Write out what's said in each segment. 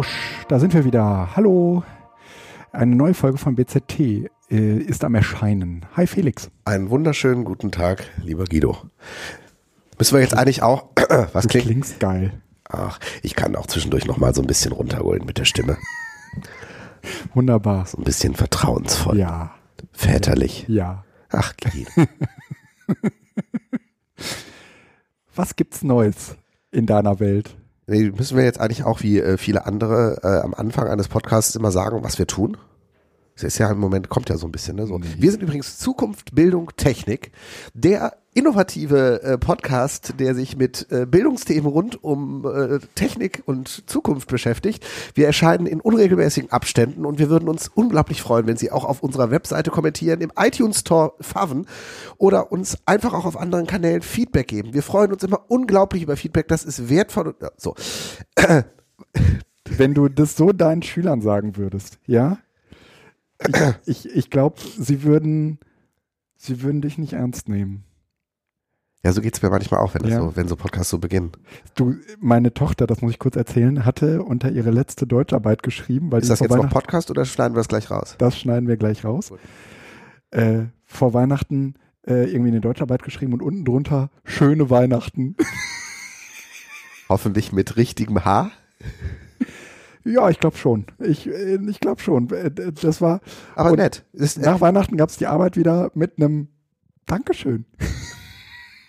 Tusch, da sind wir wieder. Hallo. Eine neue Folge von BZT äh, ist am Erscheinen. Hi Felix. Einen wunderschönen guten Tag, lieber Guido. Müssen wir jetzt eigentlich auch, was Du klingt? klingst geil. Ach, ich kann auch zwischendurch noch mal so ein bisschen runterholen mit der Stimme. Wunderbar. So ein bisschen vertrauensvoll, Ja, väterlich. ja. Ach, Guido. Was gibt's Neues in deiner Welt? Müssen wir jetzt eigentlich auch wie äh, viele andere äh, am Anfang eines Podcasts immer sagen, was wir tun? Das ist ja im Moment, kommt ja so ein bisschen. Ne? So. Wir sind übrigens Zukunft, Bildung, Technik. Der innovative äh, Podcast, der sich mit äh, Bildungsthemen rund um äh, Technik und Zukunft beschäftigt. Wir erscheinen in unregelmäßigen Abständen und wir würden uns unglaublich freuen, wenn Sie auch auf unserer Webseite kommentieren, im iTunes Store faven oder uns einfach auch auf anderen Kanälen Feedback geben. Wir freuen uns immer unglaublich über Feedback. Das ist wertvoll. Und, ja, so. Wenn du das so deinen Schülern sagen würdest, ja? Ich, ich, ich glaube, sie würden, sie würden dich nicht ernst nehmen. Ja, so geht's mir manchmal auch, wenn, Ja. so, wenn so Podcasts so beginnen. Du, meine Tochter, das muss ich kurz erzählen, hatte unter ihre letzte Deutscharbeit geschrieben, weil Ist das jetzt noch Podcast oder schneiden wir das gleich raus? Das schneiden wir gleich raus. Äh, vor Weihnachten äh, irgendwie eine Deutscharbeit geschrieben und unten drunter schöne Weihnachten. Hoffentlich mit richtigem Haar. Ja, ich glaube schon. Ich, äh, ich glaube schon. Äh, Das war Aber nett. Ist, äh, nach Weihnachten gab es die Arbeit wieder mit einem Dankeschön.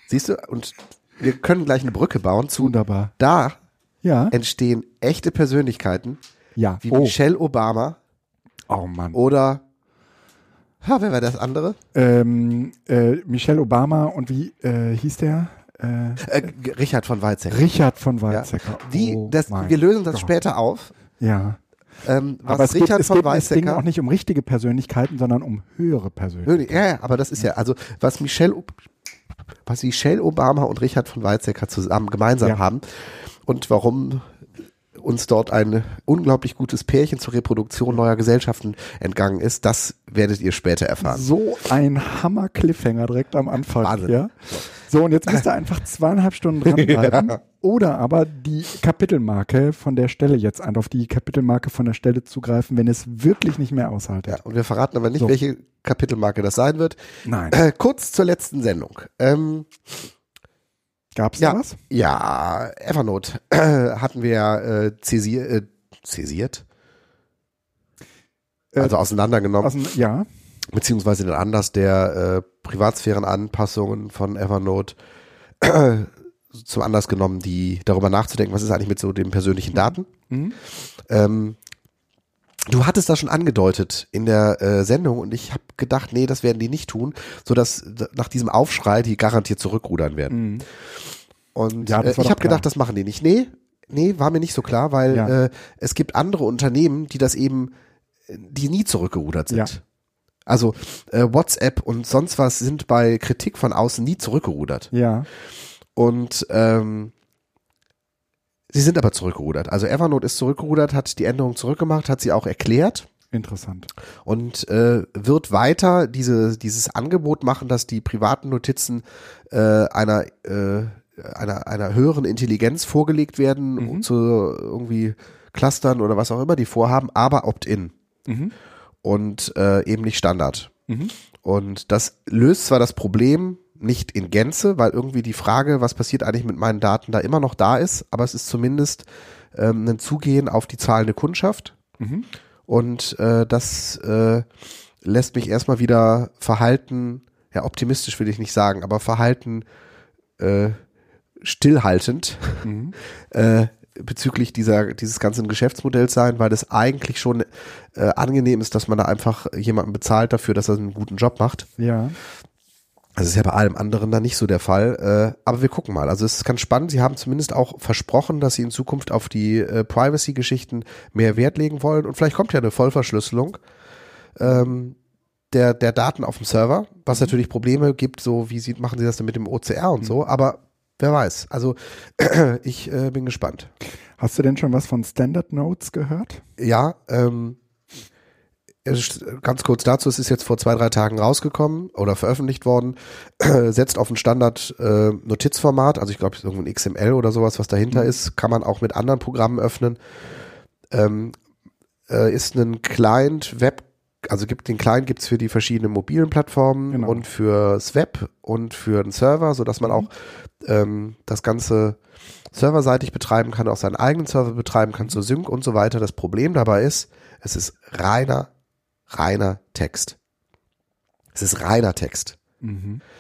siehst du, und wir können gleich eine Brücke bauen zu, Wunderbar. da Ja. entstehen echte Persönlichkeiten Ja. wie Oh. Michelle Obama oh Mann. oder, ha, wer war das andere? Ähm, äh, Michelle Obama und wie äh, hieß der? Äh, Äh, Richard von Weizsäcker. Richard von Weizsäcker. Die, oh das, wir lösen das Gott. später auf. Ja. Ähm, was Aber es geht, Richard es von geht es ging auch Weizsäcker. nicht um richtige Persönlichkeiten, sondern um höhere Persönlichkeiten. Ja, ja, aber das ist ja, also was Michelle, was Michelle Obama und Richard von Weizsäcker zusammen gemeinsam Ja. haben und warum uns dort ein unglaublich gutes Pärchen zur Reproduktion neuer Gesellschaften entgangen ist, das werdet ihr später erfahren. So ein Hammer-Cliffhanger direkt am Anfang. Wahnsinn. Ja? So, und jetzt müsst ihr einfach zweieinhalb Stunden dranbleiben. Oder aber die Kapitelmarke von der Stelle jetzt ein, auf die Kapitelmarke von der Stelle zugreifen, wenn es wirklich nicht mehr aushaltet. Ja, und wir verraten aber nicht, So. welche Kapitelmarke das sein wird. Nein. Äh, kurz zur letzten Sendung. Ähm, Gab's ja, da was? ja, Evernote äh, hatten wir ja äh, zäsier, äh, zäsiert, Äh, also auseinandergenommen. Aus ja, beziehungsweise den Anlass der äh, Privatsphärenanpassungen von Evernote zum Anlass genommen, die darüber nachzudenken, was ist eigentlich mit so den persönlichen Daten. Mhm. Ähm, du hattest das schon angedeutet in der äh, Sendung und ich habe gedacht, nee, das werden die nicht tun, sodass nach diesem Aufschrei die garantiert zurückrudern werden. Mhm. Und Ja, äh, ich habe gedacht, das machen die nicht. Nee, nee, war mir nicht so klar, weil Ja. äh, es gibt andere Unternehmen, die das eben, äh, die nie zurückgerudert sind. Ja. Also äh, WhatsApp und sonst was sind bei Kritik von außen nie zurückgerudert. ja, Und ähm, sie sind aber zurückgerudert. Also Evernote ist zurückgerudert, hat die Änderung zurückgemacht, hat sie auch erklärt interessant. und äh, wird weiter diese, dieses Angebot machen, dass die privaten Notizen äh, einer, äh, einer, einer höheren Intelligenz vorgelegt werden, Mhm. zu irgendwie Clustern oder was auch immer die vorhaben, aber opt-in Mhm. und äh, eben nicht Standard. Mhm. Und das löst zwar das Problem nicht in Gänze, weil irgendwie die Frage, was passiert eigentlich mit meinen Daten, da immer noch da ist, aber es ist zumindest ähm, ein Zugehen auf die zahlende Kundschaft. Mhm. Und äh, das äh, lässt mich erstmal wieder verhalten, ja, optimistisch will ich nicht sagen, aber verhalten äh, stillhaltend Mhm. äh, bezüglich dieser, dieses ganzen Geschäftsmodells sein, weil das eigentlich schon äh, angenehm ist, dass man da einfach jemanden bezahlt dafür, dass er einen guten Job macht. Ja, Das ist ja bei allem anderen dann nicht so der Fall. Äh, aber wir gucken mal. Also es ist ganz spannend. Sie haben zumindest auch versprochen, dass sie in Zukunft auf die äh, Privacy-Geschichten mehr Wert legen wollen. Und vielleicht kommt ja eine Vollverschlüsselung ähm, der, der Daten auf dem Server, was natürlich Probleme gibt, so wie sie, machen sie das denn mit dem OCR und so. Aber wer weiß. Also ich äh, bin gespannt. Hast du denn schon was von Standard Notes gehört? Ja, ähm, ganz kurz dazu, es ist jetzt vor zwei, drei Tagen rausgekommen oder veröffentlicht worden, setzt auf ein Standard äh, also ich glaube, es ist irgendein XML oder sowas, was dahinter ist, kann man auch mit anderen Programmen öffnen. ähm, äh, ist ein Client Web, also gibt den Client gibt's für die verschiedenen mobilen Plattformen Genau. und fürs Web und für den Server, so dass man auch ähm, das Ganze serverseitig betreiben kann, auch seinen eigenen Server betreiben kann zur Sync und so weiter. Das Problem dabei ist, es ist reiner, reiner Text. Es ist reiner Text. Mhm.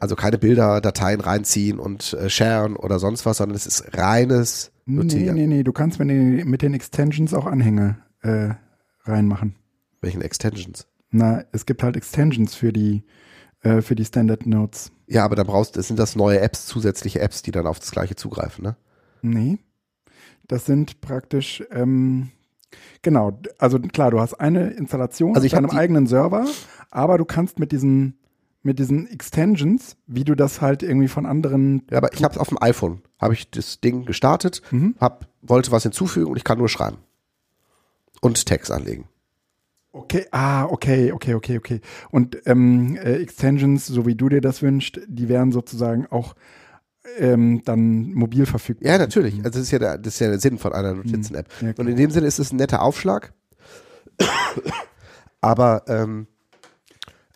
Also keine Bilder, Dateien reinziehen und äh, sharen oder sonst was, sondern es ist reines Nee, Notieren. nee, nee, du kannst mit den, mit den Extensions auch Anhänge äh, reinmachen. Welchen Extensions? Na, es gibt halt Extensions für die, äh, für die Standard Notes. Ja, aber da brauchst du, sind das neue Apps, zusätzliche Apps, die dann auf das gleiche zugreifen, ne? Nee. Das sind praktisch, ähm, genau, also klar, du hast eine Installation Also auf ich hab deinem eigenen Server, aber du kannst mit diesen, mit diesen Extensions, wie du das halt irgendwie von anderen, Ja, aber ich habe auf dem iPhone, habe ich das Ding gestartet, Mhm. hab, wollte was hinzufügen und ich kann nur schreiben. Und Text anlegen. okay, ah, okay, okay, okay, okay. Und ähm, äh, Extensions, so wie du dir das wünschst, die wären sozusagen auch ähm, dann mobil verfügbar. Ja, natürlich. Also das ist ja der, das ist ja der Sinn von einer Notizen-App. Ja, und in dem Sinne ist es ein netter Aufschlag. aber ähm,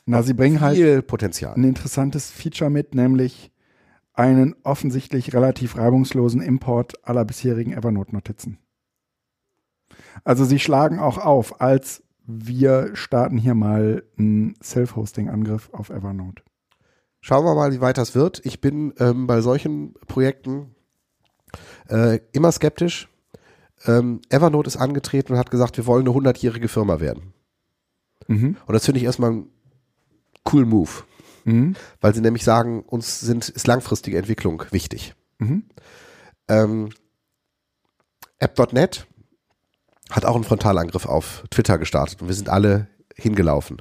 Na, sie bringen halt viel Potenzial. ein interessantes Feature mit, nämlich einen offensichtlich relativ reibungslosen Import aller bisherigen Evernote-Notizen. Also sie schlagen auch auf, als wir starten hier mal einen Self-Hosting-Angriff auf Evernote. Schauen wir mal, wie weit das wird. Ich bin ähm, bei solchen Projekten äh, immer skeptisch. Ähm, Evernote ist angetreten und hat gesagt, wir wollen eine hundertjährige Firma werden. Mhm. Und das finde ich erstmal ein cool Move, Mhm. weil sie nämlich sagen, uns sind, ist langfristige Entwicklung wichtig. Mhm. Ähm, App.net hat auch einen Frontalangriff auf Twitter gestartet und wir sind alle hingelaufen.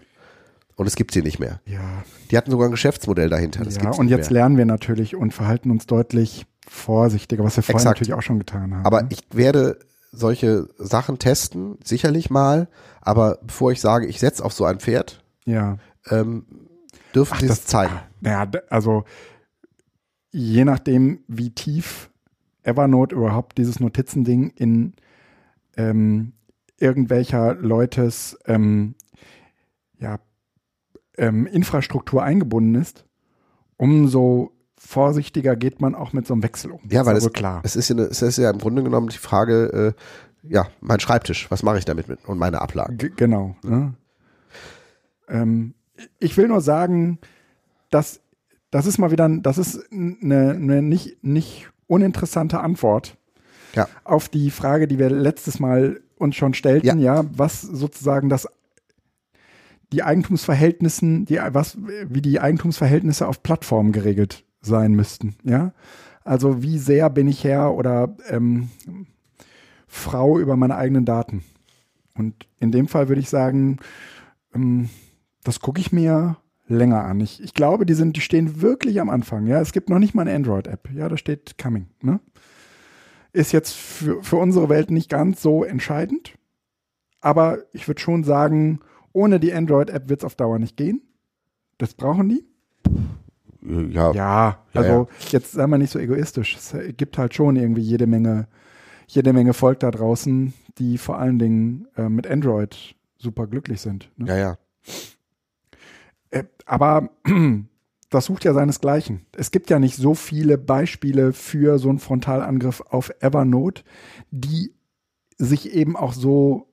Und es gibt sie nicht mehr. Ja, Die hatten sogar ein Geschäftsmodell dahinter. Das ja gibt's und jetzt mehr. lernen wir natürlich und verhalten uns deutlich vorsichtiger, was wir vorher Exakt. natürlich auch schon getan haben. Aber ich werde solche Sachen testen, sicherlich mal. Aber bevor ich sage, ich setze auf so ein Pferd, ja. ähm, dürfen sie es zeigen. Naja, also je nachdem, wie tief Evernote überhaupt dieses Notizending in ähm, irgendwelcher Leutes ähm, ja, ähm, Infrastruktur eingebunden ist, umso vorsichtiger geht man auch mit so einem Wechsel um. Ja, weil es, klar. es ist ja, eine, es ist ja im Grunde genommen die Frage, äh, ja, mein Schreibtisch, was mache ich damit mit und meine Ablagen. G genau. Ne? Ähm, ich will nur sagen, dass das ist mal wieder, das ist eine, eine nicht, nicht uninteressante Antwort Ja. auf die Frage, die wir letztes Mal uns schon stellten, ja, was sozusagen das die Eigentumsverhältnissen, die, was, wie die Eigentumsverhältnisse auf Plattformen geregelt sein müssten, ja. Also wie sehr bin ich Herr oder ähm, Frau über meine eigenen Daten? Und in dem Fall würde ich sagen, ähm, das gucke ich mir länger an. Ich, ich glaube, die sind, die stehen wirklich am Anfang. Ja, es gibt noch nicht mal eine Android-App. Ja, da steht Coming. Ne? Ist jetzt für, für unsere Welt nicht ganz so entscheidend, aber ich würde schon sagen, ohne die Android-App wird es auf Dauer nicht gehen. Das brauchen die. Ja, Ja, also jetzt sei mal nicht so egoistisch. Es gibt halt schon irgendwie jede Menge, jede Menge Volk da draußen, die vor allen Dingen äh, mit Android super glücklich sind. Ne? ja, ja. Äh, aber das sucht ja seinesgleichen. Es gibt ja nicht so viele Beispiele für so einen Frontalangriff auf Evernote, die sich eben auch so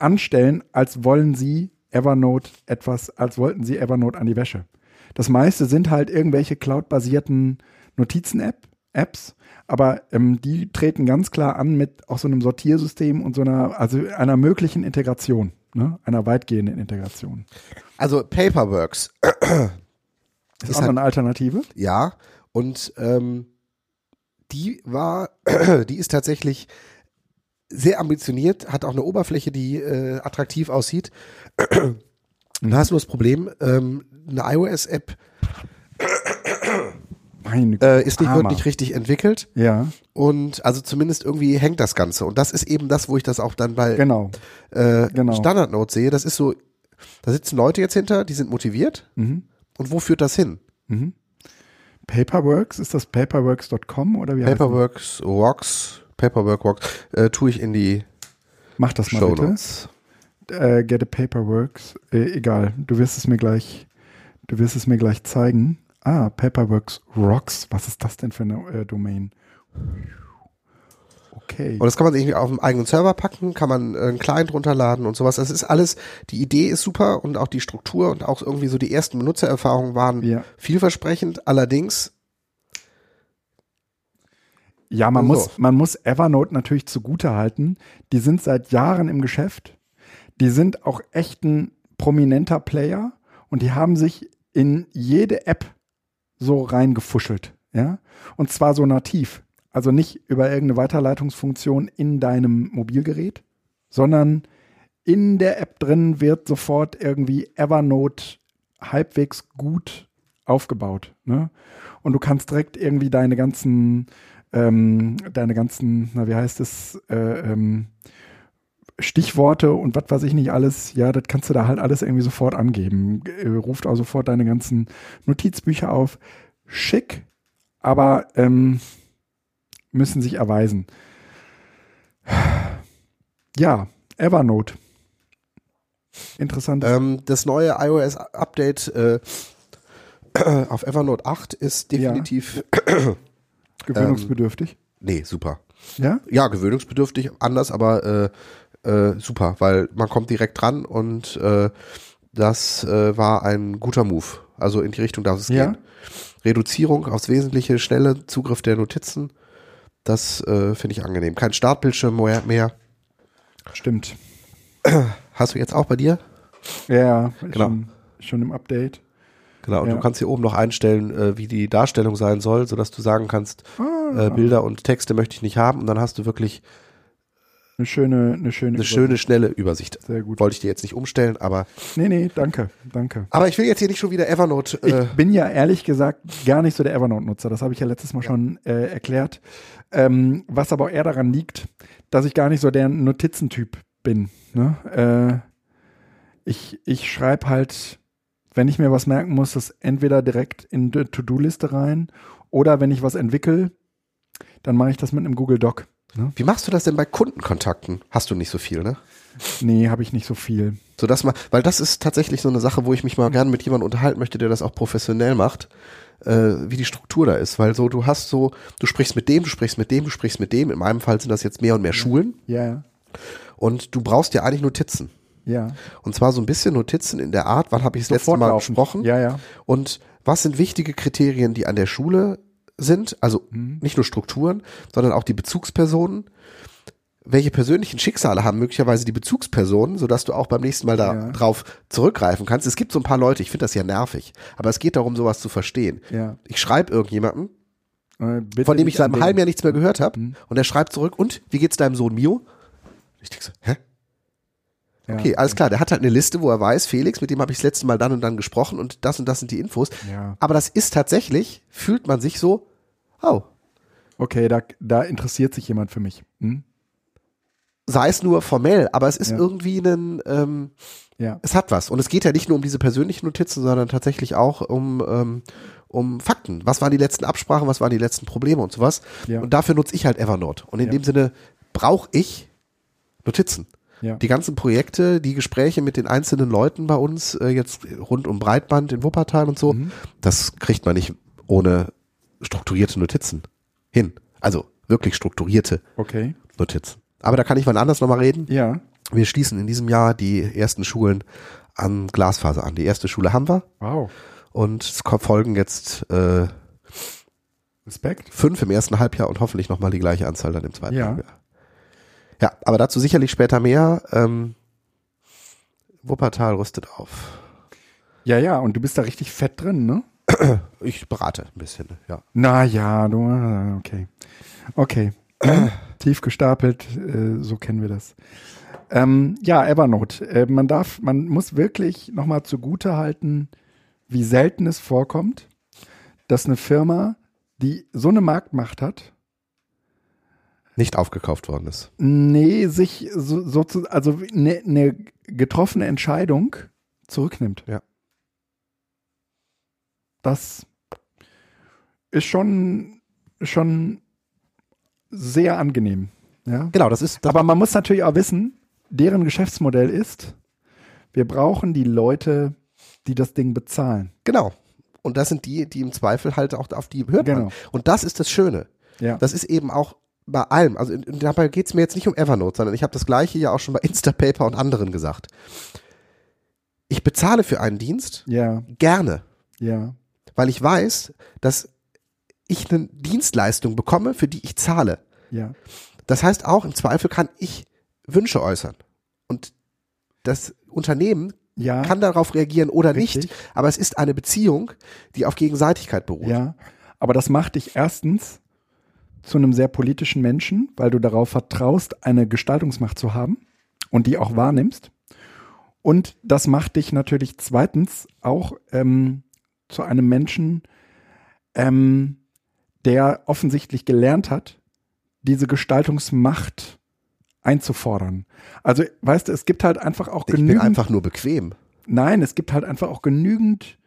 anstellen, als wollen sie Evernote etwas, als wollten sie Evernote an die Wäsche. Das meiste sind halt irgendwelche cloud-basierten Notizen-App-Apps, aber ähm, die treten ganz klar an mit auch so einem Sortiersystem und so einer, also einer möglichen Integration, ne? einer weitgehenden Integration. Also Paperworks, Ist, Ist auch halt- eine Alternative. ja. Und ähm, die war, die ist tatsächlich sehr ambitioniert, hat auch eine Oberfläche, die äh, attraktiv aussieht. Hast du das Problem, ähm, eine iOS-App äh, ist nicht, nicht richtig entwickelt Ja, und also zumindest irgendwie hängt das Ganze. Und das ist eben das, wo ich das auch dann bei genau. äh, genau. Standard-Note sehe. Das ist so, da sitzen Leute jetzt hinter, die sind motiviert. Mhm. Und wo führt das hin? Mhm. Paperworks, ist das paperworks.com oder wie heißt Paperworks, Rocks, Paperwork Rocks, äh, tue ich in die Mach das mal Show bitte. Notes. Äh, get a Paperworks. Äh, egal, du wirst es mir gleich, du wirst es mir gleich zeigen. Ah, Paperworks Rocks. Was ist das denn für eine äh, Domain? Okay. Und das kann man irgendwie auf einen eigenen Server packen, kann man äh, einen Client runterladen und sowas. Das ist alles, die Idee ist super und auch die Struktur und auch irgendwie so die ersten Benutzererfahrungen waren Ja. vielversprechend. Allerdings, Ja, man So. muss, man muss Evernote natürlich zugute halten. Die sind seit Jahren im Geschäft. Die sind auch echt ein prominenter Player und die haben sich in jede App so reingefuschelt, ja. Und zwar so nativ. Also nicht über irgendeine Weiterleitungsfunktion in deinem Mobilgerät, sondern in der App drin wird sofort irgendwie Evernote halbwegs gut aufgebaut. Ne? Und du kannst direkt irgendwie deine ganzen, ähm, deine ganzen, na wie heißt es, äh, ähm, Stichworte und was weiß ich nicht alles, ja, das kannst du da halt alles irgendwie sofort angeben. Äh, Ruft auch sofort deine ganzen Notizbücher auf. Schick, aber ähm, müssen sich erweisen. Ja, Evernote. Interessant. ähm, das neue iOS-Update äh, auf Evernote 8 ist definitiv, gewöhnungsbedürftig. nee, super. ja? Ja, gewöhnungsbedürftig, anders, aber äh, äh, super, weil man kommt direkt dran und äh, das äh, war ein guter Move. Also in die Richtung darf es Ja. gehen. Reduzierung aufs Wesentliche, schnelle Zugriff der Notizen, das äh, finde ich angenehm. Kein Startbildschirm mehr, mehr. Stimmt. Hast du jetzt auch bei dir? Ja, Genau. schon, schon im Update. Genau, und Ja. du kannst hier oben noch einstellen, äh, wie die Darstellung sein soll, sodass du sagen kannst, Ah, äh, Bilder und Texte möchte ich nicht haben und dann hast du wirklich eine schöne, eine schöne, eine schöne, schnelle Übersicht. Sehr gut. Wollte ich dir jetzt nicht umstellen, aber Nee, nee, danke, danke. aber ich will jetzt hier nicht schon wieder Evernote äh, Ich bin ja ehrlich gesagt gar nicht so der Evernote-Nutzer. Das habe ich ja letztes Mal schon äh, erklärt. Ähm, was aber auch eher daran liegt, dass ich gar nicht so der Notizentyp bin. Ne? Äh, ich ich schreibe halt, wenn ich mir was merken muss, das entweder direkt in die To-Do-Liste rein oder wenn ich was entwickle, dann mache ich das mit einem Google Doc. Wie machst du das denn bei Kundenkontakten? Hast du nicht so viel, ne? Nee, habe ich nicht so viel. So dass man, weil das ist tatsächlich so eine Sache, wo ich mich mal gerne mit jemandem unterhalten möchte, der das auch professionell macht, äh, wie die Struktur da ist. Weil so, du hast so, du sprichst mit dem, du sprichst mit dem, du sprichst mit dem. In meinem Fall sind das jetzt mehr und mehr Schulen. Ja, ja. Und du brauchst ja eigentlich Notizen. Ja. Und zwar so ein bisschen Notizen in der Art, wann habe ich das letzte Mal gesprochen? Ja, ja. Und was sind wichtige Kriterien, die an der Schule sind? Also Mhm. nicht nur Strukturen, sondern auch die Bezugspersonen. Welche persönlichen Schicksale haben möglicherweise die Bezugspersonen, sodass du auch beim nächsten Mal Ja. darauf zurückgreifen kannst? Es gibt so ein paar Leute, ich finde das ja nervig, aber es geht darum, sowas zu verstehen. Ja. Ich schreibe irgendjemanden, Äh, bitte von dem ich seit einem halben Jahr nichts mehr gehört habe, Mhm. und er schreibt zurück, und wie geht's deinem Sohn Mio? Ich denke so, hä? Okay, alles klar, der hat halt eine Liste, wo er weiß, Felix, mit dem habe ich das letzte Mal dann und dann gesprochen und das und das sind die Infos. Ja. Aber das ist tatsächlich, fühlt man sich so, oh, Okay, da, da interessiert sich jemand für mich. Hm? sei es nur formell, aber es ist Ja. irgendwie ein, ähm, Ja. es hat was. Und es geht ja nicht nur um diese persönlichen Notizen, sondern tatsächlich auch um, ähm, um Fakten. Was waren die letzten Absprachen, was waren die letzten Probleme und sowas. Ja. Und dafür nutze ich halt Evernote. Und in dem Sinne brauche ich Notizen. Ja. Die ganzen Projekte, die Gespräche mit den einzelnen Leuten bei uns, äh, jetzt rund um Breitband in Wuppertal und so, Mhm. das kriegt man nicht ohne strukturierte Notizen hin. Also wirklich strukturierte Okay. Notizen. Aber da kann ich wann anders nochmal reden. Ja. Wir schließen in diesem Jahr die ersten Schulen an Glasfaser an. Die erste Schule haben wir Wow. und es folgen jetzt äh, Respekt. fünf im ersten Halbjahr und hoffentlich nochmal die gleiche Anzahl dann im zweiten Ja. Halbjahr. Ja, aber dazu sicherlich später mehr. Ähm, Wuppertal rüstet auf. Ja, ja, und du bist da richtig fett drin, ne? Ich berate ein bisschen, ja. Na ja, du, äh, okay. Okay. Ja, tief gestapelt, äh, so kennen wir das. Ähm, ja, Evernote. Äh, man darf, man muss wirklich nochmal zugute halten, wie selten es vorkommt, dass eine Firma, die so eine Marktmacht hat, Nicht aufgekauft worden ist. nee, sich so, so zu, also eine ne getroffene Entscheidung zurücknimmt. Ja. Das ist schon, schon sehr angenehm. Ja. Genau, das ist, das, Aber man muss natürlich auch wissen, deren Geschäftsmodell ist, wir brauchen die Leute, die das Ding bezahlen. Genau. Und das sind die, die im Zweifel halt auch auf die hört Genau. man. Und das ist das Schöne. Ja. Das ist eben auch bei allem. Also dabei geht es mir jetzt nicht um Evernote, sondern ich habe das gleiche ja auch schon bei Instapaper und anderen gesagt. Ich bezahle für einen Dienst ja, gerne, ja, weil ich weiß, dass ich eine Dienstleistung bekomme, für die ich zahle. ja. Das heißt auch, im Zweifel kann ich Wünsche äußern. Und das Unternehmen Ja, kann darauf reagieren oder Richtig. nicht. Aber es ist eine Beziehung, die auf Gegenseitigkeit beruht. ja. Aber das macht dich erstens zu einem sehr politischen Menschen, weil du darauf vertraust, eine Gestaltungsmacht zu haben und die auch wahrnimmst. Und das macht dich natürlich zweitens auch ähm, zu einem Menschen, ähm, der offensichtlich gelernt hat, diese Gestaltungsmacht einzufordern. Also, weißt du, es gibt halt einfach auch Ich bin genügend. einfach nur bequem. Nein, es gibt halt einfach auch genügend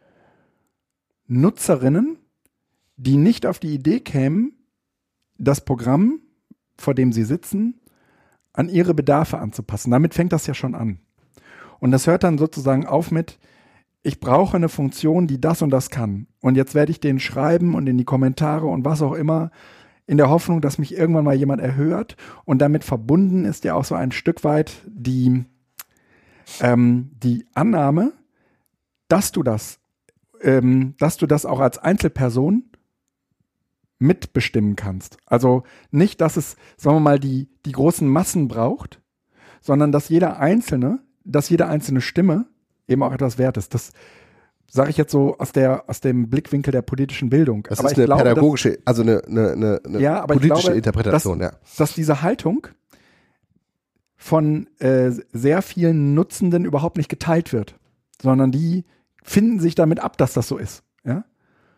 Nutzerinnen, die nicht auf die Idee kämen, das Programm, vor dem sie sitzen, an ihre Bedarfe anzupassen. Damit fängt das ja schon an. Und das hört dann sozusagen auf mit, ich brauche eine Funktion, die das und das kann. Und jetzt werde ich den schreiben und in die Kommentare und was auch immer, in der Hoffnung, dass mich irgendwann mal jemand erhört. Und damit verbunden ist ja auch so ein Stück weit die, ähm, die Annahme, dass du das, ähm, dass du das auch als Einzelperson mitbestimmen kannst. Also nicht, dass es, sagen wir mal, die, die großen Massen braucht, sondern dass jeder Einzelne, dass jede einzelne Stimme eben auch etwas wert ist. Das sage ich jetzt so aus, der, aus dem Blickwinkel der politischen Bildung. Das Aber ist eine glaube, dass- pädagogische, also eine, eine, eine, Ja, politische glaube, Interpretation, ja. dass diese Haltung von äh, sehr vielen Nutzenden überhaupt nicht geteilt wird, sondern die finden sich damit ab, dass das so ist. Ja,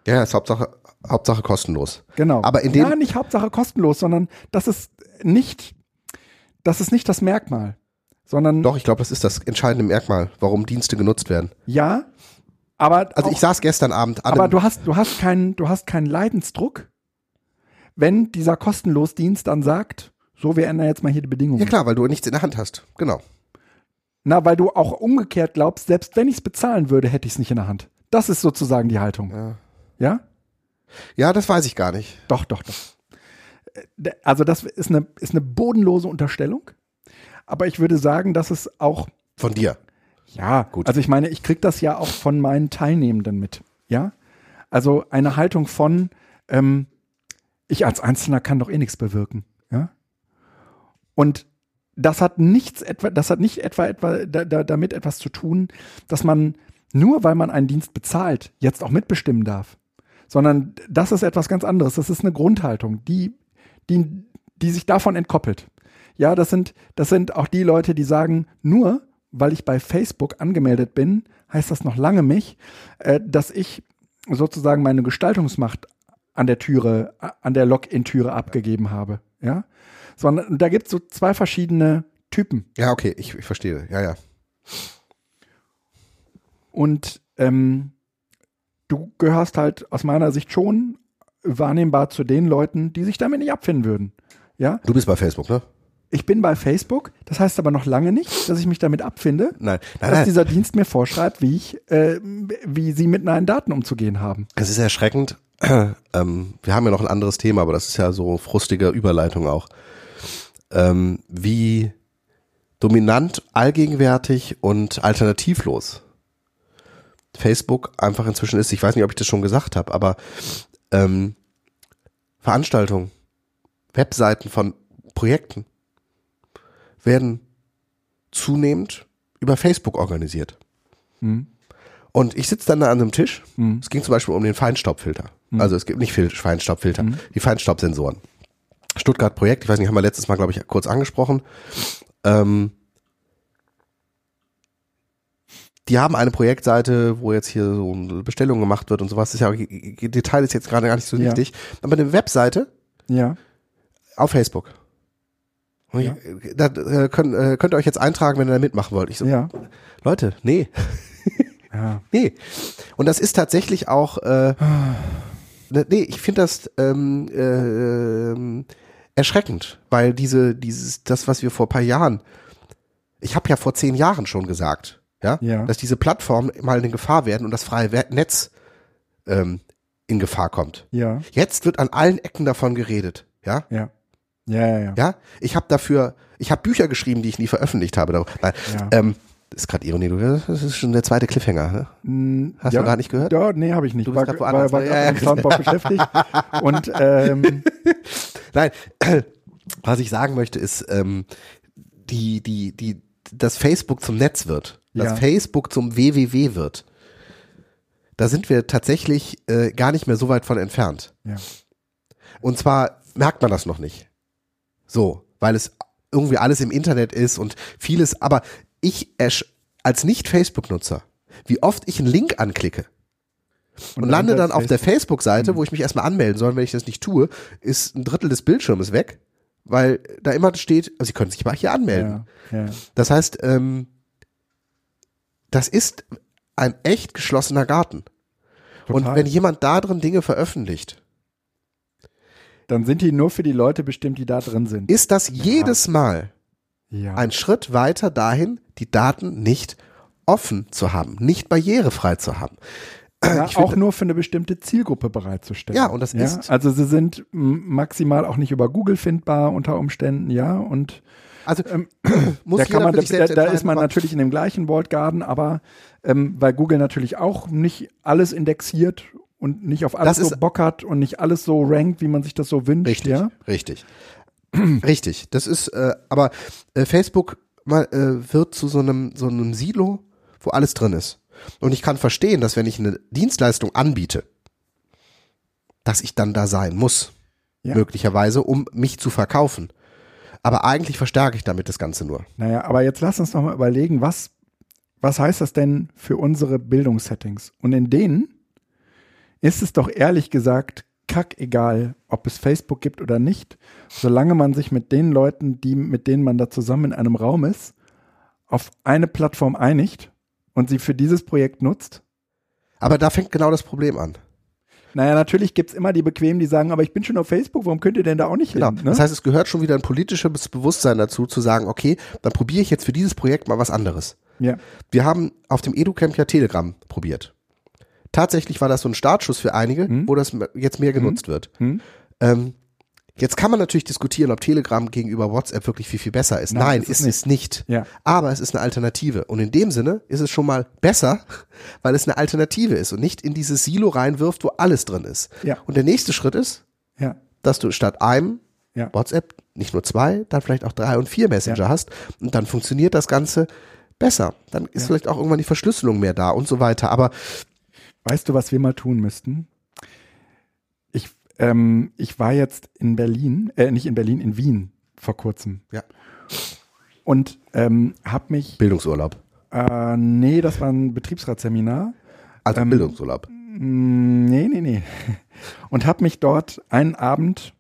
Ja, ist Hauptsache, Hauptsache kostenlos. genau. Aber in dem- ja, nicht Hauptsache kostenlos, sondern das ist nicht, das ist nicht das Merkmal, sondern Doch, ich glaube, das ist das entscheidende Merkmal, warum Dienste genutzt werden. ja, aber Also auch, ich saß gestern Abend an aber du hast, du hast keinen, du hast keinen Leidensdruck, wenn dieser Kostenlosdienst dann sagt, so, wir ändern jetzt mal hier die Bedingungen. Ja klar, weil du nichts in der Hand hast. Genau. Na, weil du auch umgekehrt glaubst, selbst wenn ich es bezahlen würde, hätte ich es nicht in der Hand. Das ist sozusagen die Haltung. Ja. Ja? Ja, das weiß ich gar nicht. Doch, doch, doch. Äh, Also das ist eine, ist eine bodenlose Unterstellung. Aber ich würde sagen, dass es auch, Von dir. ja, Gut. also ich meine, ich kriege das ja auch von meinen Teilnehmenden mit. Ja? Also eine Haltung von, ähm, ich als Einzelner kann doch eh nichts bewirken. Ja? Und das hat nichts etwa, das hat nicht etwa, etwa da, da, damit etwas zu tun, dass man nur weil man einen Dienst bezahlt, jetzt auch mitbestimmen darf. Sondern das ist etwas ganz anderes. Das ist eine Grundhaltung, die, die, die sich davon entkoppelt. Ja, das sind, das sind auch die Leute, die sagen, nur weil ich bei Facebook angemeldet bin, heißt das noch lange nicht, äh, dass ich sozusagen meine Gestaltungsmacht an der Türe, an der Login-Türe abgegeben habe. Ja, sondern da gibt es so zwei verschiedene Typen. Ja, okay, ich, ich verstehe. Ja, ja. Und ähm, du gehörst halt aus meiner Sicht schon wahrnehmbar zu den Leuten, die sich damit nicht abfinden würden. Ja, Du bist bei Facebook, ne? ich bin bei Facebook, das heißt aber noch lange nicht, dass ich mich damit abfinde, Nein, nein, dass nein. dieser Dienst mir vorschreibt, wie ich, äh, wie sie mit meinen Daten umzugehen haben. Es ist erschreckend. ähm, wir haben ja noch ein anderes Thema, aber das ist ja so frustige Überleitung auch. Ähm, wie dominant, allgegenwärtig und alternativlos Facebook einfach inzwischen ist. Ich weiß nicht, ob ich das schon gesagt habe, aber ähm, Veranstaltungen, Webseiten von Projekten werden zunehmend über Facebook organisiert. Hm. Und ich sitze dann da an einem Tisch. Hm. Es ging zum Beispiel um den Feinstaubfilter. Also es gibt nicht Fil- Feinstaubfilter, Hm. die Feinstaubsensoren. Stuttgart-Projekt, ich weiß nicht, haben wir letztes Mal, glaube ich, kurz angesprochen. Ähm, die haben eine Projektseite, wo jetzt hier so eine Bestellung gemacht wird und sowas. Das ist ja, Detail ist jetzt gerade gar nicht so Ja. wichtig. Aber eine Webseite Ja, auf Facebook. Ich, da äh, könnt, äh, könnt ihr euch jetzt eintragen, wenn ihr da mitmachen wollt. Ich so, ja, Leute, nee, ja. nee. Und das ist tatsächlich auch, äh, ne, nee, ich finde das ähm, äh, erschreckend, weil diese, dieses, das, was wir vor paar Jahren Ich habe ja vor zehn Jahren schon gesagt, ja, Ja. dass diese Plattformen mal eine Gefahr werden und das freie Netz ähm, in Gefahr kommt. Ja, Jetzt wird an allen Ecken davon geredet, ja. ja. Ja, ja, ja. Ja, ich habe dafür, ich habe Bücher geschrieben, die ich nie veröffentlicht habe. darüber. Nein, Ja. ähm, das ist gerade Ironie, du, das ist schon der zweite Cliffhanger. Ne? Mm, Hast ja, du gar nicht gehört? Ja, nee, habe ich nicht. Du bist war grad war, woanders, war, ne? Ja, ja, Soundboard beschäftigt. Und ähm, Nein, was ich sagen möchte ist, ähm, die, die, die, dass Facebook zum Netz wird, dass Ja. Facebook zum WWW wird. Da sind wir tatsächlich äh, gar nicht mehr so weit von entfernt. ja. Und zwar merkt man das noch nicht. So, weil es irgendwie alles im Internet ist und vieles, aber ich als Nicht-Facebook-Nutzer, wie oft ich einen Link anklicke und, lande dann auf der Facebook-Seite, wo ich mich erstmal anmelden soll, wenn ich das nicht tue, ist ein Drittel des Bildschirms weg, weil da immer steht, also Sie können sich mal hier anmelden. Ja, ja. Das heißt, ähm, das ist ein echt geschlossener Garten. Und Total. wenn jemand da drin Dinge veröffentlicht, Dann sind die nur für die Leute bestimmt, die da drin sind. ist das jedes Mal Ja. ein Schritt weiter dahin, die Daten nicht offen zu haben, nicht barrierefrei zu haben. ja, ich auch nur für eine bestimmte Zielgruppe bereitzustellen. Ja, und das ist- Also sie sind maximal auch nicht über Google findbar unter Umständen, ja. Und Also ähm, muss da kann man, da, da, ist man natürlich in dem gleichen Walled Garden, aber ähm, weil Google natürlich auch nicht alles indexiert und nicht auf alles Das so Bock hat und nicht alles so rankt, wie man sich das so wünscht, Richtig, ja. richtig. richtig. Das ist, äh, aber äh, Facebook mal, äh, wird zu so einem, so einem Silo, wo alles drin ist. Und ich kann verstehen, dass wenn ich eine Dienstleistung anbiete, dass ich dann da sein muss. Ja. Möglicherweise, um mich zu verkaufen. Aber eigentlich verstärke ich damit das Ganze nur. Naja, aber jetzt lass uns noch mal überlegen, was, was heißt das denn für unsere Bildungssettings? Und in denen ist es doch ehrlich gesagt kackegal, ob es Facebook gibt oder nicht, solange man sich mit den Leuten, die, mit denen man da zusammen in einem Raum ist, auf eine Plattform einigt und sie für dieses Projekt nutzt. Aber da fängt genau das Problem an. Naja, natürlich gibt's immer die Bequemen, die sagen, aber ich bin schon auf Facebook, warum könnt ihr denn da auch nicht Genau. hin? Ne? Das heißt, es gehört schon wieder ein politisches Bewusstsein dazu, zu sagen, okay, dann probiere ich jetzt für dieses Projekt mal was anderes. ja. Wir haben auf dem EduCamp ja Telegram probiert. Tatsächlich war das so ein Startschuss für einige, Hm. wo das jetzt mehr genutzt wird. Hm? Ähm, jetzt kann man natürlich diskutieren, ob Telegram gegenüber WhatsApp wirklich viel, viel besser ist. Nein, Nein, ist es ist es nicht. Ja. Aber es ist eine Alternative. Und in dem Sinne ist es schon mal besser, weil es eine Alternative ist und nicht in dieses Silo reinwirft, wo alles drin ist. Ja. Und der nächste Schritt ist, Ja. dass du statt einem Ja. WhatsApp nicht nur zwei, dann vielleicht auch drei und vier Messenger Ja. hast und dann funktioniert das Ganze besser. Dann ist vielleicht auch irgendwann die Verschlüsselung mehr da und so weiter. Aber Weißt du, was wir mal tun müssten? Ich, ähm, ich war jetzt in Berlin, äh, nicht in Berlin, in Wien vor kurzem. Ja. Und ähm, hab mich, Bildungsurlaub. äh, nee, das war ein Betriebsratsseminar. Also Ähm, Bildungsurlaub. Mm, Nee, nee, nee. Und habe mich dort einen Abend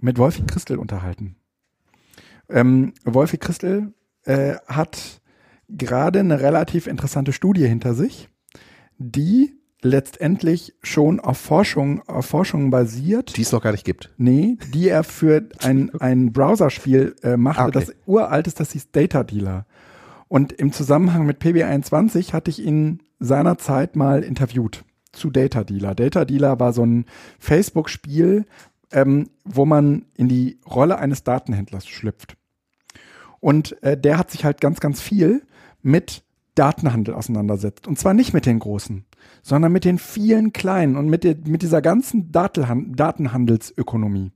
mit Wolfi Christel unterhalten. Ähm, Wolfi Christel äh, hat gerade eine relativ interessante Studie hinter sich, die letztendlich schon auf Forschung, auf Forschung basiert. Die es noch gar nicht gibt. Nee, die er für ein, ein Browserspiel äh, machte, Ah, okay. das uralt ist, das hieß Data Dealer. Und im Zusammenhang mit PB21 hatte ich ihn seinerzeit mal interviewt zu Data Dealer. Data Dealer war so ein Facebook-Spiel, ähm, wo man in die Rolle eines Datenhändlers schlüpft. Und äh, der hat sich halt ganz, ganz viel mit Datenhandel auseinandersetzt. Und zwar nicht mit den großen, sondern mit den vielen kleinen und mit, der, mit dieser ganzen Datenhan Datenhandelsökonomie.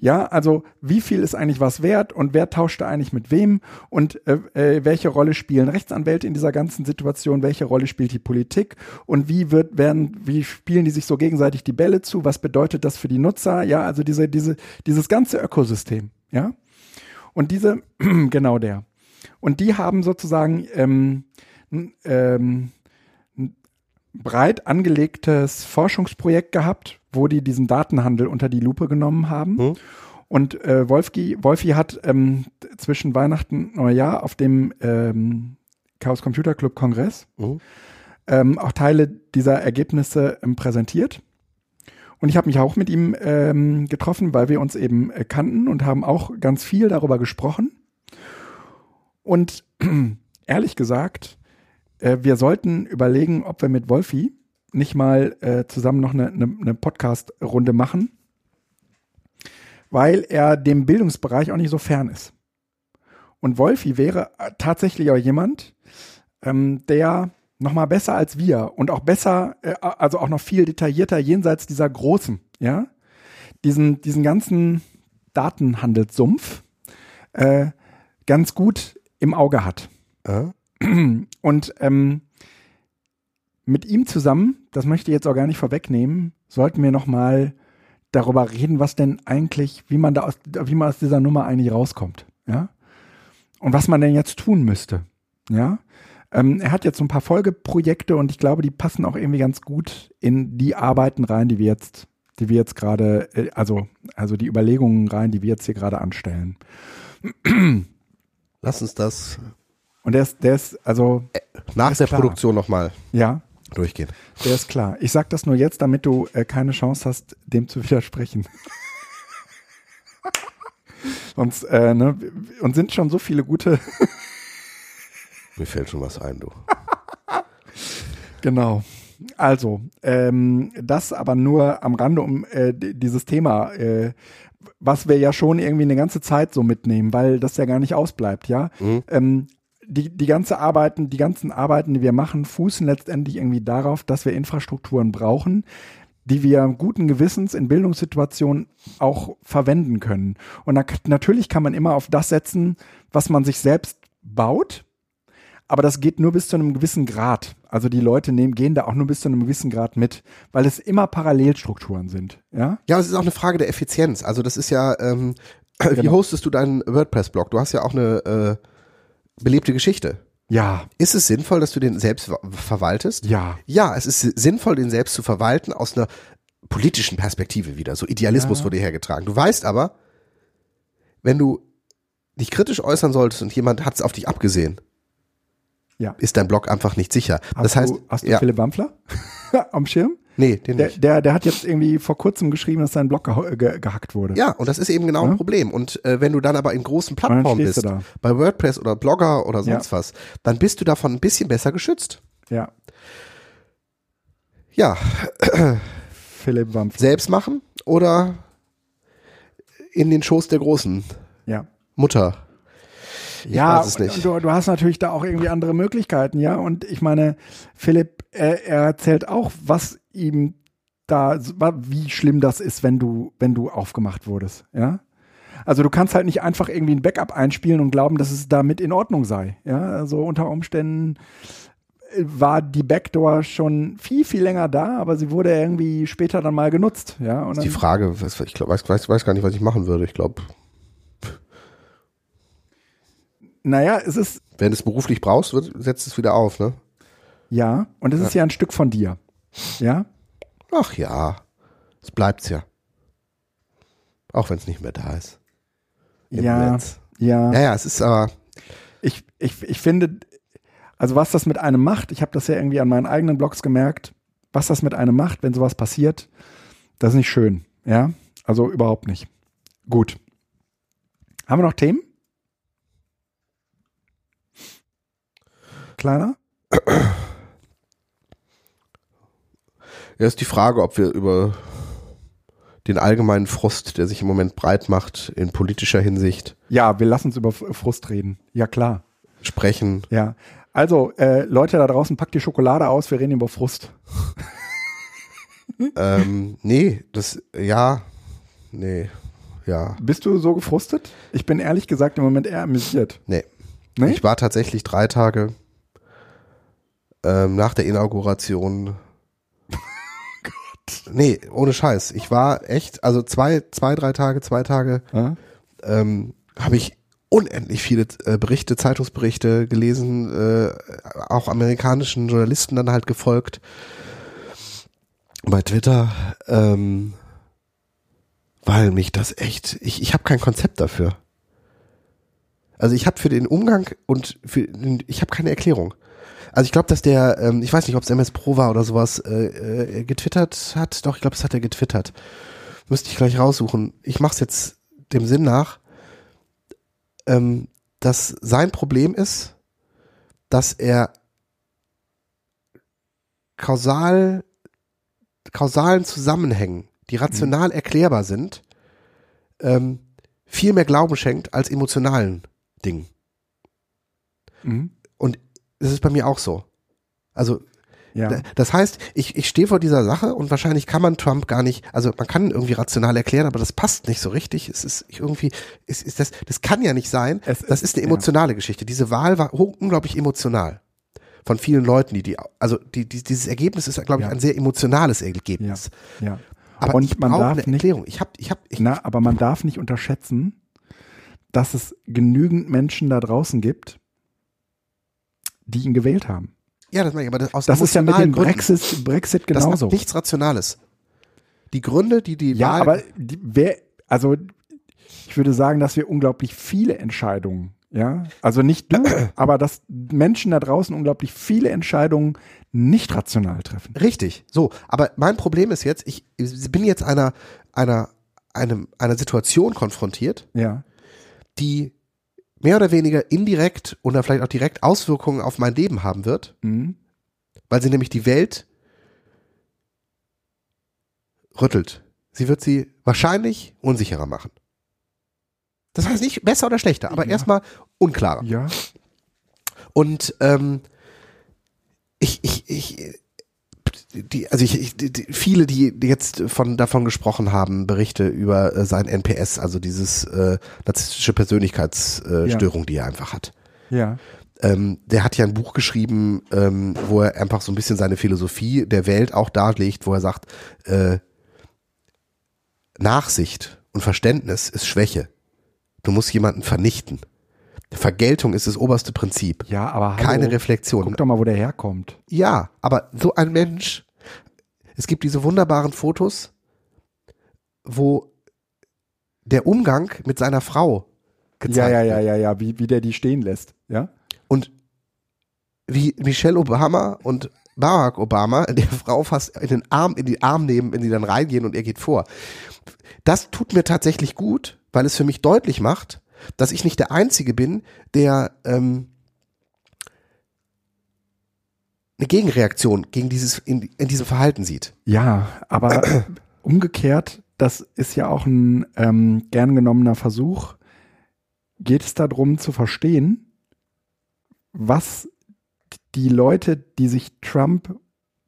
Ja, also wie viel ist eigentlich was wert und wer tauscht da eigentlich mit wem und äh, äh, welche Rolle spielen Rechtsanwälte in dieser ganzen Situation, welche Rolle spielt die Politik und wie wird werden wie spielen die sich so gegenseitig die Bälle zu, was bedeutet das für die Nutzer? Ja, also diese diese dieses ganze Ökosystem, ja? Und diese genau der. Und die haben sozusagen ähm, ähm, ein breit angelegtes Forschungsprojekt gehabt, wo die diesen Datenhandel unter die Lupe genommen haben. Mhm. Und äh, Wolfgi, Wolfi hat ähm, zwischen Weihnachten und Neujahr auf dem ähm, Chaos Computer Club Kongress Mhm. ähm, auch Teile dieser Ergebnisse ähm, präsentiert. Und ich habe mich auch mit ihm ähm, getroffen, weil wir uns eben äh, kannten und haben auch ganz viel darüber gesprochen. Und ehrlich gesagt, äh, wir sollten überlegen, ob wir mit Wolfi nicht mal äh, zusammen noch eine, eine, eine Podcast-Runde machen, weil er dem Bildungsbereich auch nicht so fern ist. Und Wolfi wäre äh, tatsächlich auch jemand, ähm, der noch mal besser als wir und auch besser, äh, also auch noch viel detaillierter jenseits dieser großen, ja, diesen, diesen ganzen Datenhandelssumpf äh, ganz gut im Auge hat. Äh? Und ähm, mit ihm zusammen, das möchte ich jetzt auch gar nicht vorwegnehmen, sollten wir noch mal darüber reden, was denn eigentlich, wie man da aus, wie man aus dieser Nummer eigentlich rauskommt, ja, und was man denn jetzt tun müsste, ja. Ähm, er hat jetzt so ein paar Folgeprojekte und ich glaube, die passen auch irgendwie ganz gut in die Arbeiten rein, die wir jetzt, die wir jetzt gerade, äh, also, also die Überlegungen rein, die wir jetzt hier gerade anstellen. Lass uns das. Und der ist, der ist, also. Äh, nach der klar. Produktion nochmal. Ja. Durchgehen. Der ist klar. Ich sag das nur jetzt, damit du äh, keine Chance hast, dem zu widersprechen. Sonst, äh, ne, und sind schon so viele gute mir fällt schon was ein, du. genau. Also, ähm, das aber nur am Rande um äh, dieses Thema, äh, was wir ja schon irgendwie eine ganze Zeit so mitnehmen, weil das ja gar nicht ausbleibt, ja. Mhm. Ähm, die, die ganze Arbeiten, die ganzen Arbeiten, die wir machen, fußen letztendlich irgendwie darauf, dass wir Infrastrukturen brauchen, die wir guten Gewissens in Bildungssituationen auch verwenden können. Und na, natürlich kann man immer auf das setzen, was man sich selbst baut aber das geht nur bis zu einem gewissen Grad. Also die Leute nehmen, gehen da auch nur bis zu einem gewissen Grad mit, weil es immer Parallelstrukturen sind. Ja, ja es ist auch eine Frage der Effizienz. Also das ist ja, ähm, wie genau. hostest du deinen WordPress-Blog? Du hast ja auch eine äh, belebte Geschichte. Ja. Ist es sinnvoll, dass du den selbst verwaltest? Ja. Ja, es ist sinnvoll, den selbst zu verwalten aus einer politischen Perspektive wieder. So Idealismus ja. wurde hergetragen. Du weißt aber, wenn du dich kritisch äußern solltest und jemand hat es auf dich abgesehen, ja. ist dein Blog einfach nicht sicher. Hast das heißt, du, hast du ja. Philipp Wampfler am Schirm? Nee, den der, nicht. Der, der hat jetzt irgendwie vor kurzem geschrieben, dass sein Blog ge ge gehackt wurde. Ja, und das ist eben genau ja? ein Problem. Und äh, wenn du dann aber in großen Plattformen bist, bei WordPress oder Blogger oder sonst ja. was, dann bist du davon ein bisschen besser geschützt. Ja. Ja. Philipp Wampfler. Selbst machen oder in den Schoß der Großen. Ja. Mutter ich ja, du, du, hast natürlich da auch irgendwie andere Möglichkeiten, ja. Und ich meine, Philipp, er, er erzählt auch, was ihm da, wie schlimm das ist, wenn du, wenn du aufgemacht wurdest, ja. Also du kannst halt nicht einfach irgendwie ein Backup einspielen und glauben, dass es damit in Ordnung sei, ja. Also unter Umständen äh, war die Backdoor schon viel, viel länger da, aber sie wurde irgendwie später dann mal genutzt, ja. Und die Frage, ich glaub, weiß, weiß, weiß gar nicht, was ich machen würde. Ich glaube, Naja, es ist. Wenn du es beruflich brauchst, wird, setzt es wieder auf, ne? Ja, und es ja. ist ja ein Stück von dir. Ja? Ach ja, es bleibt's ja. Auch wenn es nicht mehr da ist. Im ja, Netz. ja. Ja, ja, es ist aber. Ich, ich, ich finde, also was das mit einem macht, ich habe das ja irgendwie an meinen eigenen Blogs gemerkt, was das mit einem macht, wenn sowas passiert, das ist nicht schön. Ja, also überhaupt nicht. Gut. Haben wir noch Themen? Kleiner? Ja, ist die Frage, ob wir über den allgemeinen Frust, der sich im Moment breit macht in politischer Hinsicht. Ja, wir lassen uns über Frust reden. Ja, klar. Sprechen. Ja. Also, äh, Leute da draußen, packt die Schokolade aus, wir reden über Frust. ähm, nee, das, ja, nee, ja. Bist du so gefrustet? Ich bin ehrlich gesagt im Moment eher amüsiert. Nee. nee? Ich war tatsächlich drei Tage ähm, nach der Inauguration. Gott. Nee, ohne Scheiß. Ich war echt, also zwei, zwei, drei Tage, zwei Tage, ja? ähm, habe ich unendlich viele äh, Berichte, Zeitungsberichte gelesen, äh, auch amerikanischen Journalisten dann halt gefolgt bei Twitter, ähm, weil mich das echt, ich, ich habe kein Konzept dafür. Also ich habe für den Umgang und für, ich habe keine Erklärung. Also ich glaube, dass der, ähm, ich weiß nicht, ob es MS Pro war oder sowas, äh, äh, getwittert hat. Doch, ich glaube, es hat er getwittert. Müsste ich gleich raussuchen. Ich mache es jetzt dem Sinn nach, ähm, dass sein Problem ist, dass er kausal, kausalen Zusammenhängen, die rational erklärbar sind, ähm, viel mehr Glauben schenkt als emotionalen Dingen. Mhm. Ist bei mir auch so. Also Ja. Da- Das heißt, ich, ich stehe vor dieser Sache und wahrscheinlich kann man Trump gar nicht, also man kann irgendwie rational erklären, aber das passt nicht so richtig. Es ist irgendwie, es ist das, das kann ja nicht sein. Es das ist- ist eine emotionale Geschichte. Diese Wahl war unglaublich emotional. Von vielen Leuten, die die, also die, die, dieses Ergebnis ist, glaube ich, Ja. ein sehr emotionales Ja. Ergebnis. ja. Aber Und ich man darf eine nicht- Erklärung. Ich habe, ich habe, ich, Na, aber man darf nicht unterschätzen, dass es genügend Menschen da draußen gibt, die ihn gewählt haben. ja, das meine ich, aber das, aus Das ist ja mit dem Gründen. Brexit, Brexit Das genauso. hat nichts Rationales. Die Gründe, die die Ja, Wahl, aber die, wer, also ich würde sagen, dass wir unglaublich viele Entscheidungen, ja, also nicht du, aber dass Menschen da draußen unglaublich viele Entscheidungen nicht rational treffen. Richtig, so. Aber mein Problem ist jetzt, ich bin jetzt einer, einer, einem, einer Situation konfrontiert, Ja, die mehr oder weniger indirekt oder vielleicht auch direkt Auswirkungen auf mein Leben haben wird, mhm. weil sie nämlich die Welt rüttelt. Sie wird sie wahrscheinlich unsicherer machen. Das heißt nicht besser oder schlechter, aber Ja. erstmal unklarer. ja, Und ähm, ich, ich, ich, die, also ich, ich die, viele, die jetzt von davon gesprochen haben, Berichte über äh, sein NPS, also dieses äh, narzisstische Persönlichkeitsstörung, äh, Ja. Die er einfach hat. ja, Ähm, der hat ja ein Buch geschrieben, ähm, wo er einfach so ein bisschen seine Philosophie der Welt auch darlegt, wo er sagt, äh, Nachsicht und Verständnis ist Schwäche. Du musst jemanden vernichten. Vergeltung ist das oberste Prinzip. ja, aber hallo, Keine Reflexion. Guck doch mal, wo der herkommt. Ja, aber so ein Mensch, es gibt diese wunderbaren Fotos, wo der Umgang mit seiner Frau gezeigt Ja, ja, ja, ja, ja, wie, wie der die stehen lässt. Ja, Und wie Michelle Obama und Barack Obama der Frau fast in den Arm, in die Arm nehmen, wenn sie dann reingehen und er geht vor. Das tut mir tatsächlich gut, weil es für mich deutlich macht, dass ich nicht der Einzige bin, der ähm, eine Gegenreaktion gegen dieses in, in diesem Verhalten sieht. ja aber umgekehrt, das ist ja auch ein ähm, gern genommener Versuch, geht es darum zu verstehen, was die Leute, die sich Trump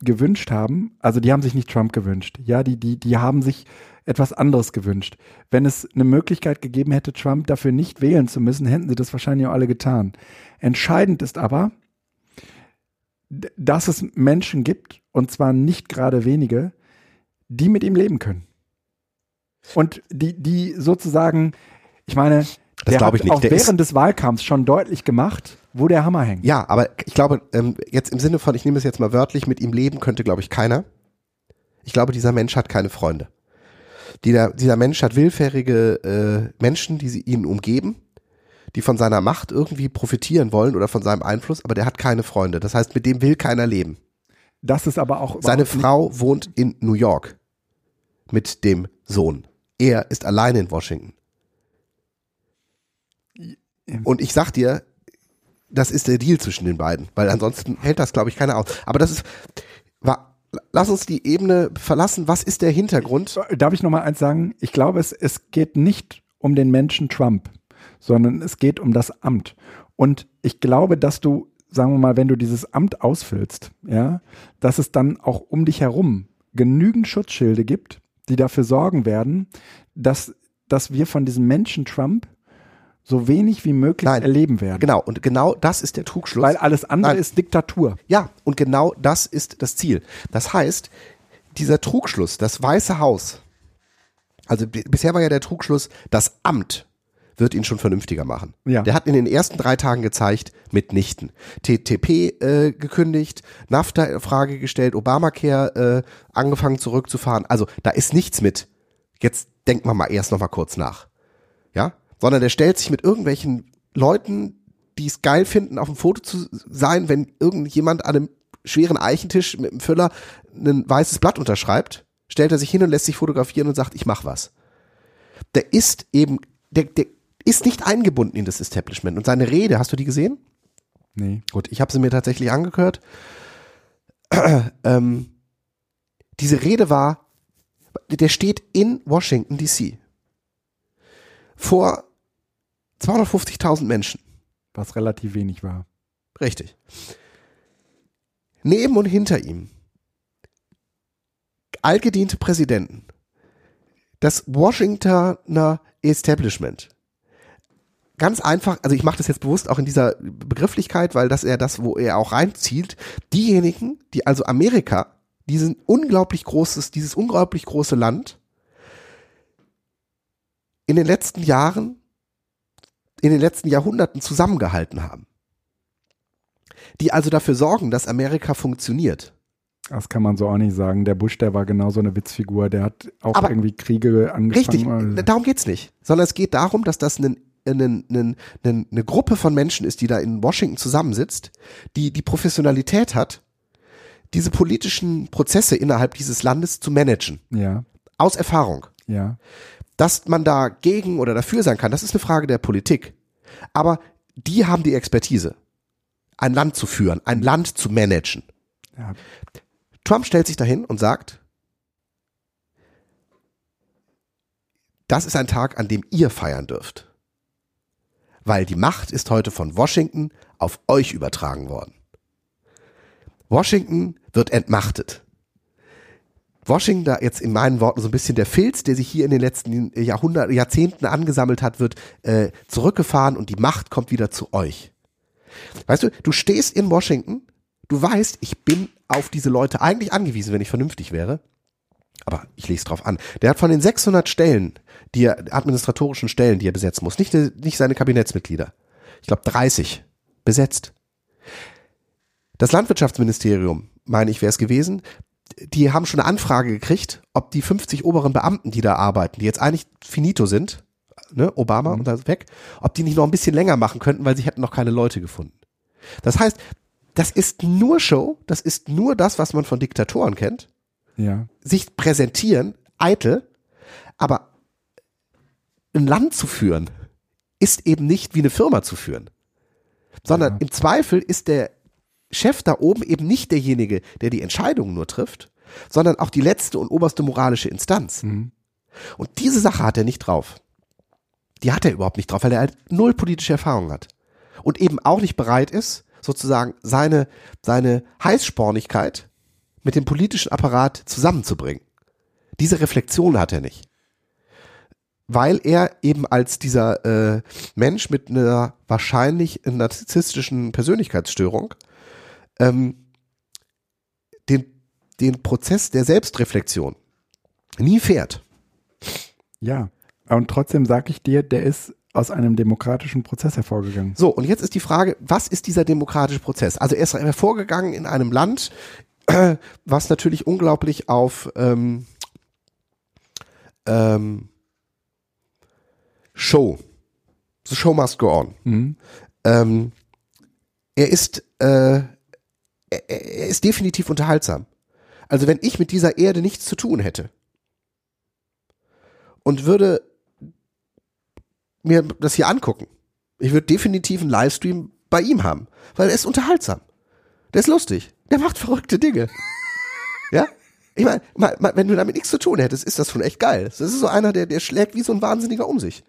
gewünscht haben, also die haben sich nicht Trump gewünscht, ja, die, die, die haben sich etwas anderes gewünscht. Wenn es eine Möglichkeit gegeben hätte, Trump dafür nicht wählen zu müssen, hätten sie das wahrscheinlich auch alle getan. Entscheidend ist aber, dass es Menschen gibt, und zwar nicht gerade wenige, die mit ihm leben können. Und die, die sozusagen, ich meine, der glaub hat ich nicht. auch Der während des Wahlkampfs schon deutlich gemacht, wo der Hammer hängt. Ja, aber ich glaube, ähm, jetzt im Sinne von, ich nehme es jetzt mal wörtlich, mit ihm leben könnte, glaube ich, keiner. Ich glaube, dieser Mensch hat keine Freunde. Dieser, dieser Mensch hat willfährige äh, Menschen, die sie ihn umgeben, die von seiner Macht irgendwie profitieren wollen oder von seinem Einfluss, aber der hat keine Freunde. Das heißt, mit dem will keiner leben. Das ist aber auch Seine Frau wohnt in New York mit dem Sohn. Er ist alleine in Washington. Und ich sag dir, das ist der Deal zwischen den beiden, weil ansonsten hält das, glaube ich, keiner aus. Aber das ist, lass uns die Ebene verlassen. Was ist der Hintergrund? Darf ich noch mal eins sagen? Ich glaube, es, es geht nicht um den Menschen Trump, sondern es geht um das Amt. Und ich glaube, dass du, sagen wir mal, wenn du dieses Amt ausfüllst, ja, dass es dann auch um dich herum genügend Schutzschilde gibt, die dafür sorgen werden, dass, dass wir von diesem Menschen Trump so wenig wie möglich Nein. erleben werden. Genau, und genau das ist der Trugschluss. Weil alles andere Nein. ist Diktatur. Ja, und genau das ist das Ziel. Das heißt, dieser Trugschluss, das Weiße Haus, also bisher war ja der Trugschluss, das Amt wird ihn schon vernünftiger machen. Ja. Der hat in den ersten drei Tagen gezeigt, mitnichten. TTP äh, gekündigt, NAFTA-Frage gestellt, Obamacare äh, angefangen zurückzufahren. Also da ist nichts mit. Jetzt denken wir mal erst noch mal kurz nach. Ja? Sondern der stellt sich mit irgendwelchen Leuten, die es geil finden, auf dem Foto zu sein, wenn irgendjemand an einem schweren Eichentisch mit einem Füller ein weißes Blatt unterschreibt, stellt er sich hin und lässt sich fotografieren und sagt, ich mach was. Der ist eben, der, der ist nicht eingebunden in das Establishment. Und seine Rede, hast du die gesehen? Nee. Gut, ich habe sie mir tatsächlich angehört. ähm, diese Rede war, der steht in Washington DC vor 250.000 Menschen. Was relativ wenig war. Richtig. Neben und hinter ihm altgediente Präsidenten, das Washingtoner Establishment. Ganz einfach, also ich mache das jetzt bewusst auch in dieser Begrifflichkeit, weil das er das, wo er auch reinzielt. Diejenigen, die also Amerika, diesen unglaublich großes, dieses unglaublich große Land, in den letzten Jahren, in den letzten Jahrhunderten zusammengehalten haben. Die also dafür sorgen, dass Amerika funktioniert. Das kann man so auch nicht sagen. Der Bush, der war genauso eine Witzfigur. Der hat auch Aber irgendwie Kriege angefangen. Richtig, darum geht's nicht. Sondern es geht darum, dass das eine, eine, eine, eine Gruppe von Menschen ist, die da in Washington zusammensitzt, die die Professionalität hat, diese politischen Prozesse innerhalb dieses Landes zu managen. Ja, Aus Erfahrung. ja. Dass man da gegen oder dafür sein kann, das ist eine Frage der Politik. Aber die haben die Expertise, ein Land zu führen, ein Land zu managen. ja. Trump stellt sich dahin und sagt, das ist ein Tag, an dem ihr feiern dürft. Weil die Macht ist heute von Washington auf euch übertragen worden. Washington wird entmachtet. Washington, da jetzt in meinen Worten so ein bisschen der Filz, der sich hier in den letzten Jahrhunderten, Jahrzehnten angesammelt hat, wird äh, zurückgefahren und die Macht kommt wieder zu euch. Weißt du, du stehst in Washington, du weißt, ich bin auf diese Leute eigentlich angewiesen, wenn ich vernünftig wäre. Aber ich lese drauf an. Der hat von den 600 Stellen, die er, administratorischen Stellen, die er besetzen muss, nicht, nicht seine Kabinettsmitglieder. Ich glaube 30 besetzt. Das Landwirtschaftsministerium, meine ich, wäre es gewesen, die haben schon eine Anfrage gekriegt, ob die 50 oberen Beamten, die da arbeiten, die jetzt eigentlich finito sind, ne, Obama und da weg, ob die nicht noch ein bisschen länger machen könnten, weil sie hätten noch keine Leute gefunden. Das heißt, das ist nur Show, das ist nur das, was man von Diktatoren kennt, Ja, sich präsentieren, eitel, aber ein Land zu führen, ist eben nicht wie eine Firma zu führen, sondern Ja. im Zweifel ist der Chef da oben eben nicht derjenige, der die Entscheidungen nur trifft, sondern auch die letzte und oberste moralische Instanz. Mhm. Und diese Sache hat er nicht drauf. Die hat er überhaupt nicht drauf, weil er halt null politische Erfahrung hat. Und eben auch nicht bereit ist, sozusagen seine, seine Heißspornigkeit mit dem politischen Apparat zusammenzubringen. Diese Reflexion hat er nicht. Weil er eben als dieser äh, Mensch mit einer wahrscheinlich narzisstischen Persönlichkeitsstörung ähm, den, den Prozess der Selbstreflexion nie fährt. ja. Und trotzdem sage ich dir, der ist aus einem demokratischen Prozess hervorgegangen. So, und jetzt ist die Frage, was ist dieser demokratische Prozess? Also er ist hervorgegangen in einem Land, äh, was natürlich unglaublich auf ähm, ähm, Show, the show must go on. Mhm. Ähm, er ist, äh, er, ist definitiv unterhaltsam. Also wenn ich mit dieser Erde nichts zu tun hätte und würde mir das hier angucken, ich würde definitiv einen Livestream bei ihm haben, weil er ist unterhaltsam. Der ist lustig. Der macht verrückte Dinge. ja? Ich meine, wenn du damit nichts zu tun hättest, ist das schon echt geil. Das ist so einer, der, der schlägt wie so ein Wahnsinniger um sich.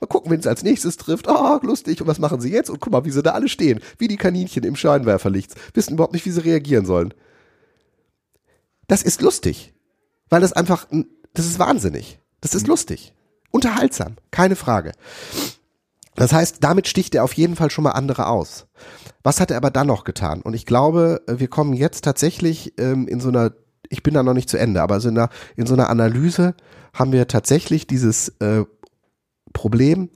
Mal gucken, wen es als nächstes trifft. Ah, lustig. Und was machen sie jetzt? Und guck mal, wie sie da alle stehen. Wie die Kaninchen im Scheinwerferlicht. Wissen überhaupt nicht, wie sie reagieren sollen. Das ist lustig. Weil das einfach, ein- das ist wahnsinnig. Das ist lustig. Unterhaltsam. Keine Frage. Das heißt, damit sticht er auf jeden Fall schon mal andere aus. Was hat er aber dann noch getan? Und ich glaube, wir kommen jetzt tatsächlich ähm, in so einer, ich bin da noch nicht zu Ende, aber so in, einer, in so einer Analyse haben wir tatsächlich dieses äh, Problem,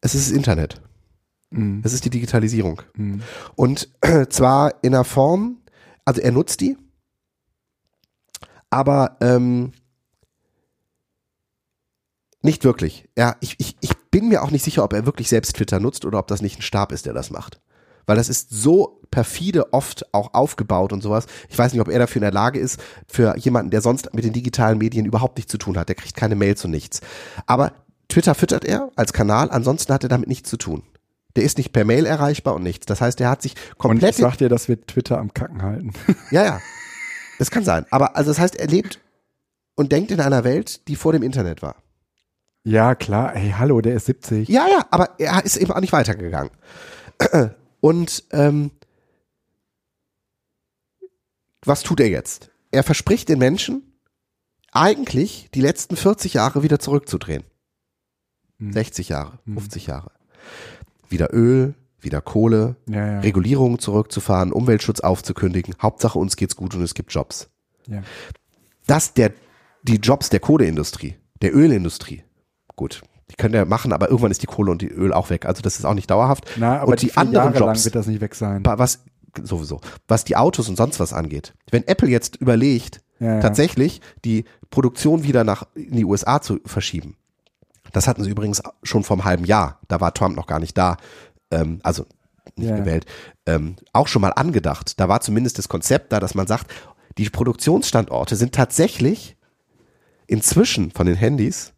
es ist das Internet. Mhm. Es ist die Digitalisierung. Mhm. Und zwar in einer Form, also er nutzt die, aber ähm, nicht wirklich. Ja, ich, ich, ich bin mir auch nicht sicher, ob er wirklich selbst Twitter nutzt oder ob das nicht ein Stab ist, der das macht. Weil das ist so perfide oft auch aufgebaut und sowas. Ich weiß nicht, ob er dafür in der Lage ist, für jemanden, der sonst mit den digitalen Medien überhaupt nichts zu tun hat. Der kriegt keine Mails und nichts. Aber Twitter füttert er als Kanal, ansonsten hat er damit nichts zu tun. Der ist nicht per Mail erreichbar und nichts. Das heißt, er hat sich Und ich komplett. sag dir, dass wir Twitter am Kacken halten. ja, ja. Das kann sein. Aber also das heißt, er lebt und denkt in einer Welt, die vor dem Internet war. ja, klar. Ey, hallo, der ist 70. Ja, ja, aber er ist eben auch nicht weitergegangen. Und ähm, was tut er jetzt? Er verspricht den Menschen, eigentlich die letzten 40 Jahre wieder zurückzudrehen. Hm. 60 Jahre, 50 Jahre. Wieder Öl, wieder Kohle, Ja, ja. Regulierungen zurückzufahren, Umweltschutz aufzukündigen. Hauptsache uns geht's gut und es gibt Jobs. ja. Dass der, die Jobs der Kohleindustrie, der Ölindustrie, gut, die können ja machen, aber irgendwann ist die Kohle und die Öl auch weg. Also das ist auch nicht dauerhaft. Na, aber und die vier anderen Jahre Jobs, wird das nicht weg sein. Was sowieso, was die Autos und sonst was angeht. Wenn Apple jetzt überlegt, Ja, ja. tatsächlich die Produktion wieder nach in die USA zu verschieben. Das hatten sie übrigens schon vor einem halben Jahr. Da war Trump noch gar nicht da. Ähm, also nicht ja. gewählt. Ähm, auch schon mal angedacht. Da war zumindest das Konzept da, dass man sagt, die Produktionsstandorte sind tatsächlich inzwischen von den Handys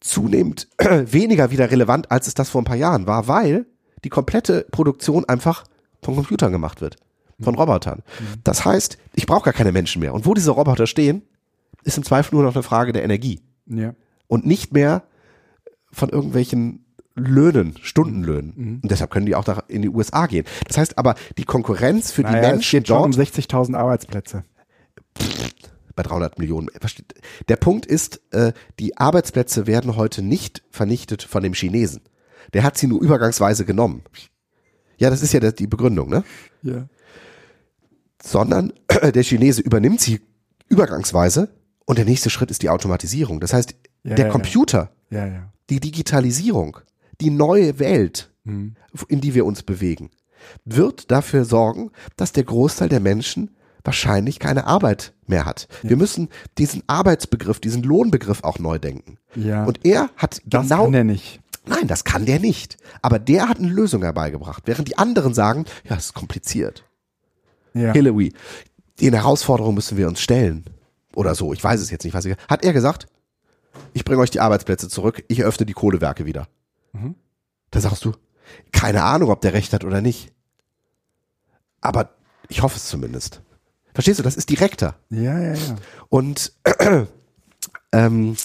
zunehmend weniger wieder relevant, als es das vor ein paar Jahren war, weil die komplette Produktion einfach von Computern gemacht wird, von Robotern. Das heißt, ich brauche gar keine Menschen mehr. Und wo diese Roboter stehen, ist im Zweifel nur noch eine Frage der Energie Ja. Und nicht mehr von irgendwelchen Löhnen, Stundenlöhnen. Und deshalb können die auch da in die USA gehen. Das heißt aber, die Konkurrenz für die Naja, es Menschen geht schon um dort 60.000 Arbeitsplätze. bei 300 Millionen. Versteht- Der Punkt ist, äh, die Arbeitsplätze werden heute nicht vernichtet von dem Chinesen. Der hat sie nur übergangsweise genommen. Ja, das ist ja die Begründung, ne? Ja. Sondern der Chinese übernimmt sie übergangsweise und der nächste Schritt ist die Automatisierung. Das heißt, Ja, der ja. Computer, Ja, die Digitalisierung, die neue Welt, Mhm. in die wir uns bewegen, wird dafür sorgen, dass der Großteil der Menschen wahrscheinlich keine Arbeit mehr hat. Wir müssen diesen Arbeitsbegriff, diesen Lohnbegriff auch neu denken. Und er hat Das genau, kann er nicht. nein, das kann der nicht. Aber der hat eine Lösung herbeigebracht, während die anderen sagen, ja, es ist kompliziert. Ja. Hillary, den Herausforderungen müssen wir uns stellen. Oder so, ich weiß es jetzt nicht. Weiß ich. Hat er gesagt, ich bringe euch die Arbeitsplätze zurück, ich öffne die Kohlewerke wieder. Mhm. Da sagst du, keine Ahnung, ob der recht hat oder nicht. Aber ich hoffe es zumindest. Verstehst du, das ist direkter. Ja, ja, ja. Und ähm,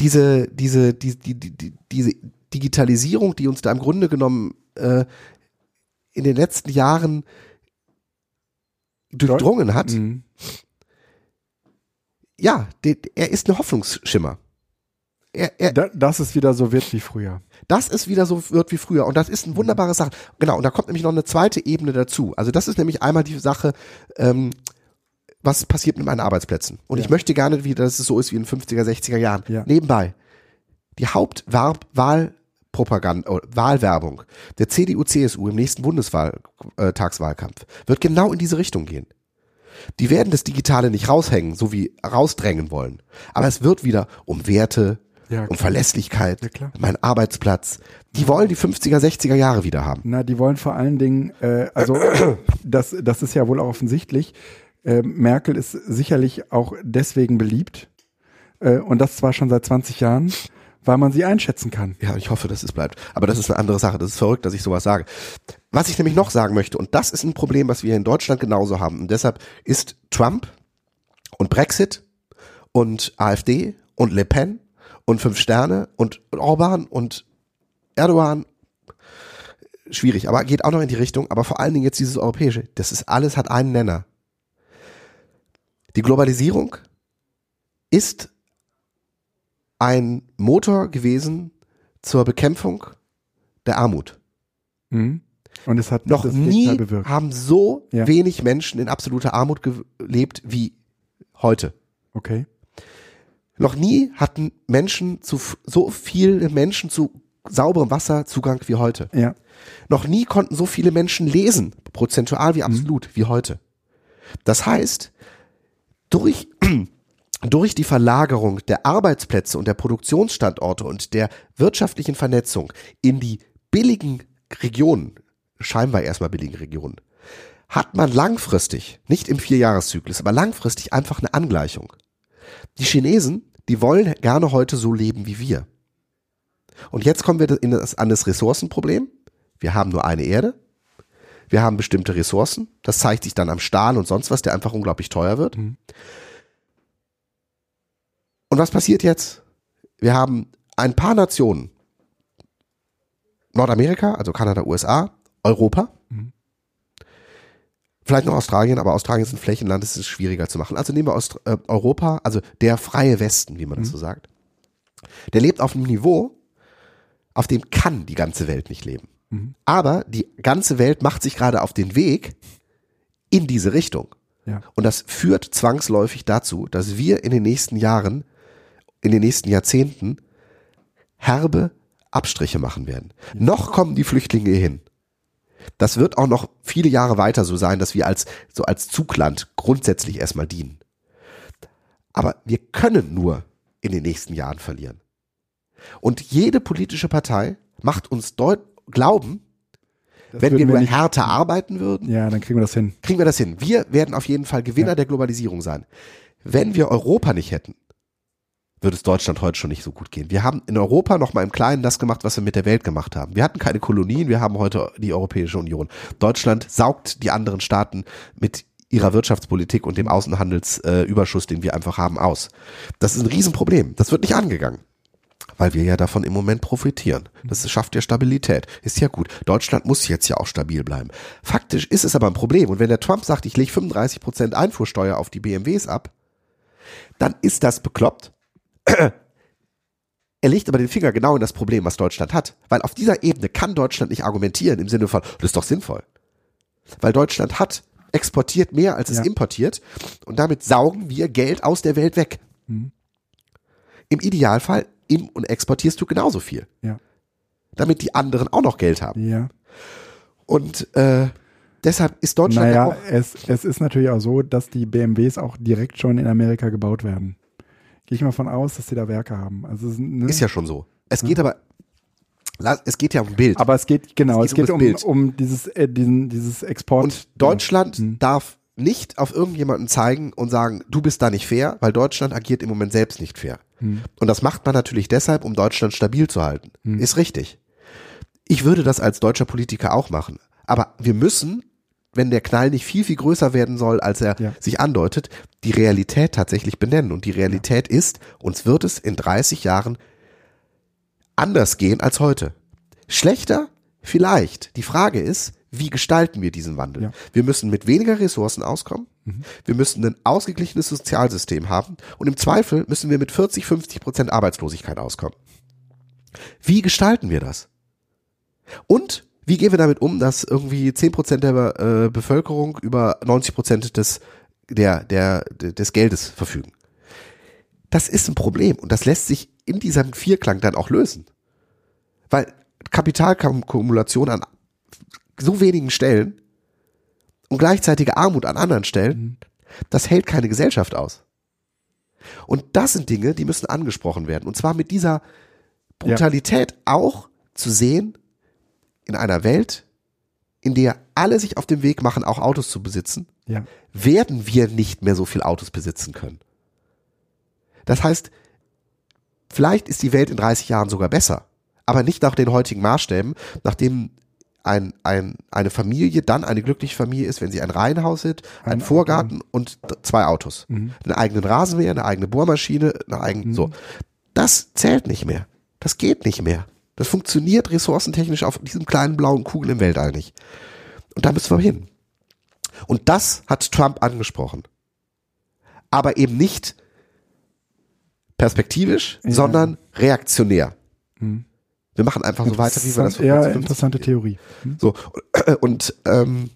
diese, diese, die, die, die, die, diese Digitalisierung, die uns da im Grunde genommen äh, in den letzten Jahren durchdrungen hat, Mhm. ja, de, er ist ein Hoffnungsschimmer. Er, er, Da, dass es wieder so wird wie früher. dass es wieder so wird wie früher. Und das ist eine wunderbare Sache. Genau, und da kommt nämlich noch eine zweite Ebene dazu. Also das ist nämlich einmal die Sache, ähm, was passiert mit meinen Arbeitsplätzen. Und Ja. ich möchte gerne wieder, dass es so ist wie in den 50er, 60er Jahren. Ja. Nebenbei, die Hauptwahlpropaganda, oh, Wahlwerbung der CDU, CSU im nächsten Bundestagswahlkampf wird genau in diese Richtung gehen. Die werden das Digitale nicht raushängen, so wie rausdrängen wollen. Aber es wird wieder um Werte, Ja, um. Verlässlichkeit, Ja, klar. mein Arbeitsplatz. Die wollen die 50er, 60er Jahre wieder haben. Na, die wollen vor allen Dingen, äh, also das, das ist ja wohl auch offensichtlich. Äh, Merkel ist sicherlich auch deswegen beliebt. Äh, und das zwar schon seit 20 Jahren, weil man sie einschätzen kann. Ja, ich hoffe, dass es bleibt. Aber das ist eine andere Sache. Das ist verrückt, dass ich sowas sage. Was ich nämlich noch sagen möchte, und das ist ein Problem, was wir in Deutschland genauso haben. Und deshalb ist Trump und Brexit und AfD und Le Pen und Fünf Sterne und Orban und Erdogan schwierig, aber geht auch noch in die Richtung. Aber vor allen Dingen jetzt dieses Europäische. Das ist alles hat einen Nenner. Die Globalisierung ist ein Motor gewesen zur Bekämpfung der Armut. Mhm. Und es hat Noch nie bewirkt. haben so Ja. wenig Menschen in absoluter Armut gelebt wie heute. Okay. Noch nie hatten Menschen zu so viele Menschen zu sauberem Wasser Zugang wie heute. Ja. Noch nie konnten so viele Menschen lesen, prozentual wie absolut, wie heute. Das heißt, durch, durch die Verlagerung der Arbeitsplätze und der Produktionsstandorte und der wirtschaftlichen Vernetzung in die billigen Regionen, scheinbar erstmal billigen Regionen, hat man langfristig, nicht im Vierjahreszyklus, aber langfristig einfach eine Angleichung. Die Chinesen, die wollen gerne heute so leben wie wir. Und jetzt kommen wir in das, an das Ressourcenproblem. Wir haben nur eine Erde. Wir haben bestimmte Ressourcen. Das zeigt sich dann am Stahl und sonst was, der einfach unglaublich teuer wird. Mhm. Und was passiert jetzt? Wir haben ein paar Nationen. Nordamerika, also Kanada, USA, Europa. Vielleicht noch Australien, aber Australien ist ein Flächenland, das ist schwieriger zu machen. Also nehmen wir Aust äh, Europa, also der freie Westen, wie man mhm. das so sagt. Der lebt auf einem Niveau, auf dem kann die ganze Welt nicht leben. Mhm. Aber die ganze Welt macht sich gerade auf den Weg in diese Richtung. Ja. Und das führt zwangsläufig dazu, dass wir in den nächsten Jahren, in den nächsten Jahrzehnten herbe Abstriche machen werden. Ja. Noch kommen die Flüchtlinge hin. Das wird auch noch viele Jahre weiter so sein, dass wir als, so als Zugland grundsätzlich erstmal dienen. Aber wir können nur in den nächsten Jahren verlieren. Und jede politische Partei macht uns deut glauben, das wenn wir nur wir härter arbeiten würden, ja, dann kriegen wir das hin. Kriegen wir das hin. Wir werden auf jeden Fall Gewinner ja. der Globalisierung sein. Wenn wir Europa nicht hätten, würde es Deutschland heute schon nicht so gut gehen. Wir haben in Europa noch mal im Kleinen das gemacht, was wir mit der Welt gemacht haben. Wir hatten keine Kolonien, wir haben heute die Europäische Union. Deutschland saugt die anderen Staaten mit ihrer Wirtschaftspolitik und dem Außenhandelsüberschuss, äh, den wir einfach haben, aus. Das ist ein Riesenproblem. Das wird nicht angegangen weil wir ja davon im Moment profitieren. Das schafft ja Stabilität. Ist ja gut. Deutschland muss jetzt ja auch stabil bleiben. Faktisch ist es aber ein Problem. Und wenn der Trump sagt, ich lege 35 Prozent Einfuhrsteuer auf die BMWs ab, dann ist das bekloppt. Er legt aber den Finger genau in das Problem, was Deutschland hat. Weil auf dieser Ebene kann Deutschland nicht argumentieren im Sinne von, das ist doch sinnvoll. Weil Deutschland hat exportiert mehr, als es ja. importiert. Und damit saugen wir Geld aus der Welt weg. Mhm. Im Idealfall im und exportierst du genauso viel. Ja. Damit die anderen auch noch Geld haben. Ja. Und äh, deshalb ist Deutschland naja, auch. Es, es ist natürlich auch so, dass die BMWs auch direkt schon in Amerika gebaut werden. Gehe ich mal von aus, dass sie da Werke haben. Also, ne? Ist ja schon so. Es geht aber es geht ja um Bild. Aber es geht, genau, es geht, es geht um, um, um, dieses, äh, diesen, dieses Export. Und Deutschland mhm. darf nicht auf irgendjemanden zeigen und sagen, du bist da nicht fair, weil Deutschland agiert im Moment selbst nicht fair. Hm. Und das macht man natürlich deshalb, um Deutschland stabil zu halten. Hm. Ist richtig. Ich würde das als deutscher Politiker auch machen. Aber wir müssen, wenn der Knall nicht viel, viel größer werden soll, als er ja. sich andeutet, die Realität tatsächlich benennen. Und die Realität ja. ist, uns wird es in 30 Jahren anders gehen als heute. Schlechter? Vielleicht. Die Frage ist, wie gestalten wir diesen Wandel? Ja. Wir müssen mit weniger Ressourcen auskommen. Mhm. Wir müssen ein ausgeglichenes Sozialsystem haben. Und im Zweifel müssen wir mit 40, 50 Prozent Arbeitslosigkeit auskommen. Wie gestalten wir das? Und wie gehen wir damit um, dass irgendwie 10 Prozent der äh, Bevölkerung über 90 Prozent des, der, der, des Geldes verfügen? Das ist ein Problem und das lässt sich in diesem Vierklang dann auch lösen. Weil Kapitalkumulation an so wenigen Stellen und gleichzeitige Armut an anderen Stellen, mhm. das hält keine Gesellschaft aus. Und das sind Dinge, die müssen angesprochen werden. Und zwar mit dieser Brutalität ja. auch zu sehen in einer Welt, in der alle sich auf den Weg machen, auch Autos zu besitzen, ja. werden wir nicht mehr so viel Autos besitzen können. Das heißt, vielleicht ist die Welt in 30 Jahren sogar besser, aber nicht nach den heutigen Maßstäben, nachdem ein, ein, eine Familie dann eine glückliche Familie ist, wenn sie ein Reihenhaus hat, einen ein Vorgarten Auto. und zwei Autos. Mhm. Einen eigenen Rasenmäher, eine eigene Bohrmaschine, eine eigene, mhm. so. Das zählt nicht mehr. Das geht nicht mehr. Das funktioniert ressourcentechnisch auf diesem kleinen blauen Kugel im Weltall nicht. Und da müssen wir hin. Und das hat Trump angesprochen. Aber eben nicht perspektivisch, ja. sondern reaktionär. Mhm. Wir machen einfach so weiter, wie wir das Ja, interessante Theorie. Hm? So, und ähm,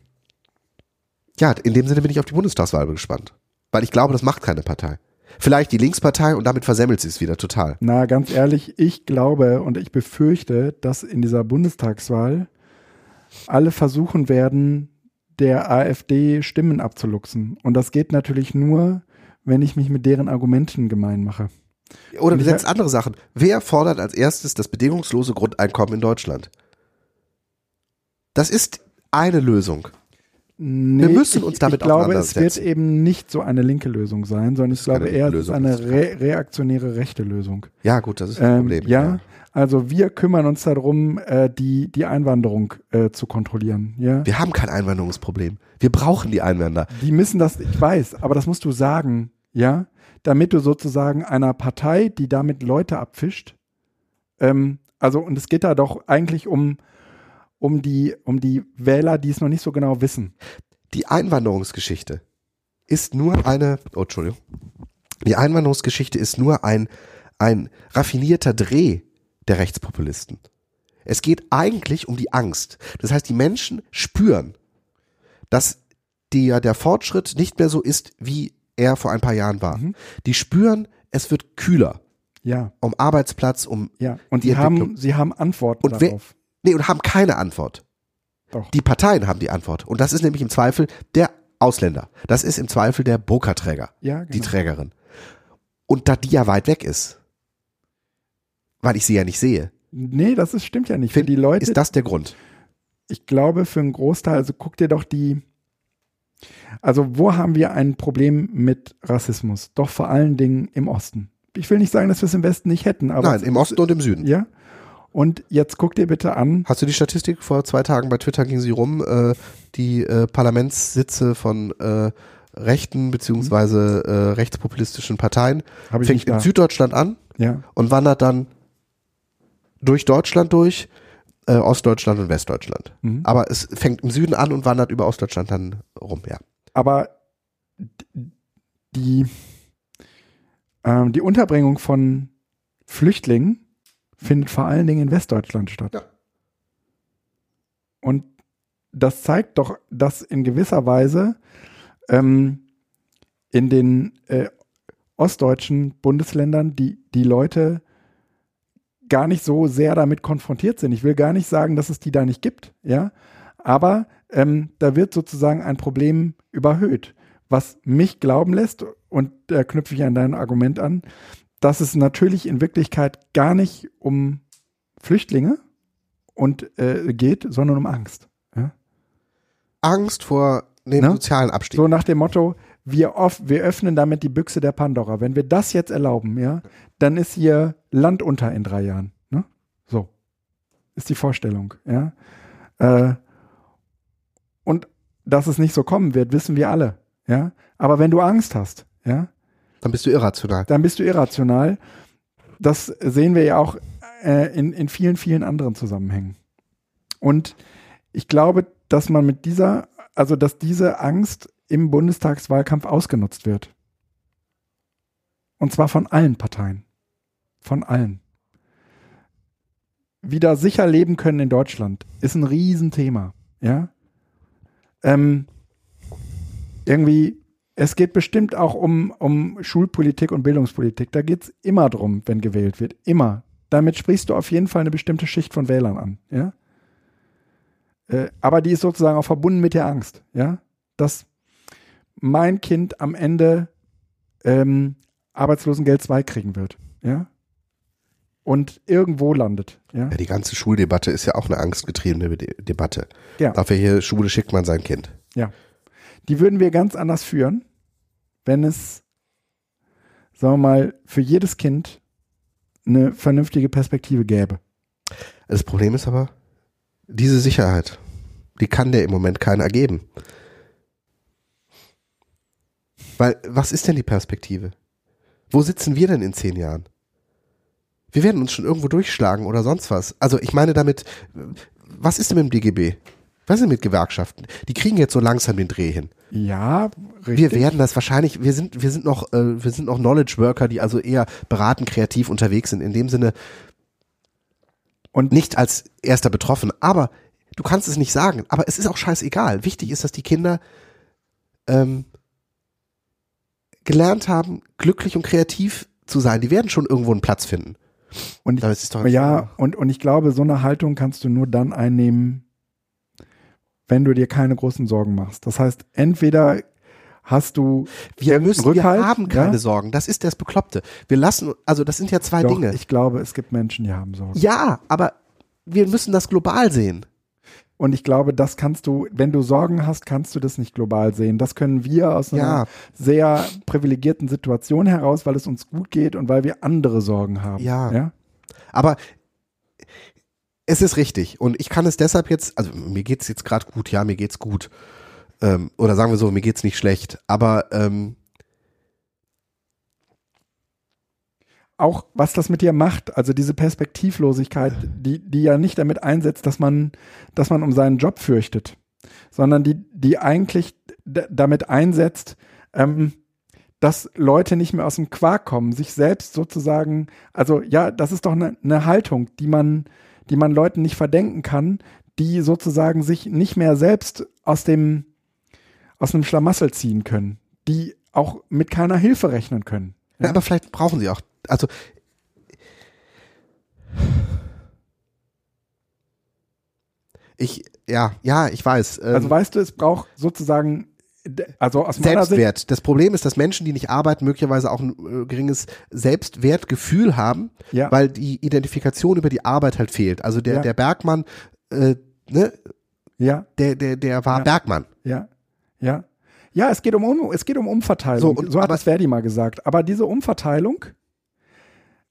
ja, in dem Sinne bin ich auf die Bundestagswahl gespannt. Weil ich glaube, das macht keine Partei. Vielleicht die Linkspartei und damit versemmelt sie es wieder total. Na, ganz ehrlich, ich glaube und ich befürchte, dass in dieser Bundestagswahl alle versuchen werden, der AfD Stimmen abzuluxen. Und das geht natürlich nur, wenn ich mich mit deren Argumenten gemein mache. Oder du setzt andere Sachen. Wer fordert als erstes das bedingungslose Grundeinkommen in Deutschland? Das ist eine Lösung. Nee, wir müssen uns ich, damit ich glaube, es wird eben nicht so eine linke Lösung sein, sondern ich glaube eher, es ist eine re reaktionäre rechte Lösung. Ja, gut, das ist das Ähm, Problem. ja, also wir kümmern uns darum, äh, die, die Einwanderung äh, zu kontrollieren. Ja, Wir haben kein Einwanderungsproblem. Wir brauchen die Einwanderer. die müssen das, ich weiß, aber das musst du sagen, ja, damit du sozusagen einer Partei, die damit Leute abfischt, ähm, also und es geht da doch eigentlich um um die um die Wähler, die es noch nicht so genau wissen. Die Einwanderungsgeschichte ist nur eine, oh, Entschuldigung. Die Einwanderungsgeschichte ist nur ein, ein raffinierter Dreh der Rechtspopulisten. Es geht eigentlich um die Angst. Das heißt, die Menschen spüren, dass der, der Fortschritt nicht mehr so ist, wie er vor ein paar Jahren war. Mhm. Die spüren, es wird kühler Ja, um Arbeitsplatz, um ja. Und Die sie haben sie haben Antworten Und darauf. Nee und haben keine Antwort. Doch. Die Parteien haben die Antwort und das ist nämlich im Zweifel der Ausländer. Das ist im Zweifel der Burka-Träger, Ja, die genau. Trägerin. Und da die ja weit weg ist, weil ich sie ja nicht sehe, Nee, das ist, stimmt ja nicht. Für die Leute, ist das der Grund. ich glaube, für einen Großteil, also guck dir doch die, also wo haben wir ein Problem mit Rassismus? Doch vor allen Dingen im Osten. Ich will nicht sagen, dass wir es im Westen nicht hätten, aber Nein, im Osten und im Süden. ja. Und jetzt guck dir bitte an, Hast du die Statistik? Vor zwei Tagen bei Twitter ging sie rum, äh, die äh, Parlamentssitze von äh, rechten beziehungsweise äh, rechtspopulistischen Parteien habe ich fängt in da. Süddeutschland an Ja, und wandert dann durch Deutschland durch, äh, Ostdeutschland und Westdeutschland. Mhm. Aber es fängt im Süden an und wandert über Ostdeutschland dann rum, ja. aber die, ähm, die Unterbringung von Flüchtlingen findet vor allen Dingen in Westdeutschland statt. Ja. Und das zeigt doch, dass in gewisser Weise ähm, in den äh, ostdeutschen Bundesländern die, die Leute gar nicht so sehr damit konfrontiert sind. Ich will gar nicht sagen, dass es die da nicht gibt, ja, aber ähm, da wird sozusagen ein Problem überhöht, was mich glauben lässt, und da knüpfe ich an dein Argument an, dass es natürlich in Wirklichkeit gar nicht um Flüchtlinge und äh, geht, sondern um Angst. Ja? Angst vor dem Ne? sozialen Abstieg. So nach dem Motto, wir, off, wir öffnen damit die Büchse der Pandora. Wenn wir das jetzt erlauben, ja, dann ist hier Land unter in drei Jahren. Ne? So ist die Vorstellung. Ja? Äh, und dass es nicht so kommen wird, wissen wir alle. Ja? Aber wenn du Angst hast, ja, Dann bist du irrational. dann bist du irrational. Das sehen wir ja auch äh, in, in vielen, vielen anderen Zusammenhängen. Und ich glaube, dass man mit dieser, also dass diese Angst im Bundestagswahlkampf ausgenutzt wird. Und zwar von allen Parteien. Von allen. Wieder sicher leben können in Deutschland ist ein Riesenthema. Ja. Ähm, irgendwie, es geht bestimmt auch um, um Schulpolitik und Bildungspolitik. Da geht es immer drum, wenn gewählt wird. Immer. Damit sprichst du auf jeden Fall eine bestimmte Schicht von Wählern an. Ja. Äh, aber die ist sozusagen auch verbunden mit der Angst. Ja. Dass mein Kind am Ende ähm, Arbeitslosengeld 2 kriegen wird. Ja. Und irgendwo landet. Ja. Ja, die ganze Schuldebatte ist ja auch eine angstgetriebene De Debatte. Ja. Auf welche Schule schickt man sein Kind? Ja. Die würden wir ganz anders führen, wenn es, sagen wir mal, für jedes Kind eine vernünftige Perspektive gäbe. Das Problem ist aber, diese Sicherheit, die kann der im Moment keiner geben. Weil, was ist denn die Perspektive? Wo sitzen wir denn in zehn Jahren? Wir werden uns schon irgendwo durchschlagen oder sonst was. Also ich meine damit, was ist denn mit dem DGB? Was ist mit Gewerkschaften? Die kriegen jetzt so langsam den Dreh hin. Ja, richtig. Wir werden das wahrscheinlich, wir sind, wir sind noch, äh, wir sind noch Knowledge Worker, die also eher beratend kreativ unterwegs sind. In dem Sinne, Und nicht als erster betroffen, aber du kannst es nicht sagen. Aber es ist auch scheißegal. Wichtig ist, dass die Kinder ähm, gelernt haben, glücklich und kreativ zu sein. Die werden schon irgendwo einen Platz finden. Und doch ja, und, und ich glaube, so eine Haltung kannst du nur dann einnehmen, wenn du dir keine großen Sorgen machst. Das heißt, entweder hast du wir müssen, Rückhalt, wir haben keine ja? Sorgen. Das ist das Bekloppte. Wir lassen, also das sind ja zwei Doch, Dinge. ich glaube, es gibt Menschen, die haben Sorgen. ja, aber wir müssen das global sehen. Und ich glaube, das kannst du, wenn du Sorgen hast, kannst du das nicht global sehen. Das können wir aus einer Ja. sehr privilegierten Situation heraus, weil es uns gut geht und weil wir andere Sorgen haben. Ja. ja? Aber es ist richtig. Und ich kann es deshalb jetzt, also mir geht's jetzt gerade gut, ja, mir geht's gut. Ähm, oder sagen wir so, mir geht's nicht schlecht. Aber ähm, auch was das mit dir macht, also diese Perspektivlosigkeit, die, die ja nicht damit einsetzt, dass man, dass man um seinen Job fürchtet, sondern die, die eigentlich damit einsetzt, ähm, dass Leute nicht mehr aus dem Quark kommen, sich selbst sozusagen, also ja, das ist doch eine, eine Haltung, die man, die man Leuten nicht verdenken kann, die sozusagen sich nicht mehr selbst aus dem, aus einem Schlamassel ziehen können, die auch mit keiner Hilfe rechnen können. ja. aber vielleicht brauchen sie auch, also ich, ja, ja, ich weiß. Ähm, Also weißt du, es braucht sozusagen, also aus meiner Sicht, Selbstwert. Das Problem ist, dass Menschen, die nicht arbeiten, möglicherweise auch ein äh, geringes Selbstwertgefühl haben, Ja. weil die Identifikation über die Arbeit halt fehlt. Also der, Ja. der Bergmann, äh, ne, ja, der, der, der war Ja. Bergmann. ja, ja. Ja, es geht um, um es geht um Umverteilung. So, So, und- hat aber- das Verdi mal gesagt. Aber diese Umverteilung,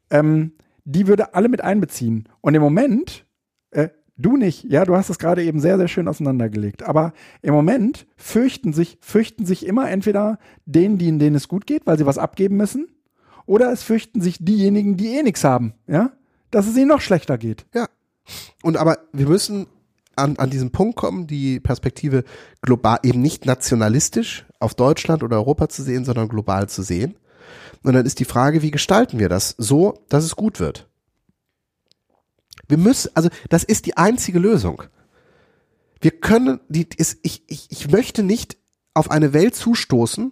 ähm, die würde alle mit einbeziehen. Und im Moment, äh, du nicht, ja, du hast es gerade eben sehr, sehr schön auseinandergelegt. Aber im Moment fürchten sich, fürchten sich immer entweder denen, die, denen es gut geht, weil sie was abgeben müssen, oder es fürchten sich diejenigen, die eh nichts haben, ja, dass es ihnen noch schlechter geht. Ja. Und aber wir müssen an, an diesem Punkt kommen, die Perspektive global, eben nicht nationalistisch auf Deutschland oder Europa zu sehen, sondern global zu sehen. Und dann ist die Frage, wie gestalten wir das so, dass es gut wird? Wir müssen, also das ist die einzige Lösung. Wir können, die ist, ich, ich, ich möchte nicht auf eine Welt zustoßen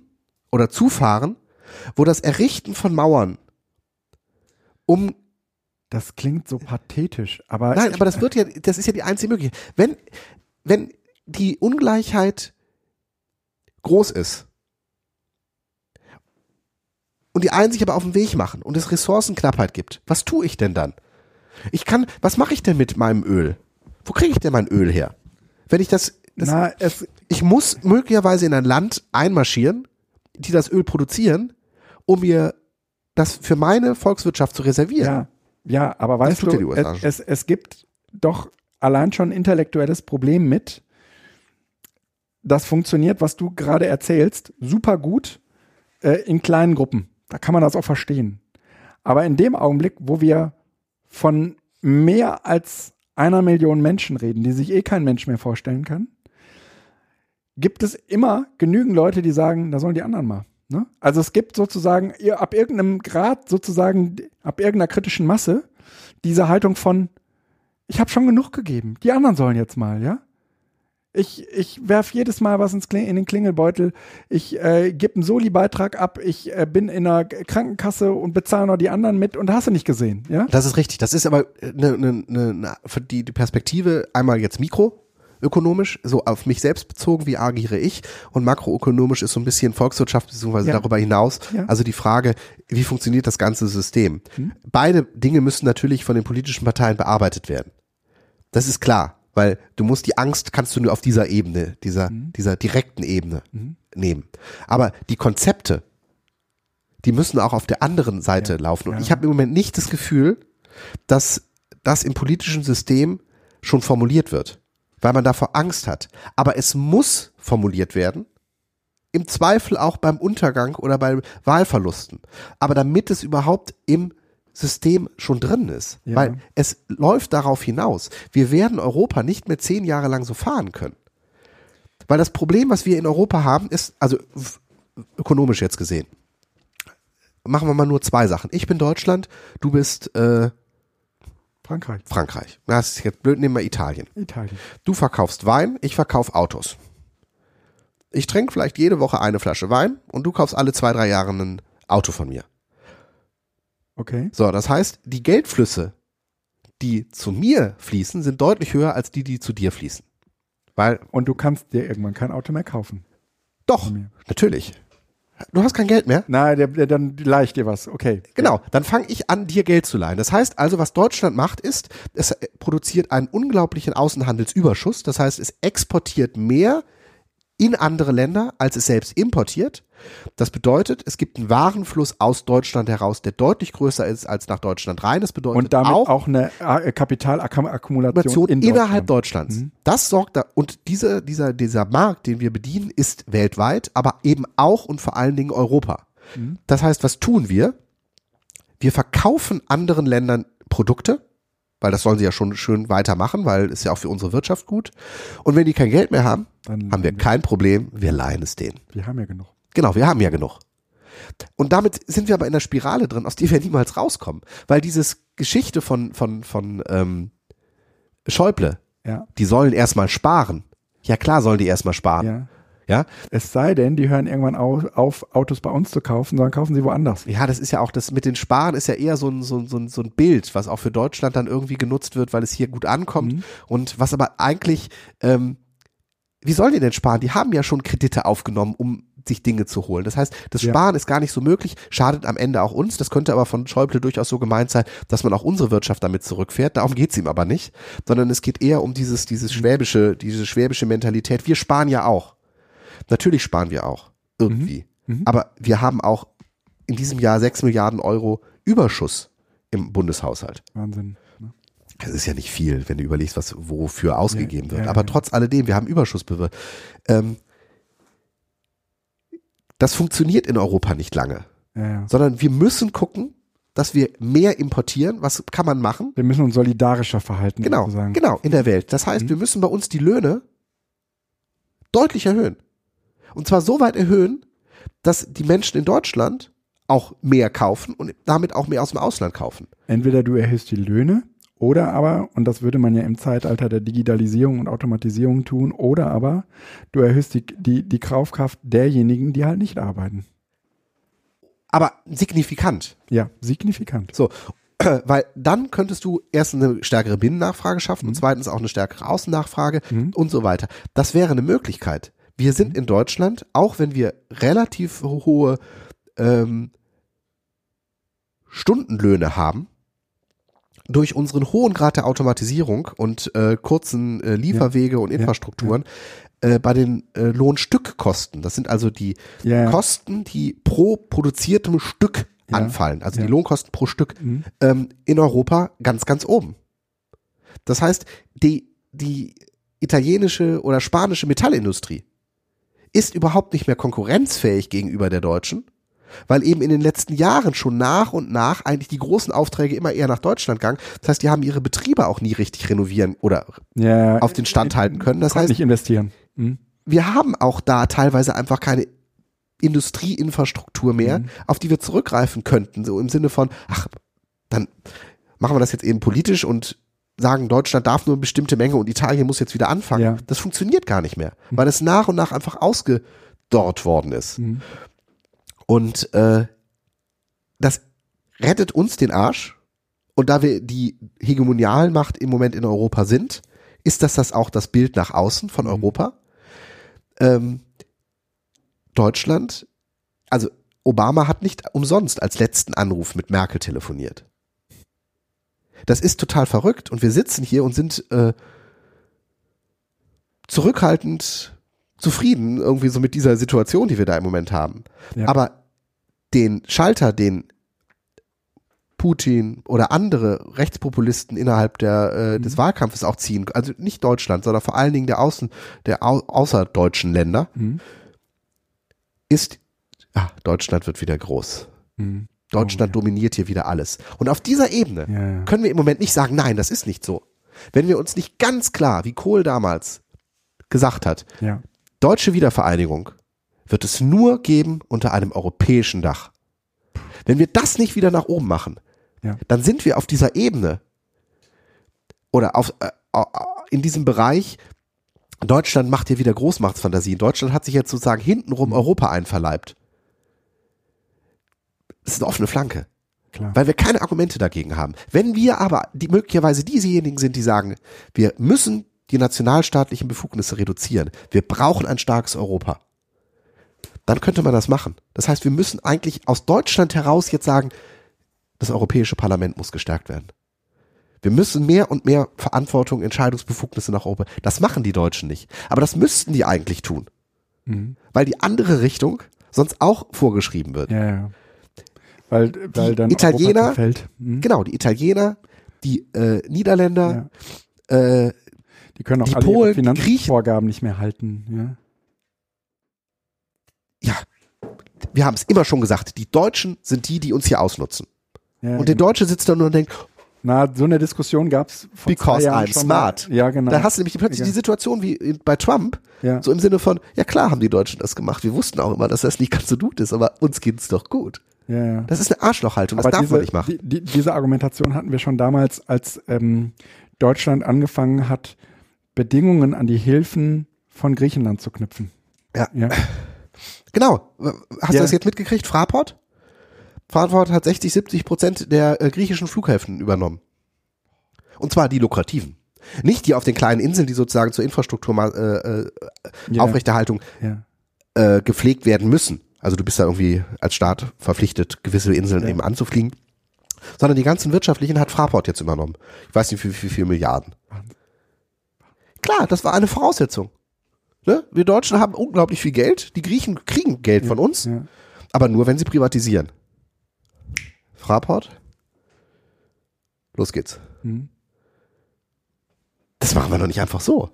oder zufahren, wo das Errichten von Mauern um Das klingt so pathetisch, aber Nein, aber das wird ja, das ist ja die einzige Möglichkeit. Wenn, wenn die Ungleichheit groß ist und die einen sich aber auf den Weg machen und es Ressourcenknappheit gibt, was tue ich denn dann? Ich kann, was mache ich denn mit meinem Öl? Wo kriege ich denn mein Öl her? Wenn ich das, das na, es, ich muss möglicherweise in ein Land einmarschieren, die das Öl produzieren, um mir das für meine Volkswirtschaft zu reservieren. ja, ja, aber weißt du, es, es, es gibt doch allein schon ein intellektuelles Problem mit, das funktioniert, was du gerade erzählst, super gut äh, in kleinen Gruppen. Da kann man das auch verstehen. Aber in dem Augenblick, wo wir von mehr als einer Million Menschen reden, die sich eh kein Mensch mehr vorstellen kann, gibt es immer genügend Leute, die sagen, da sollen die anderen mal. Ne? Also es gibt sozusagen ab irgendeinem Grad, sozusagen ab irgendeiner kritischen Masse, diese Haltung von, ich habe schon genug gegeben, die anderen sollen jetzt mal, ja? Ich, ich werf jedes Mal was ins Kling, in den Klingelbeutel. Ich äh, gebe einen Soli-Beitrag ab. Ich äh, bin in einer Krankenkasse und bezahle noch die anderen mit und hast du nicht gesehen, ja? Das ist richtig. Das ist aber eine, eine, eine, für die, die Perspektive einmal jetzt mikroökonomisch, so auf mich selbst bezogen, wie agiere ich, und makroökonomisch ist so ein bisschen Volkswirtschaft beziehungsweise Ja. darüber hinaus. Ja. Also die Frage, wie funktioniert das ganze System? Beide Dinge müssen natürlich von den politischen Parteien bearbeitet werden. Das ist klar, weil du musst die Angst kannst du nur auf dieser Ebene, dieser, dieser direkten Ebene nehmen. Aber die Konzepte, die müssen auch auf der anderen Seite laufen. Und Ja. ich habe im Moment nicht das Gefühl, dass das im politischen System schon formuliert wird, weil man davor Angst hat. Aber es muss formuliert werden, im Zweifel auch beim Untergang oder bei Wahlverlusten. Aber damit es überhaupt im System schon drin ist. Ja. Weil es läuft darauf hinaus. Wir werden Europa nicht mehr zehn Jahre lang so fahren können. Weil das Problem, was wir in Europa haben, ist, also ökonomisch jetzt gesehen, machen wir mal nur zwei Sachen. Ich bin Deutschland, du bist äh, Frankreich, Frankreich. Das ist jetzt blöd, nehmen wir Italien. Italien. Du verkaufst Wein, ich verkauf Autos. Ich trinke vielleicht jede Woche eine Flasche Wein und du kaufst alle zwei, drei Jahre ein Auto von mir. Okay. So, das heißt, die Geldflüsse, die zu mir fließen, sind deutlich höher als die, die zu dir fließen. Weil, Und du kannst dir irgendwann kein Auto mehr kaufen. doch, natürlich. Du hast kein Geld mehr? Na, der, der, dann leih ich dir was. Okay. Genau, dann fange ich an, dir Geld zu leihen. Das heißt also, was Deutschland macht, ist, es produziert einen unglaublichen Außenhandelsüberschuss. Das heißt, es exportiert mehr in andere Länder, als es selbst importiert. Das bedeutet, es gibt einen Warenfluss aus Deutschland heraus, der deutlich größer ist als nach Deutschland rein. Das bedeutet Und damit auch, auch, eine äh, Kapitalakkumulation in innerhalb Deutschland. Deutschlands. Das sorgt da, und diese, dieser, dieser Markt, den wir bedienen, ist weltweit, aber eben auch und vor allen Dingen Europa. Das heißt, was tun wir? Wir verkaufen anderen Ländern Produkte, weil das sollen sie ja schon schön weitermachen, weil ist ja auch für unsere Wirtschaft gut. Und wenn die kein Geld mehr haben, Dann haben wir kein Problem, wir leihen es denen. Wir haben ja genug. Genau, wir haben ja genug. Und damit sind wir aber in der Spirale drin, aus der wir niemals rauskommen. Weil dieses Geschichte von, von, von ähm, Schäuble, Ja. die sollen erstmal sparen. Ja klar sollen die erstmal sparen. Ja. Ja? Es sei denn, die hören irgendwann auf, auf, Autos bei uns zu kaufen, sondern kaufen sie woanders. ja, das ist ja auch, das mit den Sparen ist ja eher so ein, so, ein- so, ein- so ein Bild, was auch für Deutschland dann irgendwie genutzt wird, weil es hier gut ankommt. Und was aber eigentlich, ähm, wie sollen die denn sparen? Die haben ja schon Kredite aufgenommen, um sich Dinge zu holen. Das heißt, das Ja. Sparen ist gar nicht so möglich, schadet am Ende auch uns. Das könnte aber von Schäuble durchaus so gemeint sein, dass man auch unsere Wirtschaft damit zurückfährt. Darum geht's ihm aber nicht, sondern es geht eher um dieses, dieses schwäbische, diese schwäbische Mentalität. Wir sparen ja auch. Natürlich sparen wir auch. Irgendwie. Aber wir haben auch in diesem Jahr sechs Milliarden Euro Überschuss im Bundeshaushalt. Wahnsinn. ne? Das ist ja nicht viel, wenn du überlegst, was wofür ausgegeben Ja, wird. ja, Aber ja. trotz alledem, wir haben Überschuss bewirkt. Ähm, das funktioniert in Europa nicht lange, sondern wir müssen gucken, dass wir mehr importieren. Was kann man machen? Wir müssen uns solidarischer verhalten. Genau, sozusagen. genau, in der Welt. Das heißt, Mhm. wir müssen bei uns die Löhne deutlich erhöhen. Und zwar so weit erhöhen, dass die Menschen in Deutschland auch mehr kaufen und damit auch mehr aus dem Ausland kaufen. Entweder du erhöhst die Löhne oder aber, und das würde man ja im Zeitalter der Digitalisierung und Automatisierung tun, oder aber du erhöhst die, die, die Kaufkraft derjenigen, die halt nicht arbeiten. Aber signifikant. Ja, signifikant. So, weil dann könntest du erst eine stärkere Binnennachfrage schaffen und zweitens auch eine stärkere Außennachfrage und so weiter. Das wäre eine Möglichkeit. Wir sind in Deutschland, auch wenn wir relativ hohe ähm, Stundenlöhne haben, durch unseren hohen Grad der Automatisierung und äh, kurzen äh, Lieferwege und Infrastrukturen Äh, bei den äh, Lohnstückkosten, das sind also die Ja, ja. Kosten, die pro produziertem Stück Ja. anfallen, also Ja. die Lohnkosten pro Stück, Mhm. ähm, in Europa ganz, ganz oben. Das heißt, die, die italienische oder spanische Metallindustrie ist überhaupt nicht mehr konkurrenzfähig gegenüber der deutschen, weil eben in den letzten Jahren schon nach und nach eigentlich die großen Aufträge immer eher nach Deutschland gegangen. Das heißt, die haben ihre Betriebe auch nie richtig renovieren oder Ja, auf den Stand halten können. Das heißt, nicht investieren. Mhm. wir haben auch da teilweise einfach keine Industrieinfrastruktur mehr, Mhm. auf die wir zurückgreifen könnten, so im Sinne von, ach, dann machen wir das jetzt eben politisch und sagen, Deutschland darf nur eine bestimmte Menge und Italien muss jetzt wieder anfangen. Ja. Das funktioniert gar nicht mehr, weil es nach und nach einfach ausgedorrt worden ist. Mhm. Und äh, das rettet uns den Arsch. Und da wir die Hegemonialmacht im Moment in Europa sind, ist das das auch das Bild nach außen von Europa. Ähm, Deutschland, also Obama hat nicht umsonst als letzten Anruf mit Merkel telefoniert. Das ist total verrückt und wir sitzen hier und sind äh, zurückhaltend zufrieden irgendwie so mit dieser Situation, die wir da im Moment haben. Ja. Aber den Schalter, den Putin oder andere Rechtspopulisten innerhalb der, äh, des Wahlkampfes auch ziehen, also nicht Deutschland, sondern vor allen Dingen der Außen, der au außerdeutschen Länder, Mhm. ist, ah, Deutschland wird wieder groß. Mhm. Deutschland Oh, dominiert hier wieder alles. Und auf dieser Ebene Ja, ja. können wir im Moment nicht sagen, nein, das ist nicht so. Wenn wir uns nicht ganz klar, wie Kohl damals gesagt hat, ja. deutsche Wiedervereinigung wird es nur geben unter einem europäischen Dach. Wenn wir das nicht wieder nach oben machen, Ja. dann sind wir auf dieser Ebene oder auf, äh, äh, in diesem Bereich, Deutschland macht hier wieder Großmachtsfantasien. Deutschland hat sich jetzt sozusagen hintenrum Europa einverleibt. Das ist eine offene Flanke Klar. weil wir keine Argumente dagegen haben. Wenn wir aber die möglicherweise diesejenigen sind, die sagen, wir müssen die nationalstaatlichen Befugnisse reduzieren, wir brauchen ein starkes Europa, dann könnte man das machen. Das heißt, wir müssen eigentlich aus Deutschland heraus jetzt sagen, das Europäische Parlament muss gestärkt werden. Wir müssen mehr und mehr Verantwortung, Entscheidungsbefugnisse nach Europa. Das machen die Deutschen nicht. Aber das müssten die eigentlich tun. Mhm. Weil die andere Richtung sonst auch vorgeschrieben wird. Ja, ja. Weil, weil dann Italiener, mhm. genau, die Italiener, die äh, Niederländer, ja. äh, die können auch die alle Polen, Finanzvorgaben nicht mehr halten. Ja, ja wir haben es immer schon gesagt, die Deutschen sind die, die uns hier ausnutzen. Ja, und der genau. Deutsche sitzt da nur und denkt, Na, so eine Diskussion gab es vor Because zwei Jahren I'm smart. Mal. Ja, genau. da hast du nämlich plötzlich Ja. die Situation wie bei Trump, Ja. so im Sinne von, ja klar haben die Deutschen das gemacht, wir wussten auch immer, dass das nicht ganz so gut ist, aber uns geht's doch gut. Ja, ja. Das ist eine Arschlochhaltung, das Aber darf diese, man nicht machen. Die, die, diese Argumentation hatten wir schon damals, als ähm, Deutschland angefangen hat, Bedingungen an die Hilfen von Griechenland zu knüpfen. Ja. Ja, Genau. Hast Ja. du das jetzt mitgekriegt? Fraport? Fraport hat 60, 70 Prozent der äh, griechischen Flughäfen übernommen. Und zwar die lukrativen. Nicht die auf den kleinen Inseln, die sozusagen zur Infrastruktur äh, äh, ja, Aufrechterhaltung ja. äh, gepflegt werden müssen. Also du bist da irgendwie als Staat verpflichtet, gewisse Inseln Ja. eben anzufliegen. Sondern die ganzen wirtschaftlichen hat Fraport jetzt übernommen. Ich weiß nicht, wie viel Milliarden. Klar, das war eine Voraussetzung. Ne? Wir Deutschen haben unglaublich viel Geld. Die Griechen kriegen Geld von uns, Ja. aber nur, wenn sie privatisieren. Fraport? Los geht's. Hm. Das machen wir doch nicht einfach so.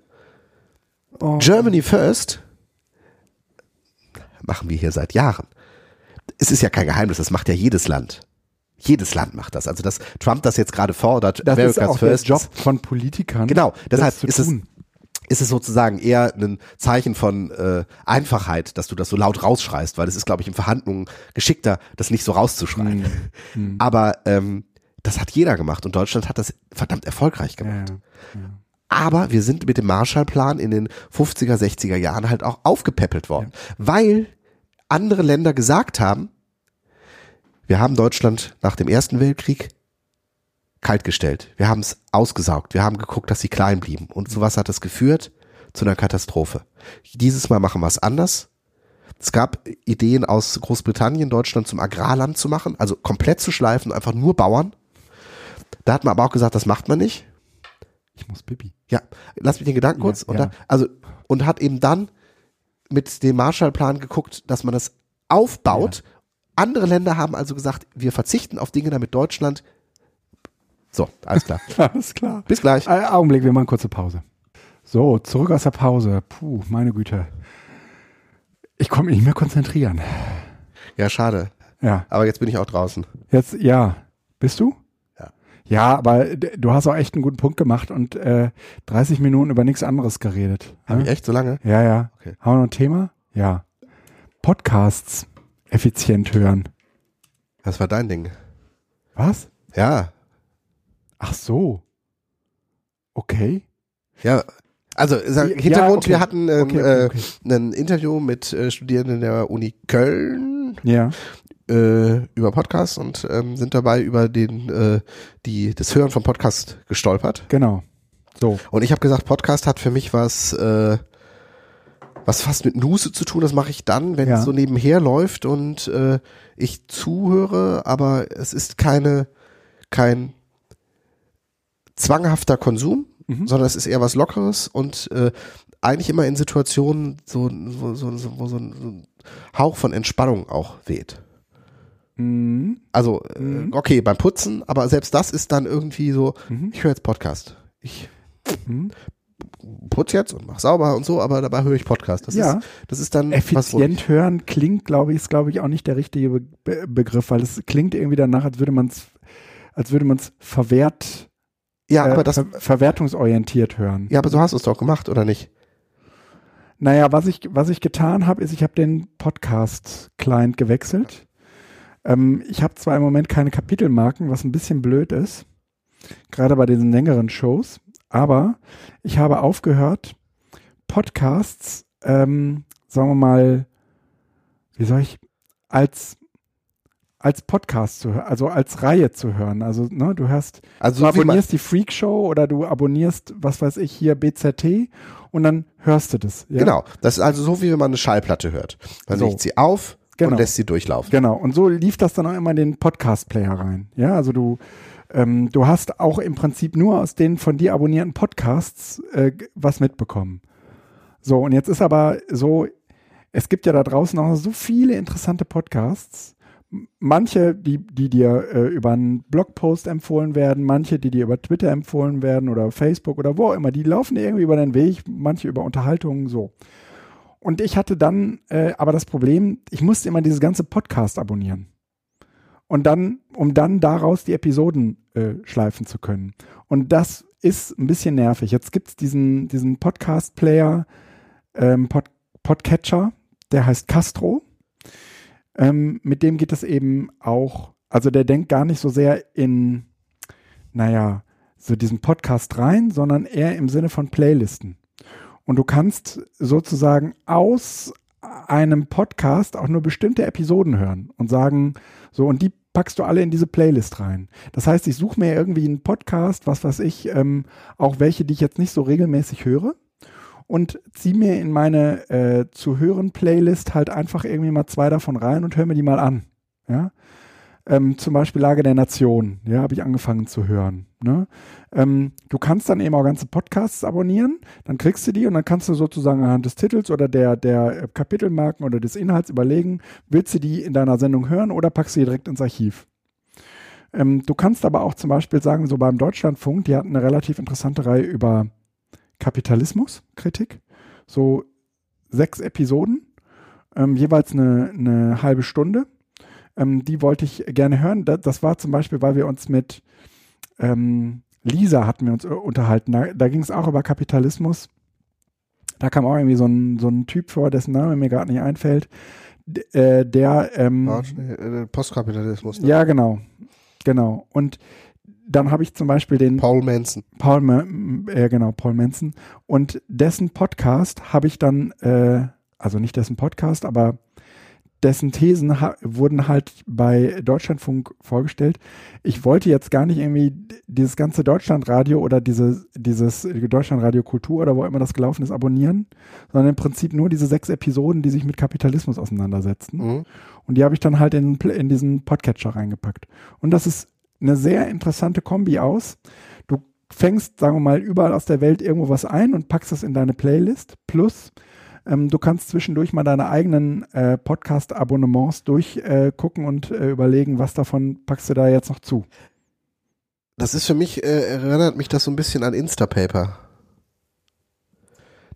Oh. Germany First machen wir hier seit Jahren. Es ist ja kein Geheimnis, das macht ja jedes Land. Jedes Land macht das. Also, dass Trump das jetzt gerade fordert, Das ist America's auch der First, Job von Politikern. Genau, das deshalb ist es, ist es sozusagen eher ein Zeichen von äh, Einfachheit, dass du das so laut rausschreist, weil es ist, glaube ich, in Verhandlungen geschickter, das nicht so rauszuschreien. Hm. Aber ähm, das hat jeder gemacht und Deutschland hat das verdammt erfolgreich Ja, gemacht. ja. Aber wir sind mit dem Marshallplan in den 50er, 60er Jahren halt auch aufgepäppelt worden, weil andere Länder gesagt haben, wir haben Deutschland nach dem Ersten Weltkrieg kaltgestellt. Wir haben es ausgesaugt. Wir haben geguckt, dass sie klein blieben. Und zu was hat das geführt? Zu einer Katastrophe. Dieses Mal machen wir es anders. Es gab Ideen aus Großbritannien, Deutschland zum Agrarland zu machen, also komplett zu schleifen, einfach nur Bauern. Da hat man aber auch gesagt, das macht man nicht. Ich muss Pipi. Ja, lass mich den Gedanken Ja, kurz. und, ja. da, also, und hat eben dann mit dem Marshallplan geguckt, dass man das aufbaut. Andere Länder haben also gesagt, wir verzichten auf Dinge, damit Deutschland. So, alles klar. Alles klar. Bis gleich. Äh, Augenblick, wir machen kurze Pause. So, zurück aus der Pause. Puh, meine Güte. Ich konnte mich nicht mehr konzentrieren. Ja, schade. Ja, Aber jetzt bin ich auch draußen. jetzt, ja. Bist du? Ja. Ja, aber du hast auch echt einen guten Punkt gemacht und äh, 30 Minuten über nichts anderes geredet. Habe Ja? ich echt so lange? Ja, ja. Okay. Haben wir noch ein Thema? Ja. Podcasts effizient hören. Das war dein Ding. Was? Ja. Ach so. Okay. Ja. Also, sag, Ja, Hintergrund, okay. wir hatten ähm, okay, okay. Äh, ein Interview mit äh, Studierenden der Uni Köln Ja. Äh, über Podcasts und ähm, sind dabei über den äh, die das Hören von Podcast gestolpert. Genau. So. Und ich habe gesagt, Podcast hat für mich was äh, was fast mit Nuse zu tun. Das mache ich dann, wenn Ja. es so nebenher läuft und äh, ich zuhöre, aber es ist keine kein zwanghafter Konsum, Mhm. sondern es ist eher was Lockeres und äh, eigentlich immer in Situationen, so, so, so, so, wo so ein so ein Hauch von Entspannung auch weht. Mhm. Also, äh, okay, beim Putzen, aber selbst das ist dann irgendwie so, Mhm. ich höre jetzt Podcast. Ich Mhm. putze jetzt und mach sauber und so, aber dabei höre ich Podcast. Das Ja. ist, das ist dann Effizient hören klingt, glaube ich, ist, glaube ich, auch nicht der richtige Be Be Begriff, weil es klingt irgendwie danach, als würde man es, als würde man es verwehrt, ja, äh, aber das, ver verwertungsorientiert hören. ja, aber so hast du es doch gemacht, oder nicht? Naja, was ich, was ich getan habe, ist, ich habe den Podcast-Client gewechselt. Ähm, ich habe zwar im Moment keine Kapitelmarken, was ein bisschen blöd ist, gerade bei diesen längeren Shows, aber ich habe aufgehört, Podcasts, ähm, sagen wir mal, wie soll ich, als, als Podcast zu hören, also als Reihe zu hören. Also, ne, du hörst, Also du abonnierst die Freak Show oder du abonnierst, was weiß ich, hier BZT und dann hörst du das. Ja? Genau. Das ist also so, wie wenn man eine Schallplatte hört. Man So. legt sie auf Genau. und lässt sie durchlaufen. Genau. Und so lief das dann auch immer in den Podcast-Player rein. Ja, also du, ähm, du hast auch im Prinzip nur aus den von dir abonnierten Podcasts äh, was mitbekommen. So, und jetzt ist aber so, es gibt ja da draußen auch so viele interessante Podcasts. Manche, die, die dir äh, über einen Blogpost empfohlen werden, manche, die dir über Twitter empfohlen werden oder Facebook oder wo auch immer, die laufen dir irgendwie über den Weg, manche über Unterhaltungen so. Und ich hatte dann äh, aber das Problem, ich musste immer dieses ganze Podcast abonnieren. Und dann, um dann daraus die Episoden äh, schleifen zu können. Und das ist ein bisschen nervig. Jetzt gibt es diesen, diesen Podcast-Player, ähm, Pod Podcatcher, der heißt Castro. Ähm, mit dem geht es eben auch, also der denkt gar nicht so sehr in, naja, so diesen Podcast rein, sondern eher im Sinne von Playlisten. Und du kannst sozusagen aus einem Podcast auch nur bestimmte Episoden hören und sagen, so, und die packst du alle in diese Playlist rein. Das heißt, ich suche mir irgendwie einen Podcast, was weiß ich, ähm, auch welche, die ich jetzt nicht so regelmäßig höre und ziehe mir in meine äh, zu hören Playlist halt einfach irgendwie mal zwei davon rein und höre mir die mal an. Ja. Ähm, zum Beispiel Lage der Nation, ja, habe ich angefangen zu hören. Ne? Ähm, du kannst dann eben auch ganze Podcasts abonnieren, dann kriegst du die und dann kannst du sozusagen anhand des Titels oder der, der äh, Kapitelmarken oder des Inhalts überlegen, willst du die in deiner Sendung hören oder packst du die direkt ins Archiv. Ähm, du kannst aber auch zum Beispiel sagen, so beim Deutschlandfunk, die hatten eine relativ interessante Reihe über Kapitalismuskritik, so sechs Episoden, ähm, jeweils eine, eine halbe Stunde. Ähm, die wollte ich gerne hören. Da, das war zum Beispiel, weil wir uns mit ähm, Lisa hatten wir uns äh, unterhalten. Da, da ging es auch über Kapitalismus. Da kam auch irgendwie so ein, so ein Typ vor, dessen Name mir gerade nicht einfällt, d- äh, der ähm, äh, Postkapitalismus. ne? ja genau, genau. Und dann habe ich zum Beispiel den Paul Manson. Paul, Ma- äh, genau, Paul Manson. Und dessen Podcast habe ich dann, äh, also nicht dessen Podcast, aber dessen Thesen wurden halt bei Deutschlandfunk vorgestellt. Ich wollte jetzt gar nicht irgendwie dieses ganze Deutschlandradio oder diese, dieses Deutschlandradio Kultur oder wo immer das gelaufen ist, abonnieren, sondern im Prinzip nur diese sechs Episoden, die sich mit Kapitalismus auseinandersetzen. Mhm. Und die habe ich dann halt in, in diesen Podcatcher reingepackt. Und das ist eine sehr interessante Kombi aus. Du fängst, sagen wir mal, überall aus der Welt irgendwo was ein und packst es in deine Playlist. Plus, ähm, du kannst zwischendurch mal deine eigenen äh, Podcast-Abonnements durchgucken äh, und äh, überlegen, was davon packst du da jetzt noch zu. Das ist für mich, äh, erinnert mich das so ein bisschen an Instapaper.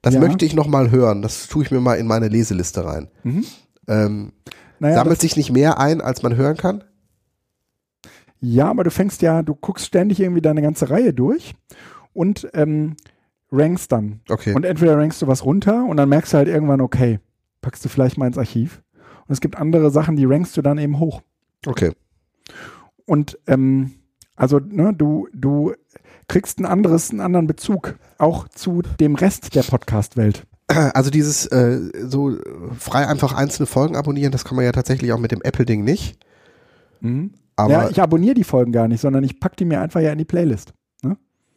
Das Ja. möchte ich noch mal hören. Das tue ich mir mal in meine Leseliste rein. Mhm. Ähm, Naja, sammelt sich nicht mehr ein, als man hören kann? ja, aber du fängst ja, du guckst ständig irgendwie deine ganze Reihe durch und ähm, rankst dann. Okay. Und entweder rankst du was runter und dann merkst du halt irgendwann, okay, packst du vielleicht mal ins Archiv. Und es gibt andere Sachen, die rankst du dann eben hoch. okay. Und ähm, also, ne, du, du kriegst ein anderes, einen anderen Bezug auch zu dem Rest der Podcast-Welt. Also dieses äh, so frei einfach einzelne Folgen abonnieren, das kann man ja tatsächlich auch mit dem Apple-Ding nicht. Aber ja, ich abonniere die Folgen gar nicht, sondern ich packe die mir einfach ja in die Playlist.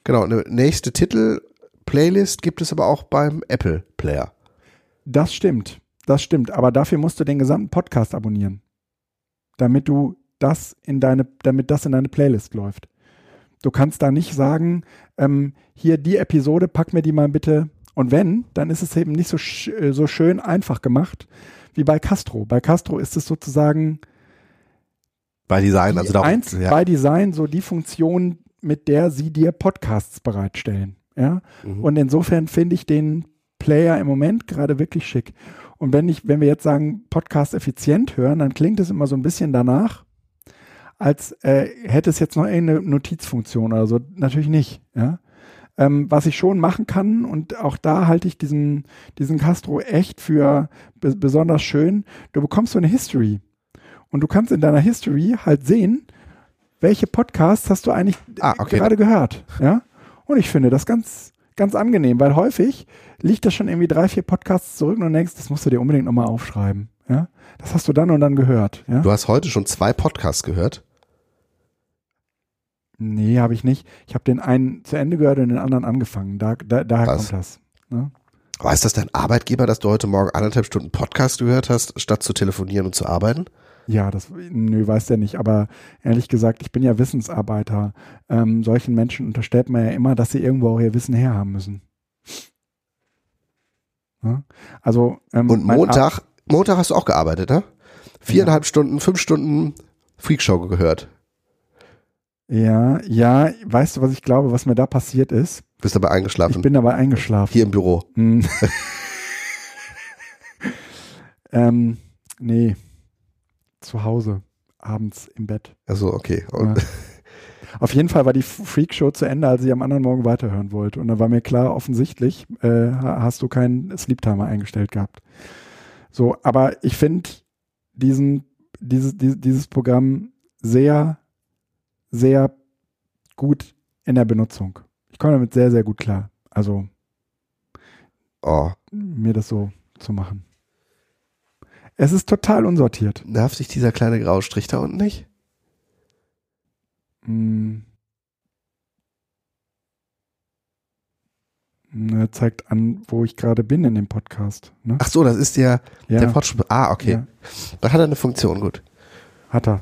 genau, eine nächste Titel-Playlist gibt es aber auch beim Apple-Player. Das stimmt. Das stimmt. Aber dafür musst du den gesamten Podcast abonnieren. Damit du das in deine, damit das in deine Playlist läuft. Du kannst da nicht sagen, ähm, hier die Episode, pack mir die mal bitte. Und wenn, dann ist es eben nicht so, sch äh, so schön einfach gemacht wie bei Castro. Bei Castro ist es sozusagen Bei Design, also darum, eins ja. bei Design so die Funktion, mit der sie dir Podcasts bereitstellen. Ja. Mhm. Und insofern finde ich den Player im Moment gerade wirklich schick. Und wenn ich, wenn wir jetzt sagen, Podcast effizient hören, dann klingt es immer so ein bisschen danach, als äh, hätte es jetzt noch eine Notizfunktion oder so. Natürlich nicht. Ja. Ähm, was ich schon machen kann, und auch da halte ich diesen, diesen Castro echt für be besonders schön, du bekommst so eine History. Und du kannst in deiner History halt sehen, welche Podcasts hast du eigentlich Ah, okay. gerade gehört. Ja? Und ich finde das ganz, ganz angenehm, weil häufig liegt das schon irgendwie drei, vier Podcasts zurück und du denkst, das musst du dir unbedingt nochmal aufschreiben. Ja, das hast du dann und dann gehört. Ja? Du hast heute schon zwei Podcasts gehört. Nee, habe ich nicht. Ich habe den einen zu Ende gehört und den anderen angefangen. Da, da, daher Was? kommt das. Ne? Weiß das dein Arbeitgeber, dass du heute Morgen anderthalb Stunden Podcast gehört hast, statt zu telefonieren und zu arbeiten? Ja, das nö, weiß der nicht. Aber ehrlich gesagt, ich bin ja Wissensarbeiter. Ähm, solchen Menschen unterstellt man ja immer, dass sie irgendwo auch ihr Wissen herhaben müssen. Ja? Also ähm, Und Montag, Montag hast du auch gearbeitet, ne? Viereinhalb Stunden, fünf Stunden Freakshow gehört. Ja, ja, weißt du, was ich glaube, was mir da passiert ist? Bist aber Ich eingeschlafen. bin dabei eingeschlafen. Hier im Büro. Hm. ähm, nee, zu Hause, abends im Bett. Also okay. Ja. Auf jeden Fall war die Freakshow zu Ende, als ich am anderen Morgen weiterhören wollte. Und da war mir klar, offensichtlich äh, ha- hast du keinen Sleep-Timer eingestellt gehabt. So, aber ich finde diesen, dieses, dieses, dieses Programm sehr, sehr gut in der Benutzung. Ich komme damit sehr, sehr gut klar. Also oh, mir das so zu machen. Es ist total unsortiert. nervt sich dieser kleine graue Strich da unten nicht? Hm. Er zeigt an, wo ich gerade bin in dem Podcast. Ne? Ach so, das ist der, ja, der Fortschritt. Ah, okay. Ja. Dann hat er eine Funktion, gut. hat er.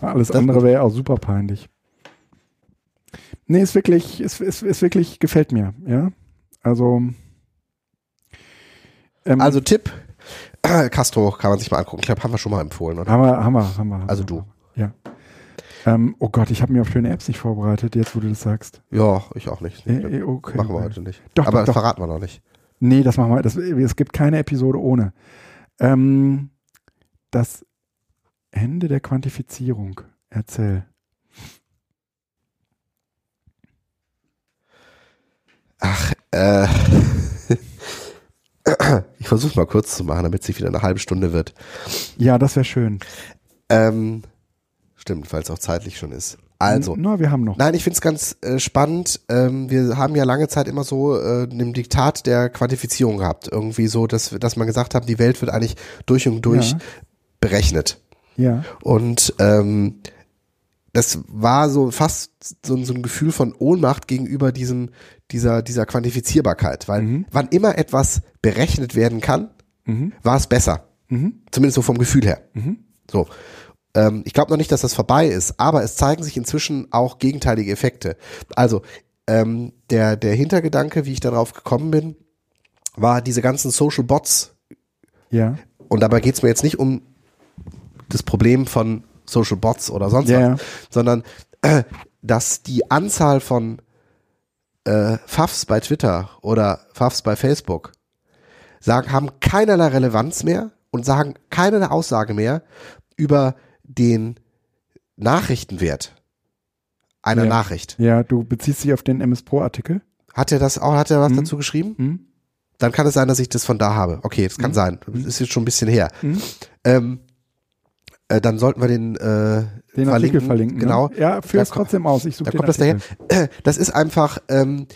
Alles Das- andere wäre auch super peinlich. Nee, ist wirklich, ist, ist, ist wirklich, gefällt mir, ja. Also, ähm, Also Tipp, Castro kann man sich mal angucken. Ich glaube, haben wir schon mal empfohlen, oder? haben wir, haben wir, haben wir. haben Also du. Ja. Ähm, oh Gott, ich habe mir auf schöne Apps nicht vorbereitet, jetzt wo du das sagst. Ja, ich auch nicht. Äh, äh, okay, machen wir heute nicht. Doch, Aber doch, doch. verraten wir noch nicht. Nee, das machen wir. Das, es gibt keine Episode ohne. Ähm, das Ende der Quantifizierung. Erzähl. Ach, äh. Ich versuche mal kurz zu machen, damit es nicht wieder eine halbe Stunde wird. Ja, das wäre schön. Ähm, stimmt, weil es auch zeitlich schon ist. Also, Na, wir haben noch. Nein, ich finde es ganz äh, spannend. Ähm, wir haben ja lange Zeit immer so äh, ein Diktat der Quantifizierung gehabt. Irgendwie so, dass, dass man gesagt hat, die Welt wird eigentlich durch und durch Ja. berechnet. Ja. Und ähm, das war so fast so, so ein Gefühl von Ohnmacht gegenüber diesem, dieser, dieser Quantifizierbarkeit. Weil Mhm. wann immer etwas berechnet werden kann, Mhm. war es besser. Mhm. Zumindest so vom Gefühl her. Mhm. So. Ähm, ich glaube noch nicht, dass das vorbei ist, aber es zeigen sich inzwischen auch gegenteilige Effekte. Also, ähm, der, der Hintergedanke, wie ich darauf gekommen bin, war diese ganzen Social Bots. Ja. Und dabei geht es mir jetzt nicht um das Problem von Social Bots oder sonst Ja, was, sondern äh, dass die Anzahl von äh, Pfaffs bei Twitter oder Pfaffs bei Facebook sagen, haben keinerlei Relevanz mehr und sagen keinerlei Aussage mehr über den Nachrichtenwert einer Ja. Nachricht. Ja, du beziehst dich auf den MS Pro Artikel. Hat er das auch, hat er was Mhm. dazu geschrieben? Mhm. Dann kann es sein, dass ich das von da habe. Okay, das kann Mhm. sein. Das ist jetzt schon ein bisschen her. Mhm. Ähm, äh, dann sollten wir den, äh, Den Artikel verlinken. Genau. Ne? Ja, führ es trotzdem aus. Ich suche Da das daher. Das ist einfach ähm,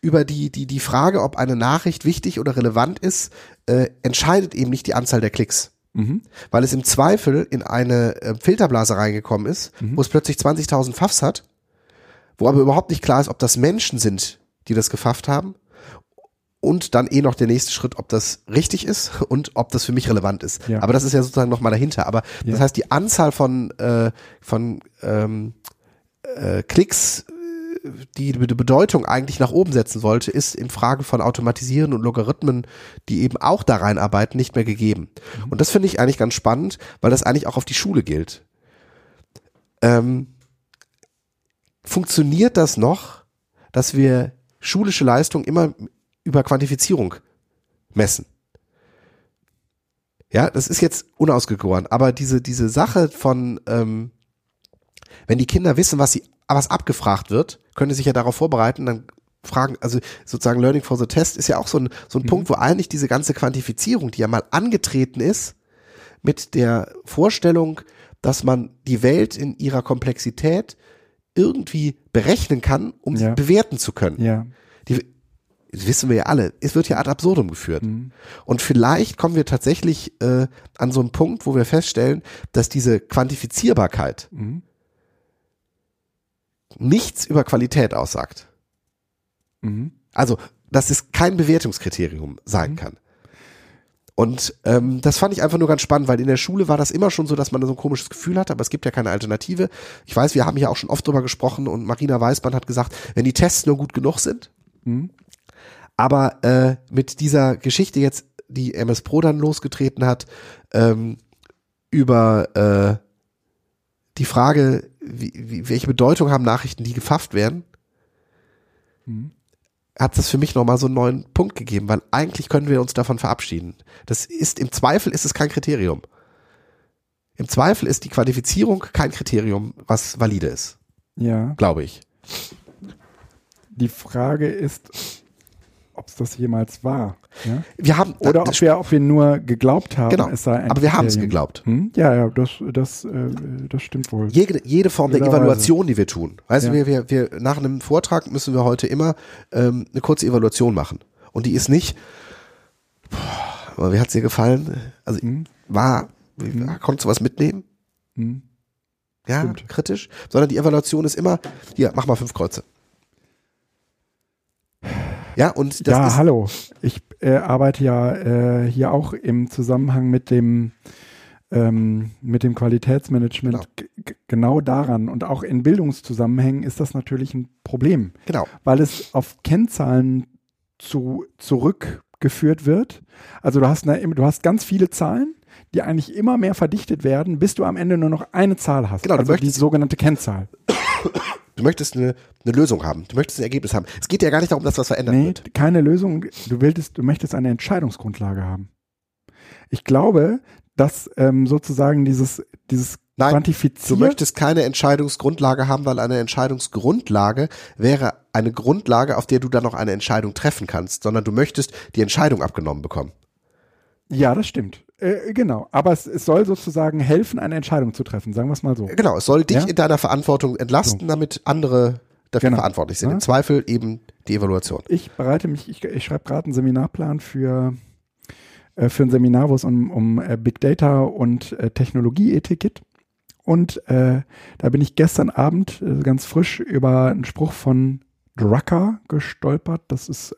über die, die, die Frage, ob eine Nachricht wichtig oder relevant ist, äh, entscheidet eben nicht die Anzahl der Klicks. Mhm. Weil es im Zweifel in eine äh, Filterblase reingekommen ist, Mhm. wo es plötzlich 20.000 Pfaffs hat, wo aber überhaupt nicht klar ist, ob das Menschen sind, die das gefafft haben. Und dann eh noch der nächste Schritt, ob das richtig ist und ob das für mich relevant ist. Ja. Aber das ist ja sozusagen noch mal dahinter. Aber Ja. das heißt, die Anzahl von, äh, von ähm, äh, Klicks, die die Bedeutung eigentlich nach oben setzen sollte, ist in Frage von Automatisieren und Logarithmen, die eben auch da reinarbeiten, nicht mehr gegeben. Und das finde ich eigentlich ganz spannend, weil das eigentlich auch auf die Schule gilt. Ähm, funktioniert das noch, dass wir schulische Leistung immer über Quantifizierung messen? Ja, das ist jetzt unausgegoren, aber diese, diese Sache von, ähm, wenn die Kinder wissen, was sie, was abgefragt wird, können sie sich ja darauf vorbereiten, dann fragen, also sozusagen Learning for the Test ist ja auch so ein, so ein Punkt, wo eigentlich diese ganze Quantifizierung, die ja mal angetreten ist, mit der Vorstellung, dass man die Welt in ihrer Komplexität irgendwie berechnen kann, um Ja. sie bewerten zu können. Ja. Das wissen wir ja alle, es wird ja ad absurdum geführt. Mhm. Und vielleicht kommen wir tatsächlich äh, an so einen Punkt, wo wir feststellen, dass diese Quantifizierbarkeit mhm. nichts über Qualität aussagt. Mhm. Also, dass es kein Bewertungskriterium sein mhm. kann. Und ähm, das fand ich einfach nur ganz spannend, weil in der Schule war das immer schon so, dass man so ein komisches Gefühl hat, aber es gibt ja keine Alternative. Ich weiß, wir haben hier auch schon oft drüber gesprochen und Marina Weißmann hat gesagt, wenn die Tests nur gut genug sind, mhm. Aber äh, mit dieser Geschichte jetzt, die MS Pro dann losgetreten hat, ähm, über äh, die Frage, wie, wie, welche Bedeutung haben Nachrichten, die gefafft werden, mhm hat das für mich nochmal so einen neuen Punkt gegeben, weil eigentlich können wir uns davon verabschieden. Das ist, im Zweifel ist es kein Kriterium. Im Zweifel ist die Qualifizierung kein Kriterium, was valide ist. Ja. Glaube ich. Die Frage ist, ob es das jemals war. Ja? Wir haben oder ob wir, ob wir nur geglaubt haben, genau, es sei ein Aber wir haben es geglaubt. Hm? Ja, ja, das, das, äh, das stimmt wohl. Jede, jede Form der Evaluation, die wir tun. Weißt ja. du, wir, wir, wir, nach einem Vortrag müssen wir heute immer ähm, eine kurze Evaluation machen. Und die ist nicht, boah, wie hat's dir gefallen? Also hm? war, hm? konntest du was mitnehmen? Hm? Ja, Stimmt. kritisch. Sondern die Evaluation ist immer, hier, mach mal fünf Kreuze. Ja, und das Ja, ist hallo. Ich äh, arbeite ja äh, hier auch im Zusammenhang mit dem ähm, mit dem Qualitätsmanagement genau. genau daran und auch in Bildungszusammenhängen ist das natürlich ein Problem. Genau. Weil es auf Kennzahlen zu, zurückgeführt wird. Also du hast, eine, du hast ganz viele Zahlen, die eigentlich immer mehr verdichtet werden, bis du am Ende nur noch eine Zahl hast. Genau, also die sogenannte Kennzahl. Du möchtest eine, eine Lösung haben. Du möchtest ein Ergebnis haben. Es geht ja gar nicht darum, dass was verändert nee, wird. keine Lösung. Du willst, du möchtest eine Entscheidungsgrundlage haben. Ich glaube, dass ähm, sozusagen dieses, dieses Nein, Quantifizieren. Du möchtest keine Entscheidungsgrundlage haben, weil eine Entscheidungsgrundlage wäre eine Grundlage, auf der du dann noch eine Entscheidung treffen kannst, sondern du möchtest die Entscheidung abgenommen bekommen. Ja, das stimmt. Äh, genau, aber es, es, soll sozusagen helfen, eine Entscheidung zu treffen, sagen wir es mal so. Genau, es soll dich ja? in deiner Verantwortung entlasten, so. damit andere dafür genau. verantwortlich sind. Ja? Im Zweifel eben die Evaluation. Ich bereite mich, ich, ich schreibe gerade einen Seminarplan für, äh, für ein Seminar, wo es um, um äh, Big Data und äh, Technologieethik geht. Und äh, da bin ich gestern Abend ganz frisch über einen Spruch von Drucker gestolpert. Das ist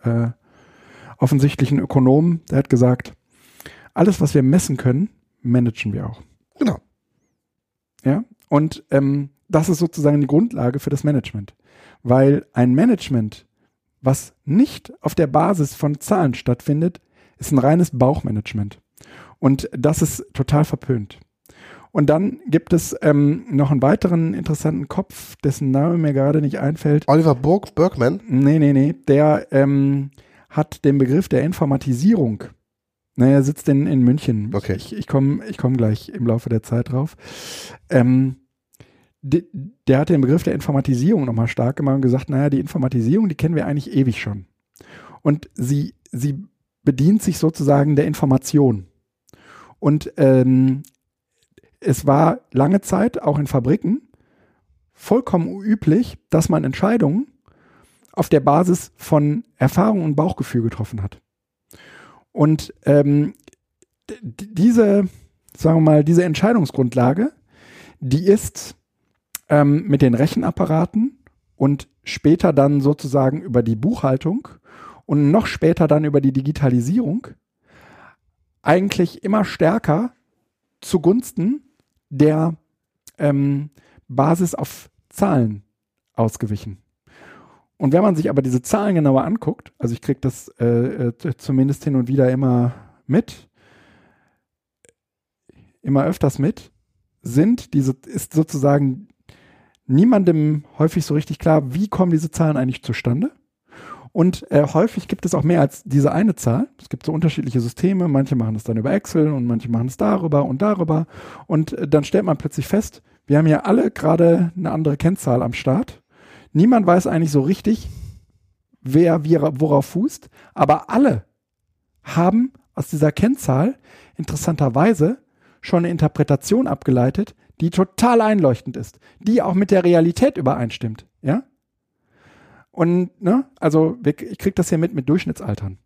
offensichtlich ein Ökonom, der hat gesagt, alles, was wir messen können, managen wir auch. Genau. Ja, und ähm, das ist sozusagen die Grundlage für das Management. Weil ein Management, was nicht auf der Basis von Zahlen stattfindet, ist ein reines Bauchmanagement. Und das ist total verpönt. Und dann gibt es ähm, noch einen weiteren interessanten Kopf, dessen Name mir gerade nicht einfällt. Oliver Burg Bergman? Nee, nee, nee. Der ähm, hat den Begriff der Informatisierung naja, sitzt in, in München. Okay. Ich, ich komme ich komm gleich im Laufe der Zeit drauf. Ähm, de, der hat den Begriff der Informatisierung nochmal stark gemacht und gesagt, naja, die Informatisierung, die kennen wir eigentlich ewig schon. Und sie, sie bedient sich sozusagen der Information. Und ähm, es war lange Zeit, auch in Fabriken, vollkommen üblich, dass man Entscheidungen auf der Basis von Erfahrung und Bauchgefühl getroffen hat. Und ähm, diese, sagen wir mal, diese Entscheidungsgrundlage, die ist ähm, mit den Rechenapparaten und später dann sozusagen über die Buchhaltung und noch später dann über die Digitalisierung eigentlich immer stärker zugunsten der ähm, Basis auf Zahlen ausgewichen. Und wenn man sich aber diese Zahlen genauer anguckt, also ich kriege das äh, äh, zumindest hin und wieder immer mit, immer öfters mit, sind diese, ist sozusagen niemandem häufig so richtig klar, wie kommen diese Zahlen eigentlich zustande. Und äh, häufig gibt es auch mehr als diese eine Zahl. Es gibt so unterschiedliche Systeme. Manche machen es dann über Excel und manche machen es darüber und darüber. Und äh, dann stellt man plötzlich fest, wir haben ja alle gerade eine andere Kennzahl am Start. Niemand weiß eigentlich so richtig, wer wie, worauf fußt, aber alle haben aus dieser Kennzahl interessanterweise schon eine Interpretation abgeleitet, die total einleuchtend ist, die auch mit der Realität übereinstimmt, ja? Und, ne, also ich krieg das hier mit mit Durchschnittsaltern.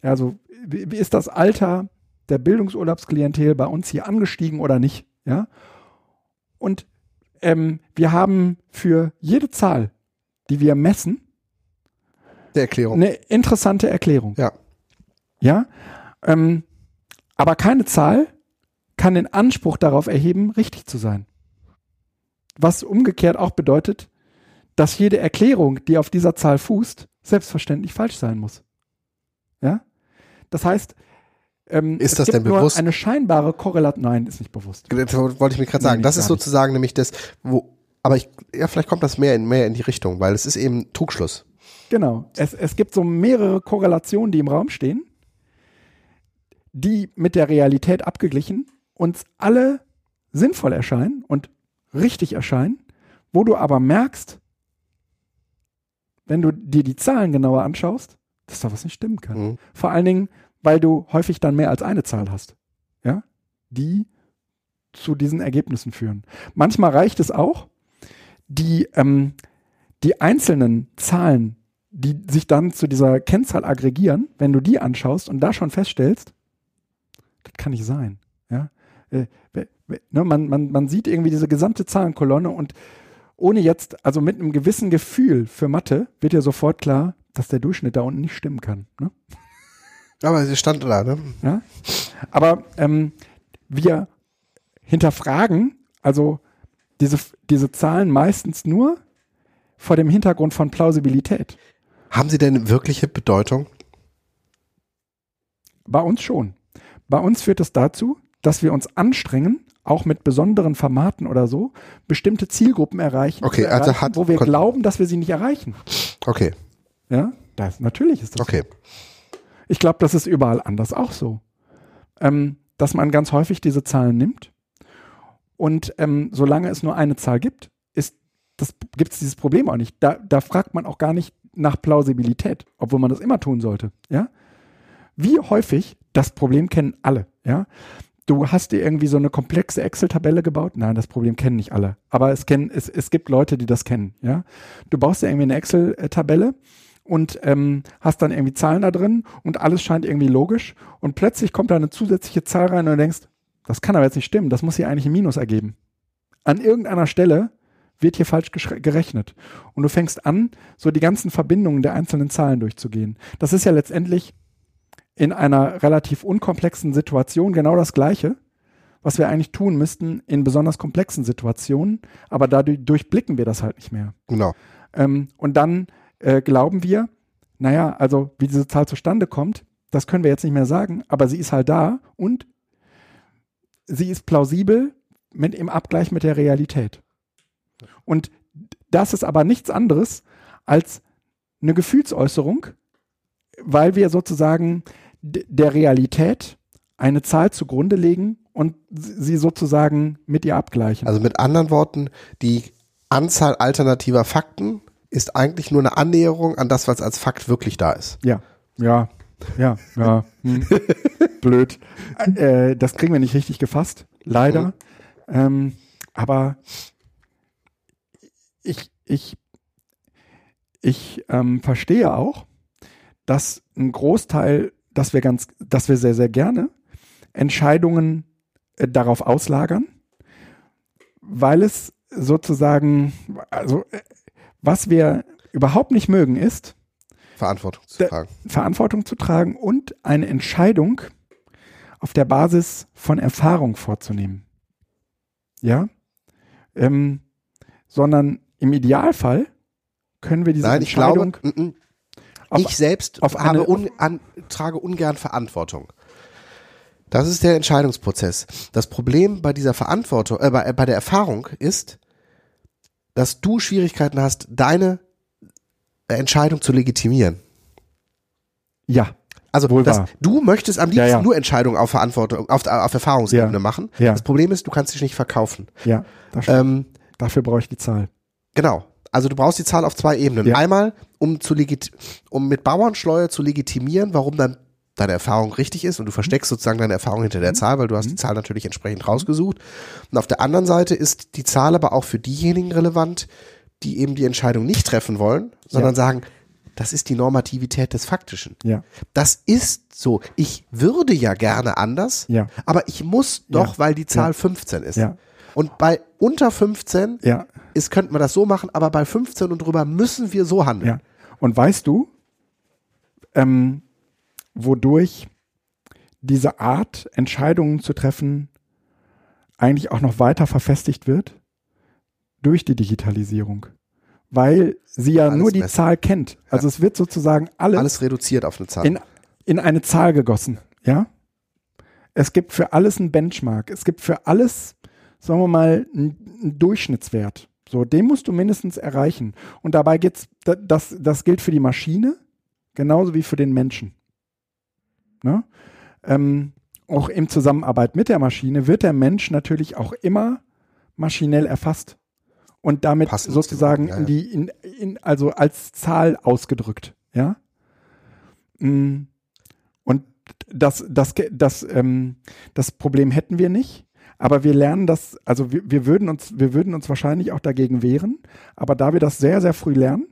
Also, wie, wie ist das Alter der Bildungsurlaubsklientel bei uns hier angestiegen oder nicht? Ja. Und ähm, wir haben für jede Zahl, die wir messen, der Erklärung. eine interessante Erklärung. Ja. Ja. Ähm, aber keine Zahl kann den Anspruch darauf erheben, richtig zu sein. Was umgekehrt auch bedeutet, dass jede Erklärung, die auf dieser Zahl fußt, selbstverständlich falsch sein muss. Ja? Das heißt, ähm, ist es das gibt denn nur bewusst? eine scheinbare Korrelation. Nein, ist nicht bewusst. Das wollte ich mir gerade sagen. Nee, das ist nicht. sozusagen nämlich das, wo, aber ich, ja, vielleicht kommt das mehr in, mehr in die Richtung, weil es ist eben Trugschluss. Genau. Es, es gibt so mehrere Korrelationen, die im Raum stehen, die mit der Realität abgeglichen uns alle sinnvoll erscheinen und richtig erscheinen, wo du aber merkst, wenn du dir die Zahlen genauer anschaust, dass da was nicht stimmen kann. Mhm. Vor allen Dingen, weil du häufig dann mehr als eine Zahl hast, ja, die zu diesen Ergebnissen führen. Manchmal reicht es auch, die, ähm, die einzelnen Zahlen, die sich dann zu dieser Kennzahl aggregieren, wenn du die anschaust und da schon feststellst, das kann nicht sein, ja. Äh, ne, man, man, man sieht irgendwie diese gesamte Zahlenkolonne und ohne jetzt, also mit einem gewissen Gefühl für Mathe, wird dir sofort klar, dass der Durchschnitt da unten nicht stimmen kann. Ne? Aber sie stand da, ne? Ja? Aber ähm, wir hinterfragen also diese, diese Zahlen meistens nur vor dem Hintergrund von Plausibilität. Haben sie denn wirkliche Bedeutung? Bei uns schon. Bei uns führt es dazu, dass wir uns anstrengen, auch mit besonderen Formaten oder so, bestimmte Zielgruppen erreichen, Okay, also erreichen hat- wo wir glauben, dass wir sie nicht erreichen. Okay, Ja, das, natürlich ist das okay. so. Ich glaube, das ist überall anders auch so. Ähm, dass man ganz häufig diese Zahlen nimmt und ähm, solange es nur eine Zahl gibt, gibt es dieses Problem auch nicht. Da, da fragt man auch gar nicht nach Plausibilität, obwohl man das immer tun sollte. Ja, wie häufig das Problem kennen alle. Ja, du hast dir irgendwie so eine komplexe Excel-Tabelle gebaut. Nein, das Problem kennen nicht alle, aber es kennen es, es gibt Leute, die das kennen. Ja, du baust dir irgendwie eine Excel-Tabelle und ähm, hast dann irgendwie Zahlen da drin und alles scheint irgendwie logisch und plötzlich kommt da eine zusätzliche Zahl rein und du denkst, das kann aber jetzt nicht stimmen, das muss hier eigentlich ein Minus ergeben. An irgendeiner Stelle wird hier falsch gerechnet und du fängst an, so die ganzen Verbindungen der einzelnen Zahlen durchzugehen. Das ist ja letztendlich in einer relativ unkomplexen Situation genau das Gleiche, was wir eigentlich tun müssten in besonders komplexen Situationen, aber dadurch durchblicken wir das halt nicht mehr. Genau. Ähm, und dann äh, glauben wir, naja, also wie diese Zahl zustande kommt, das können wir jetzt nicht mehr sagen, aber sie ist halt da und sie ist plausibel mit, im Abgleich mit der Realität. Und das ist aber nichts anderes als eine Gefühlsäußerung, weil wir sozusagen der Realität eine Zahl zugrunde legen und sie sozusagen mit ihr abgleichen. Also mit anderen Worten, die Anzahl alternativer Fakten ist eigentlich nur eine Annäherung an das, was als Fakt wirklich da ist. Ja, ja, ja, ja. Hm. Blöd. Äh, das kriegen wir nicht richtig gefasst, leider. Ähm, aber ich, ich, ich ähm, verstehe auch, dass ein Großteil, dass wir ganz, dass wir sehr, sehr gerne Entscheidungen äh, darauf auslagern, weil es sozusagen, also äh, was wir überhaupt nicht mögen ist, Verantwortung zu tragen. Verantwortung zu tragen und eine Entscheidung auf der Basis von Erfahrung vorzunehmen. Ja? Ähm, sondern im Idealfall können wir diese Nein, ich glaube, Entscheidung mm, mm. auf, ich selbst eine- un, an, trage ungern Verantwortung. Das ist der Entscheidungsprozess. Das Problem bei dieser Verantwortung, äh, bei, bei der Erfahrung ist, dass du Schwierigkeiten hast, deine Entscheidung zu legitimieren. ja, Also das, du möchtest am liebsten Ja, ja. nur Entscheidungen auf Verantwortung, auf, auf Erfahrungsebene Ja. machen. Ja. Das Problem ist, du kannst dich nicht verkaufen. ja, stimmt. Ähm, dafür brauche ich die Zahl. Genau. Also du brauchst die Zahl auf zwei Ebenen. Einmal, um zu legit um mit Bauernschleuer zu legitimieren, warum dann deine Erfahrung richtig ist und du versteckst sozusagen deine Erfahrung hinter der Zahl, weil du hast die Zahl natürlich entsprechend rausgesucht. Und auf der anderen Seite ist die Zahl aber auch für diejenigen relevant, die eben die Entscheidung nicht treffen wollen, sondern ja. sagen, das ist die Normativität des Faktischen. Ja. Das ist so. Ich würde ja gerne anders, ja. aber ich muss doch, ja. weil die Zahl ja. 15 ist. Ja. Und bei unter 15 ja. ist, könnte man das so machen, aber bei 15 und drüber müssen wir so handeln. Ja. Und weißt du, ähm, wodurch diese Art, Entscheidungen zu treffen, eigentlich auch noch weiter verfestigt wird? Durch die Digitalisierung. Weil sie ja alles nur die messen. Zahl kennt. Also ja. es wird sozusagen alles, alles reduziert auf eine Zahl. In, in eine Zahl gegossen. Ja? Es gibt für alles einen Benchmark. Es gibt für alles, sagen wir mal, einen Durchschnittswert. So, den musst du mindestens erreichen. Und dabei geht's, das, das gilt für die Maschine genauso wie für den Menschen. Ne? Ähm, auch in Zusammenarbeit mit der Maschine wird der Mensch natürlich auch immer maschinell erfasst und damit Passend sozusagen ja, ja. die, in, in, also als Zahl ausgedrückt, ja. Mm. Und das, das, das, ähm, das Problem hätten wir nicht, aber wir lernen das, also wir, wir würden uns, wir würden uns wahrscheinlich auch dagegen wehren, aber da wir das sehr, sehr früh lernen,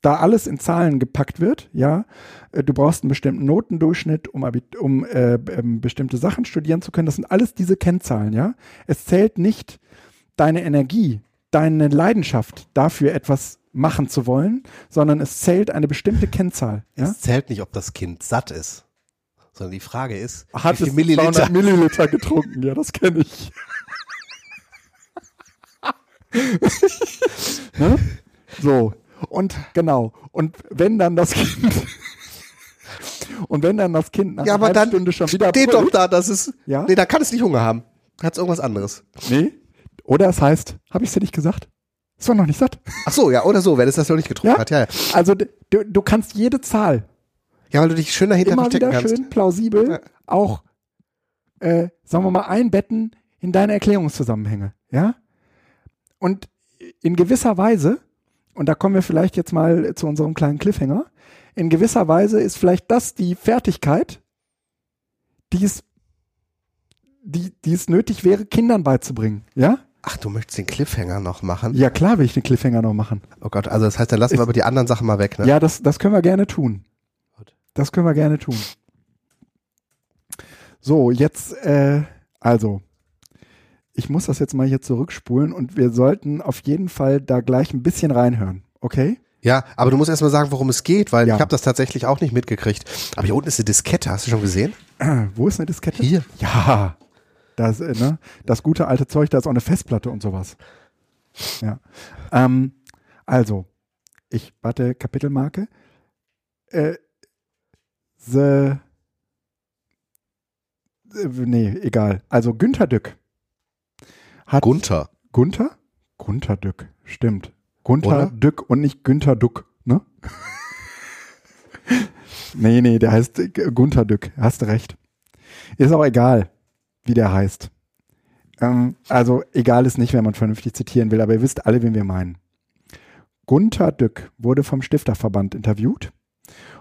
da alles in Zahlen gepackt wird, ja, äh, du brauchst einen bestimmten Notendurchschnitt, um, um äh, ähm, bestimmte Sachen studieren zu können. Das sind alles diese Kennzahlen, ja. Es zählt nicht deine Energie, deine Leidenschaft dafür etwas machen zu wollen, sondern es zählt eine bestimmte Kennzahl. Ja? Es zählt nicht, ob das Kind satt ist, sondern die Frage ist, hat wie viel Milliliter? Milliliter getrunken? Ja, das kenne ich. ne? So, und genau. Und wenn dann das Kind. und wenn dann das Kind nach ja, einer aber Stunde schon wieder. Steht doch da, dass es. Ja? Nee, da kann es nicht Hunger haben. Hat es irgendwas anderes. Nee. Oder es heißt, habe ich es dir nicht gesagt? Es war noch nicht satt. Ach so, ja, oder so, wenn es das noch nicht getrunken ja? hat, ja, ja. Also du, du kannst jede Zahl. Ja, weil du dich schön dahinter immer verstecken wieder kannst. schön plausibel ja. auch, äh, sagen wir mal, einbetten in deine Erklärungszusammenhänge, ja? Und in gewisser Weise und da kommen wir vielleicht jetzt mal zu unserem kleinen Cliffhanger, in gewisser Weise ist vielleicht das die Fertigkeit, die es, die, die es nötig wäre, Kindern beizubringen, ja? Ach, du möchtest den Cliffhanger noch machen? Ja, klar will ich den Cliffhanger noch machen. Oh Gott, also das heißt, dann lassen wir aber die anderen Sachen mal weg, ne? Ja, das, das können wir gerne tun. Das können wir gerne tun. So, jetzt, äh, also, ich muss das jetzt mal hier zurückspulen und wir sollten auf jeden Fall da gleich ein bisschen reinhören, okay? Ja, aber du musst erst mal sagen, worum es geht, weil ja. ich habe das tatsächlich auch nicht mitgekriegt. Aber hier unten ist eine Diskette, hast du schon gesehen? Wo ist eine Diskette? Hier. Ja, das, äh, ne, das gute alte Zeug, da ist auch eine Festplatte und sowas. Ja. Ähm, also, ich, warte, Kapitelmarke. Äh, the, äh, nee, egal. Also Günther Dück hat Gunther. Gunther? Gunther Dück, stimmt. Gunther Oder? Dück und nicht Günther Duck, ne? nee, nee, der heißt Gunther Dück, hast recht. Ist auch egal, wie der heißt. Ähm, also egal ist nicht, wenn man vernünftig zitieren will, aber ihr wisst alle, wen wir meinen. Gunther Dück wurde vom Stifterverband interviewt.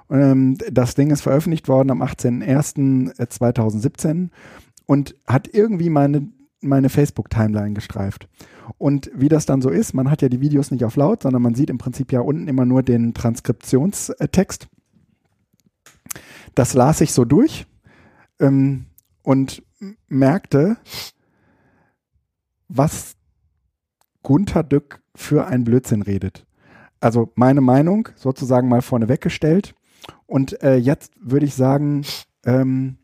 Ähm, das Ding ist veröffentlicht worden am 18.01.2017 und hat irgendwie meine meine Facebook-Timeline gestreift. Und wie das dann so ist, man hat ja die Videos nicht auf laut, sondern man sieht im Prinzip ja unten immer nur den Transkriptionstext. Das las ich so durch ähm, und merkte, was Gunther Dück für ein Blödsinn redet. Also meine Meinung sozusagen mal vorne weggestellt. Und äh, jetzt würde ich sagen, ähm,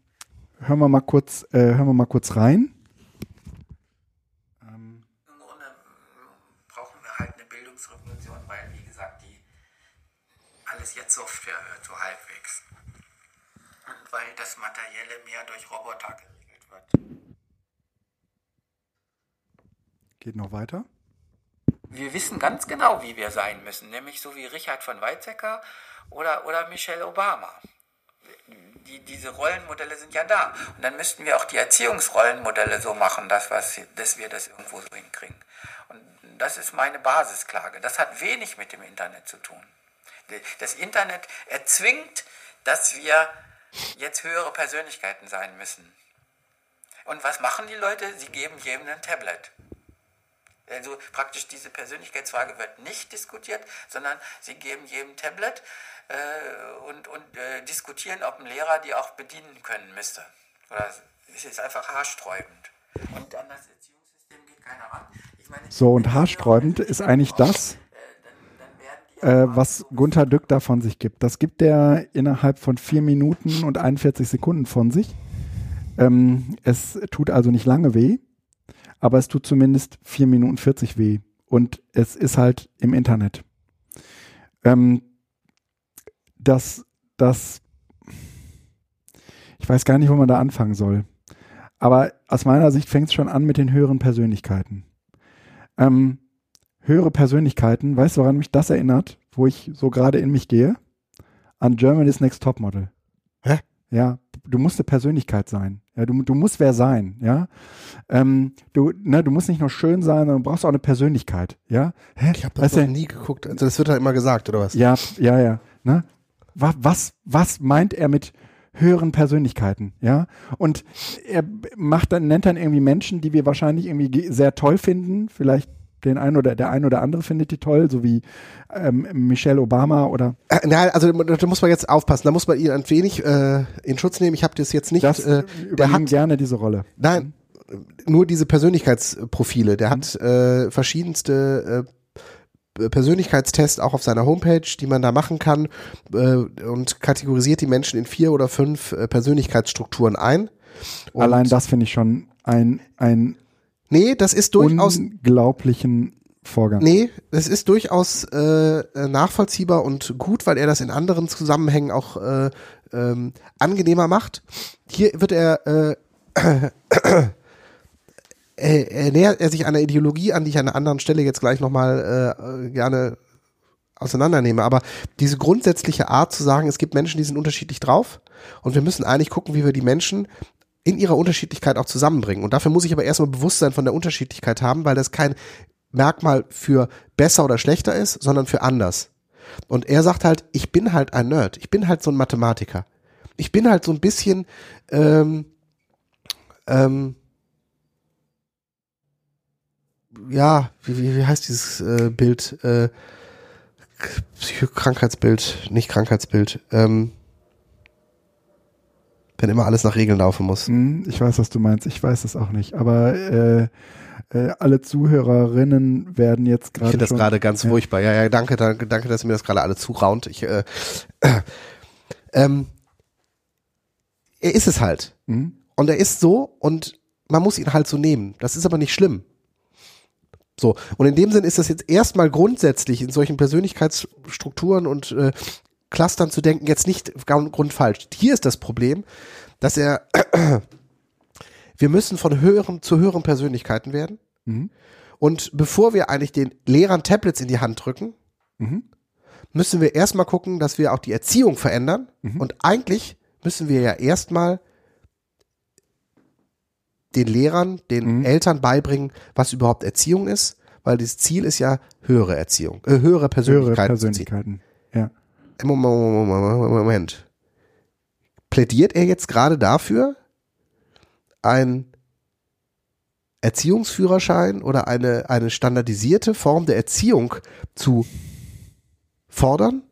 hören wir mal kurz, äh, hören wir mal kurz rein. jetzt Software wird, so halbwegs. Und weil das Materielle mehr durch Roboter wird. Geht noch weiter? Wir wissen ganz genau, wie wir sein müssen, nämlich so wie Richard von Weizsäcker oder, oder Michelle Obama. Die, diese Rollenmodelle sind ja da. Und dann müssten wir auch die Erziehungsrollenmodelle so machen, dass, was, dass wir das irgendwo so hinkriegen. Und das ist meine Basisklage. Das hat wenig mit dem Internet zu tun. Das Internet erzwingt, dass wir jetzt höhere Persönlichkeiten sein müssen. Und was machen die Leute? Sie geben jedem ein Tablet. Also praktisch diese Persönlichkeitsfrage wird nicht diskutiert, sondern sie geben jedem Tablet äh, und, und äh, diskutieren, ob ein Lehrer die auch bedienen können müsste. Oder es ist einfach haarsträubend. Und an das Erziehungssystem geht keiner ran. Meine, so, und haarsträubend ist eigentlich das, äh, was Gunther Dück da von sich gibt. Das gibt er innerhalb von vier Minuten und 41 Sekunden von sich. Ähm, es tut also nicht lange weh, aber es tut zumindest vier Minuten 40 weh. Und es ist halt im Internet. Ähm, das, das, ich weiß gar nicht, wo man da anfangen soll. Aber aus meiner Sicht fängt es schon an mit den höheren Persönlichkeiten. Ähm, höhere Persönlichkeiten, weißt du, woran mich das erinnert, wo ich so gerade in mich gehe? An Germany's Next Topmodel. Hä? Ja, du musst eine Persönlichkeit sein. Ja, du, du musst wer sein, ja. Ähm, du, ne, du musst nicht nur schön sein, sondern du brauchst auch eine Persönlichkeit, ja. Hä? Ich habe das noch nie geguckt. Also das wird halt immer gesagt, oder was? Ja, ja, ja. Ne? Was, was, was meint er mit höheren Persönlichkeiten, ja? Und er macht dann, nennt dann irgendwie Menschen, die wir wahrscheinlich irgendwie sehr toll finden, vielleicht den einen oder der ein oder andere findet die toll, so wie ähm, Michelle Obama oder. Äh, na, also da muss man jetzt aufpassen. Da muss man ihn ein wenig äh, in Schutz nehmen. Ich habe das jetzt nicht. Das äh, der hat gerne diese Rolle. Nein, nur diese Persönlichkeitsprofile. Der mhm. hat äh, verschiedenste äh, Persönlichkeitstests auch auf seiner Homepage, die man da machen kann äh, und kategorisiert die Menschen in vier oder fünf äh, Persönlichkeitsstrukturen ein. Und Allein das finde ich schon ein, ein Nee, das ist durchaus. Unglaublichen Vorgang. Nee, das ist durchaus äh, nachvollziehbar und gut, weil er das in anderen Zusammenhängen auch äh, ähm, angenehmer macht. Hier wird er, äh, äh, er nähert er sich einer Ideologie an, die ich an einer anderen Stelle jetzt gleich nochmal äh, gerne auseinandernehme. Aber diese grundsätzliche Art zu sagen, es gibt Menschen, die sind unterschiedlich drauf und wir müssen eigentlich gucken, wie wir die Menschen in ihrer Unterschiedlichkeit auch zusammenbringen. Und dafür muss ich aber erstmal Bewusstsein von der Unterschiedlichkeit haben, weil das kein Merkmal für besser oder schlechter ist, sondern für anders. Und er sagt halt, ich bin halt ein Nerd, ich bin halt so ein Mathematiker. Ich bin halt so ein bisschen ähm, ähm, ja, wie, wie, heißt dieses äh, Bild? Äh, Krankheitsbild, nicht Krankheitsbild. Ähm, wenn immer alles nach Regeln laufen muss. Hm, ich weiß, was du meinst. Ich weiß es auch nicht. Aber äh, äh, alle Zuhörerinnen werden jetzt gerade. Ich finde das gerade ganz ja. furchtbar. Ja, ja, danke, danke, danke, dass ihr mir das gerade alle zuraunt. Ich, äh, äh, ähm, er ist es halt. Mhm. Und er ist so und man muss ihn halt so nehmen. Das ist aber nicht schlimm. So, und in dem Sinn ist das jetzt erstmal grundsätzlich in solchen Persönlichkeitsstrukturen und äh, Clustern zu denken, jetzt nicht grundfalsch. Hier ist das Problem, dass er, wir müssen von höheren zu höheren Persönlichkeiten werden. Mhm. Und bevor wir eigentlich den Lehrern Tablets in die Hand drücken, mhm. müssen wir erstmal gucken, dass wir auch die Erziehung verändern. Mhm. Und eigentlich müssen wir ja erstmal den Lehrern, den mhm. Eltern beibringen, was überhaupt Erziehung ist, weil das Ziel ist ja höhere Erziehung, äh, höhere Persönlichkeiten. Höhere Persönlichkeiten. Ja. Moment. Plädiert er jetzt gerade dafür, ein Erziehungsführerschein oder eine, eine standardisierte Form der Erziehung zu fordern,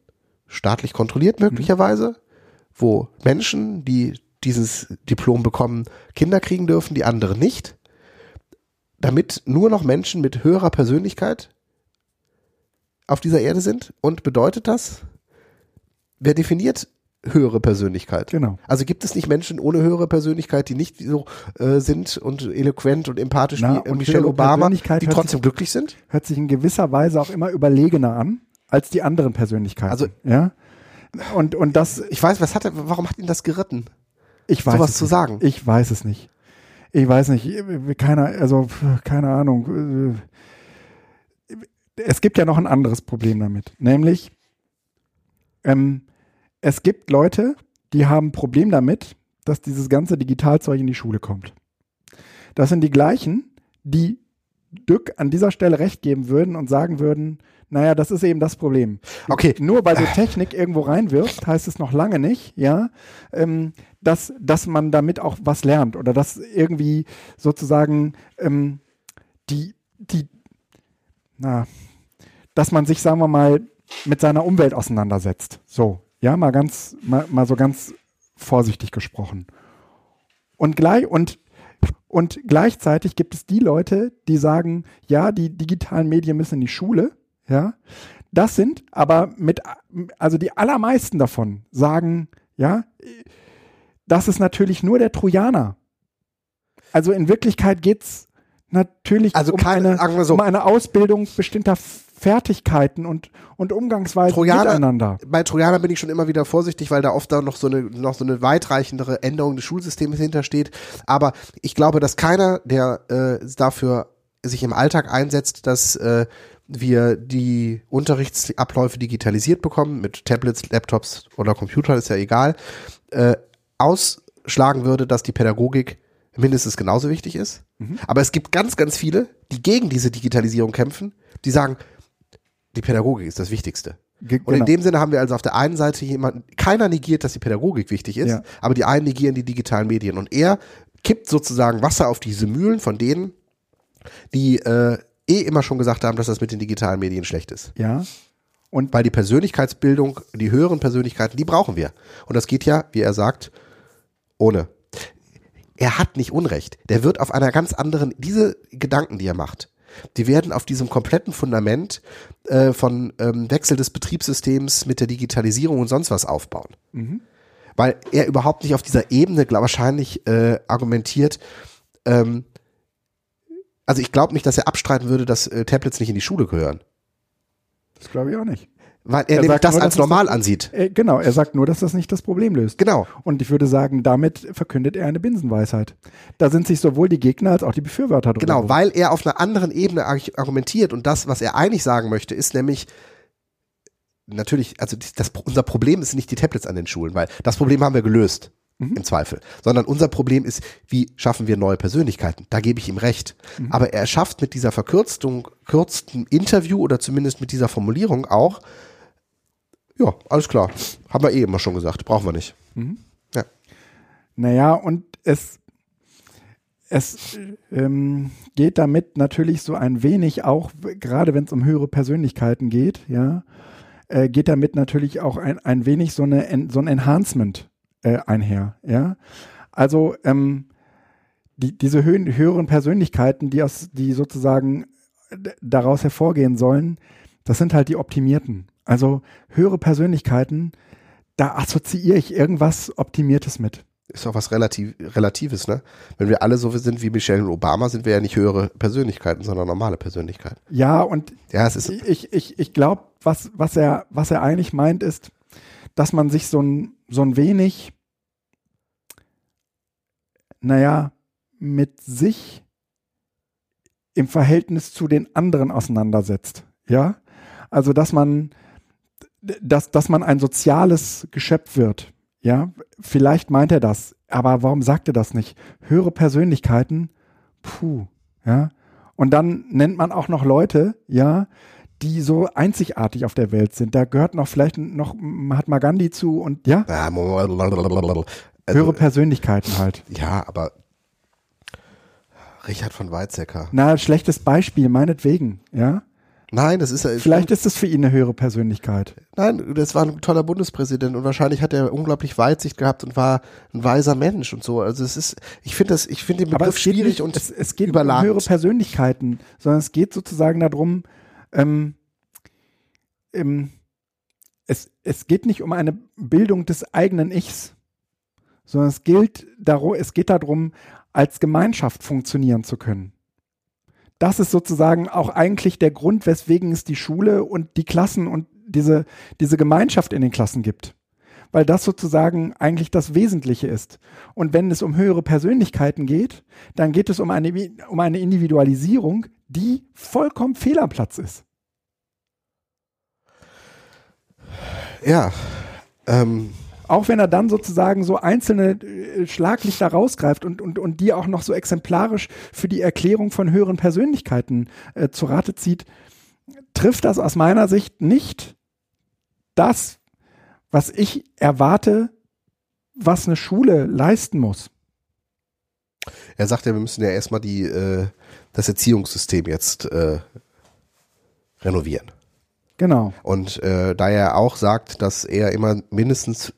staatlich kontrolliert möglicherweise, wo Menschen, die dieses Diplom bekommen, Kinder kriegen dürfen, die andere nicht, damit nur noch Menschen mit höherer Persönlichkeit auf dieser Erde sind? Und bedeutet das, wer definiert höhere Persönlichkeit? Genau. Also gibt es nicht Menschen ohne höhere Persönlichkeit, die nicht so äh, sind und eloquent und empathisch Na, wie und Michelle Obama, die trotzdem sich, glücklich sind? Hört sich in gewisser Weise auch immer überlegener an als die anderen Persönlichkeiten. Also ja. Und und das. Ich weiß, was hat er? Warum hat ihn das geritten? Ich weiß sowas zu sagen. Ich weiß es nicht. Ich weiß nicht. Keiner, also keine Ahnung. Es gibt ja noch ein anderes Problem damit, nämlich ähm, es gibt Leute, die haben ein Problem damit, dass dieses ganze Digitalzeug in die Schule kommt. Das sind die gleichen, die Dück an dieser Stelle recht geben würden und sagen würden, naja, das ist eben das Problem. Okay. Nur weil du Technik irgendwo reinwirfst, heißt es noch lange nicht, ja, ähm, dass, dass man damit auch was lernt oder dass irgendwie sozusagen ähm, die, die, na, dass man sich, sagen wir mal, mit seiner Umwelt auseinandersetzt. So, ja, mal ganz, mal, mal so ganz vorsichtig gesprochen. Und gleich, und, und gleichzeitig gibt es die Leute, die sagen, ja, die digitalen Medien müssen in die Schule, ja. Das sind aber mit, also die allermeisten davon sagen, ja, das ist natürlich nur der Trojaner. Also in Wirklichkeit geht's natürlich Also um, keine- so- um eine Ausbildung bestimmter Fertigkeiten und, und Umgangsweisen Trojaner, miteinander. bei Trojaner bin ich schon immer wieder vorsichtig, weil da oft da noch so eine, noch so eine weitreichendere Änderung des Schulsystems hintersteht. Aber ich glaube, dass keiner, der äh, dafür sich im Alltag einsetzt, dass äh, wir die Unterrichtsabläufe digitalisiert bekommen, mit Tablets, Laptops oder Computer, ist ja egal, äh, ausschlagen würde, dass die Pädagogik mindestens genauso wichtig ist. Aber es gibt ganz, ganz viele, die gegen diese Digitalisierung kämpfen, die sagen, die Pädagogik ist das Wichtigste. Ge- Und in genau. dem Sinne haben wir also auf der einen Seite jemanden, keiner negiert, dass die Pädagogik wichtig ist, Ja. aber die einen negieren die digitalen Medien. Und er kippt sozusagen Wasser auf diese Mühlen von denen, die äh, eh immer schon gesagt haben, dass das mit den digitalen Medien schlecht ist. Ja. Und Weil die Persönlichkeitsbildung, die höheren Persönlichkeiten, die brauchen wir. Und das geht ja, wie er sagt, ohne. Er hat nicht Unrecht. Der wird auf einer ganz anderen, diese Gedanken, die er macht, die werden auf diesem kompletten Fundament äh, von ähm, Wechsel des Betriebssystems mit der Digitalisierung und sonst was aufbauen. Weil er überhaupt nicht auf dieser Ebene glaub, wahrscheinlich äh, argumentiert, ähm, also ich glaube nicht, dass er abstreiten würde, dass äh, Tablets nicht in die Schule gehören. das glaube ich auch nicht. Weil er, Er nämlich das nur, als normal das- ansieht. Äh, genau, er sagt nur, dass das nicht das Problem löst. Genau. Und ich würde sagen, damit verkündet er eine Binsenweisheit. Da sind sich sowohl die Gegner als auch die Befürworter drüber. Genau, weil er auf einer anderen Ebene arg- argumentiert und das, was er eigentlich sagen möchte, ist nämlich natürlich, also das, unser Problem ist nicht die Tablets an den Schulen, weil das Problem haben wir gelöst. Im Zweifel. Sondern unser Problem ist, wie schaffen wir neue Persönlichkeiten? Da gebe ich ihm recht. Aber er schafft mit dieser verkürzten kürzten Interview oder zumindest mit dieser Formulierung auch, ja, alles klar. Haben wir eh immer schon gesagt. Brauchen wir nicht. Ja. Naja, und es, es ähm, geht damit natürlich so ein wenig auch, gerade wenn es um höhere Persönlichkeiten geht, ja, äh, geht damit natürlich auch ein, ein wenig so, eine, so ein Enhancement äh, einher, ja. Also ähm, die, diese höhen, höheren Persönlichkeiten, die aus, die sozusagen d- daraus hervorgehen sollen, das sind halt die Optimierten. Also höhere Persönlichkeiten, da assoziiere ich irgendwas Optimiertes mit. Ist auch was relativ, Relatives, ne? Wenn wir alle so sind wie Michelle und Obama, sind wir ja nicht höhere Persönlichkeiten, sondern normale Persönlichkeiten. Ja, und Ja, es ist, ich, ich, ich glaube, was, was, er, was er eigentlich meint, ist, dass man sich so ein, so ein wenig, naja, mit sich im Verhältnis zu den anderen auseinandersetzt. Ja, also dass man, dass, dass man ein soziales Geschöpf wird. Ja, vielleicht meint er das, aber warum sagt er das nicht? Höhere Persönlichkeiten, puh, ja. Und dann nennt man auch noch Leute, ja, die so einzigartig auf der Welt sind. Da gehört noch vielleicht noch Mahatma Gandhi zu und ja, also, höhere Persönlichkeiten halt. ja, aber Richard von Weizsäcker. Na, schlechtes Beispiel, meinetwegen, ja. Nein, das ist ja, Vielleicht ist es für ihn eine höhere Persönlichkeit. nein, das war ein toller Bundespräsident und wahrscheinlich hat er unglaublich Weitsicht gehabt und war ein weiser Mensch und so. Also es ist, ich finde das, ich finde den Begriff schwierig nicht, und es, es geht überlagert. um höhere Persönlichkeiten, sondern es geht sozusagen darum, ähm, ähm, es, es geht nicht um eine Bildung des eigenen Ichs, sondern es gilt darum, es geht darum, als Gemeinschaft funktionieren zu können. Das ist sozusagen auch eigentlich der Grund, weswegen es die Schule und die Klassen und diese, diese Gemeinschaft in den Klassen gibt. Weil das sozusagen eigentlich das Wesentliche ist. Und wenn es um höhere Persönlichkeiten geht, dann geht es um eine, um eine Individualisierung, die vollkommen fehl am Platz ist. ja, ähm, Auch wenn er dann sozusagen so einzelne äh, Schlaglichter rausgreift und, und, und die auch noch so exemplarisch für die Erklärung von höheren Persönlichkeiten äh, zu Rate zieht, trifft das aus meiner Sicht nicht das, was ich erwarte, was eine Schule leisten muss. er sagt ja, wir müssen ja erstmal die, äh, das Erziehungssystem jetzt äh, renovieren. Genau. Und äh, da er auch sagt, dass er immer mindestens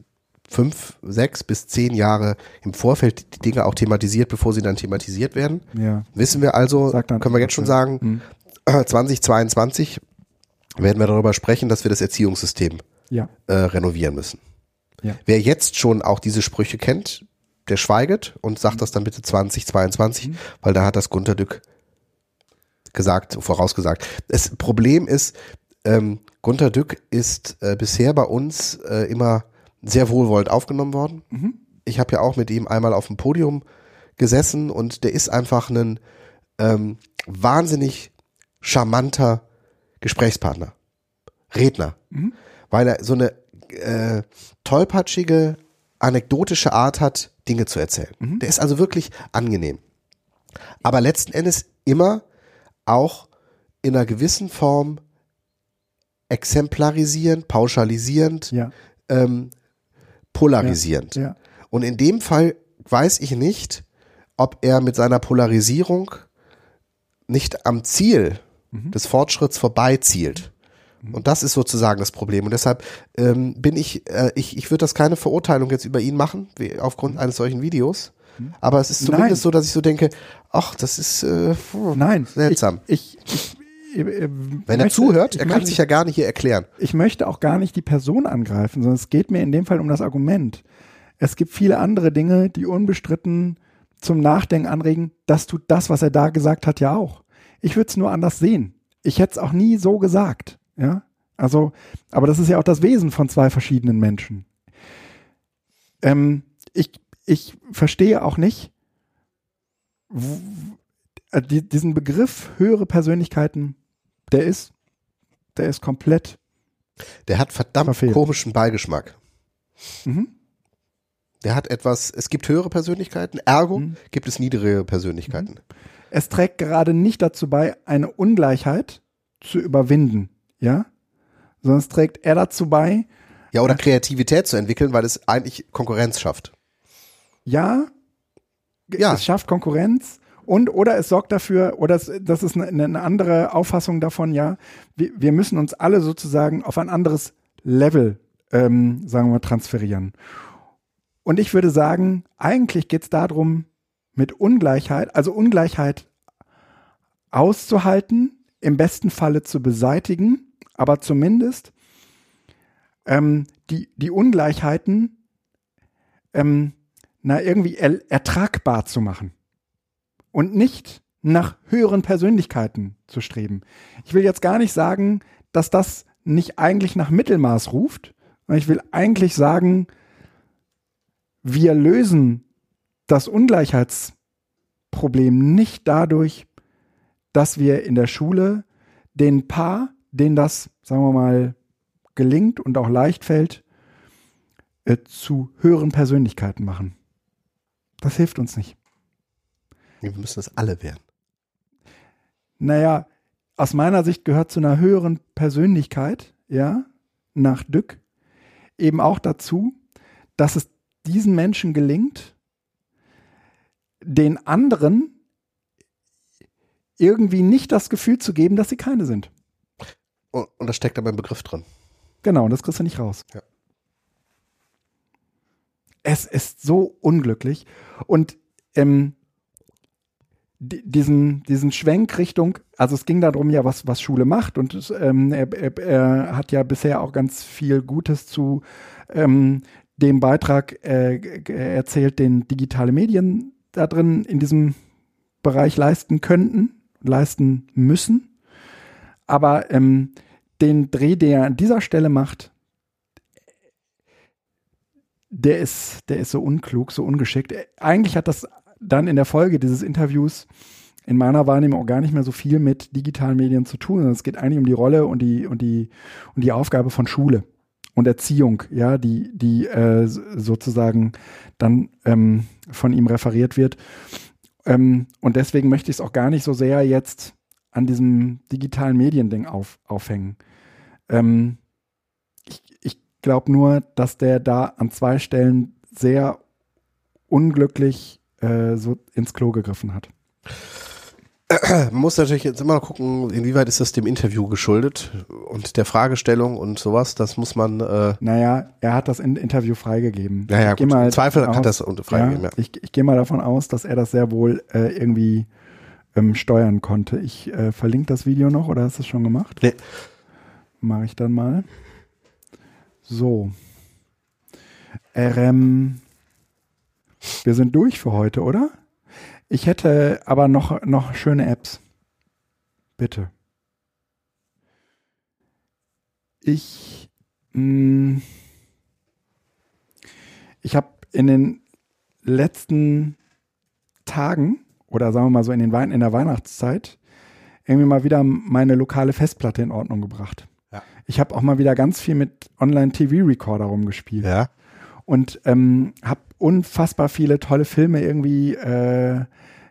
fünf, sechs bis zehn Jahre im Vorfeld die Dinge auch thematisiert, bevor sie dann thematisiert werden, Ja. wissen wir also, können wir jetzt schon sagen, Mhm. 2022 werden wir darüber sprechen, dass wir das Erziehungssystem Ja. äh, renovieren müssen. Ja. Wer jetzt schon auch diese Sprüche kennt, der schweiget und sagt das dann bitte 2022, Mhm. weil da hat das Gunter Dück gesagt, vorausgesagt. Das Problem ist, ähm, Gunter Dück ist äh, bisher bei uns äh, immer sehr wohlwollend aufgenommen worden. Mhm. Ich habe ja auch mit ihm einmal auf dem Podium gesessen und der ist einfach ein ähm, wahnsinnig charmanter Gesprächspartner, Redner, Mhm. weil er so eine äh, tollpatschige, anekdotische Art hat, Dinge zu erzählen. Mhm. Der ist also wirklich angenehm. Aber letzten Endes immer auch in einer gewissen Form exemplarisierend, pauschalisierend, Ja. ähm, polarisierend. Ja. Und in dem Fall weiß ich nicht, ob er mit seiner Polarisierung nicht am Ziel des Fortschritts vorbeizielt. Und das ist sozusagen das Problem. Und deshalb ähm, bin ich, äh, ich, ich würde das keine Verurteilung jetzt über ihn machen, wie, aufgrund eines solchen Videos. Aber es ist zumindest Nein. so, dass ich so denke, ach, das ist äh, puh, Nein. seltsam. Ich, ich, ich, äh, Wenn er möchte- zuhört, ich er kann möchte- sich ja gar nicht hier erklären. ich möchte auch gar nicht die Person angreifen, sondern es geht mir in dem Fall um das Argument. Es gibt viele andere Dinge, die unbestritten zum Nachdenken anregen. Das tut das, was er da gesagt hat, ja auch. Ich würde es nur anders sehen. Ich hätte es auch nie so gesagt. Ja, also, aber das ist ja auch das Wesen von zwei verschiedenen Menschen. Ähm, ich, ich verstehe auch nicht äh, die, diesen Begriff höhere Persönlichkeiten, der ist, der ist komplett Der hat verdammt Verfehlt. komischen Beigeschmack. Mhm. Der hat etwas, es gibt höhere Persönlichkeiten, ergo Mhm. gibt es niedrige Persönlichkeiten. Es trägt gerade nicht dazu bei, eine Ungleichheit zu überwinden, ja, sondern es trägt eher dazu bei, Ja, oder Kreativität zu entwickeln, weil es eigentlich Konkurrenz schafft. ja, Ja. es schafft Konkurrenz und oder es sorgt dafür, oder es, das ist eine, eine andere Auffassung davon, ja, wir, wir müssen uns alle sozusagen auf ein anderes Level, ähm, sagen wir mal, transferieren. Und ich würde sagen, eigentlich geht es darum, mit Ungleichheit, also Ungleichheit auszuhalten, im besten Falle zu beseitigen, aber zumindest ähm, die, die Ungleichheiten ähm, na, irgendwie er, ertragbar zu machen. Und nicht nach höheren Persönlichkeiten zu streben. Ich will jetzt gar nicht sagen, dass das nicht eigentlich nach Mittelmaß ruft. sondern Ich will eigentlich sagen, wir lösen das Ungleichheitsproblem nicht dadurch, dass wir in der Schule den Paar, denen das, sagen wir mal, gelingt und auch leicht fällt, äh, zu höheren Persönlichkeiten machen. Das hilft uns nicht. Wir müssen es alle werden. Naja, aus meiner Sicht gehört zu einer höheren Persönlichkeit, ja, nach Dück, eben auch dazu, dass es diesen Menschen gelingt, den anderen irgendwie nicht das Gefühl zu geben, dass sie keine sind. Und, und da steckt aber ein Begriff drin. Genau, und das kriegst du nicht raus. Ja. Es ist so unglücklich. Und ähm, diesen, diesen Schwenk Richtung, also es ging darum ja, was, was Schule macht und ähm, er, er, hat ja bisher auch ganz viel Gutes zu ähm, dem Beitrag äh, g- erzählt, den digitale Medien da drin in diesem Bereich leisten könnten, leisten müssen. Aber ähm, den Dreh, den er an dieser Stelle macht, der ist, der ist so unklug, so ungeschickt. Eigentlich hat das dann in der Folge dieses Interviews in meiner Wahrnehmung auch gar nicht mehr so viel mit digitalen Medien zu tun, sondern es geht eigentlich um die Rolle und die, und die, und die Aufgabe von Schule und Erziehung, ja, die, die äh, sozusagen dann ähm, von ihm referiert wird. Ähm, und deswegen möchte ich es auch gar nicht so sehr jetzt an diesem digitalen Mediending auf, aufhängen. Ähm, ich ich glaube nur, dass der da an zwei Stellen sehr unglücklich äh, so ins Klo gegriffen hat. man muss natürlich jetzt immer gucken, inwieweit ist das dem Interview geschuldet und der Fragestellung und sowas. Das muss man. Äh naja, er hat das in Interview freigegeben. Naja, ich gut, mal im Zweifel aus, hat das freigegeben. Ja, ja. Ich, ich gehe mal davon aus, dass er das sehr wohl äh, irgendwie ähm, steuern konnte. Ich äh, verlinke das Video noch oder hast du es schon gemacht? Nee. Mache ich dann mal. So. Ähm, wir sind durch für heute, oder? Ich hätte aber noch, noch schöne Apps. Bitte. Ich, mh, ich habe in den letzten Tagen oder sagen wir mal so in, den Wein in der Weihnachtszeit irgendwie mal wieder meine lokale Festplatte in Ordnung gebracht. Ja. Ich habe auch mal wieder ganz viel mit Online-TV-Recorder rumgespielt. Ja. Und ähm, habe unfassbar viele tolle Filme irgendwie äh,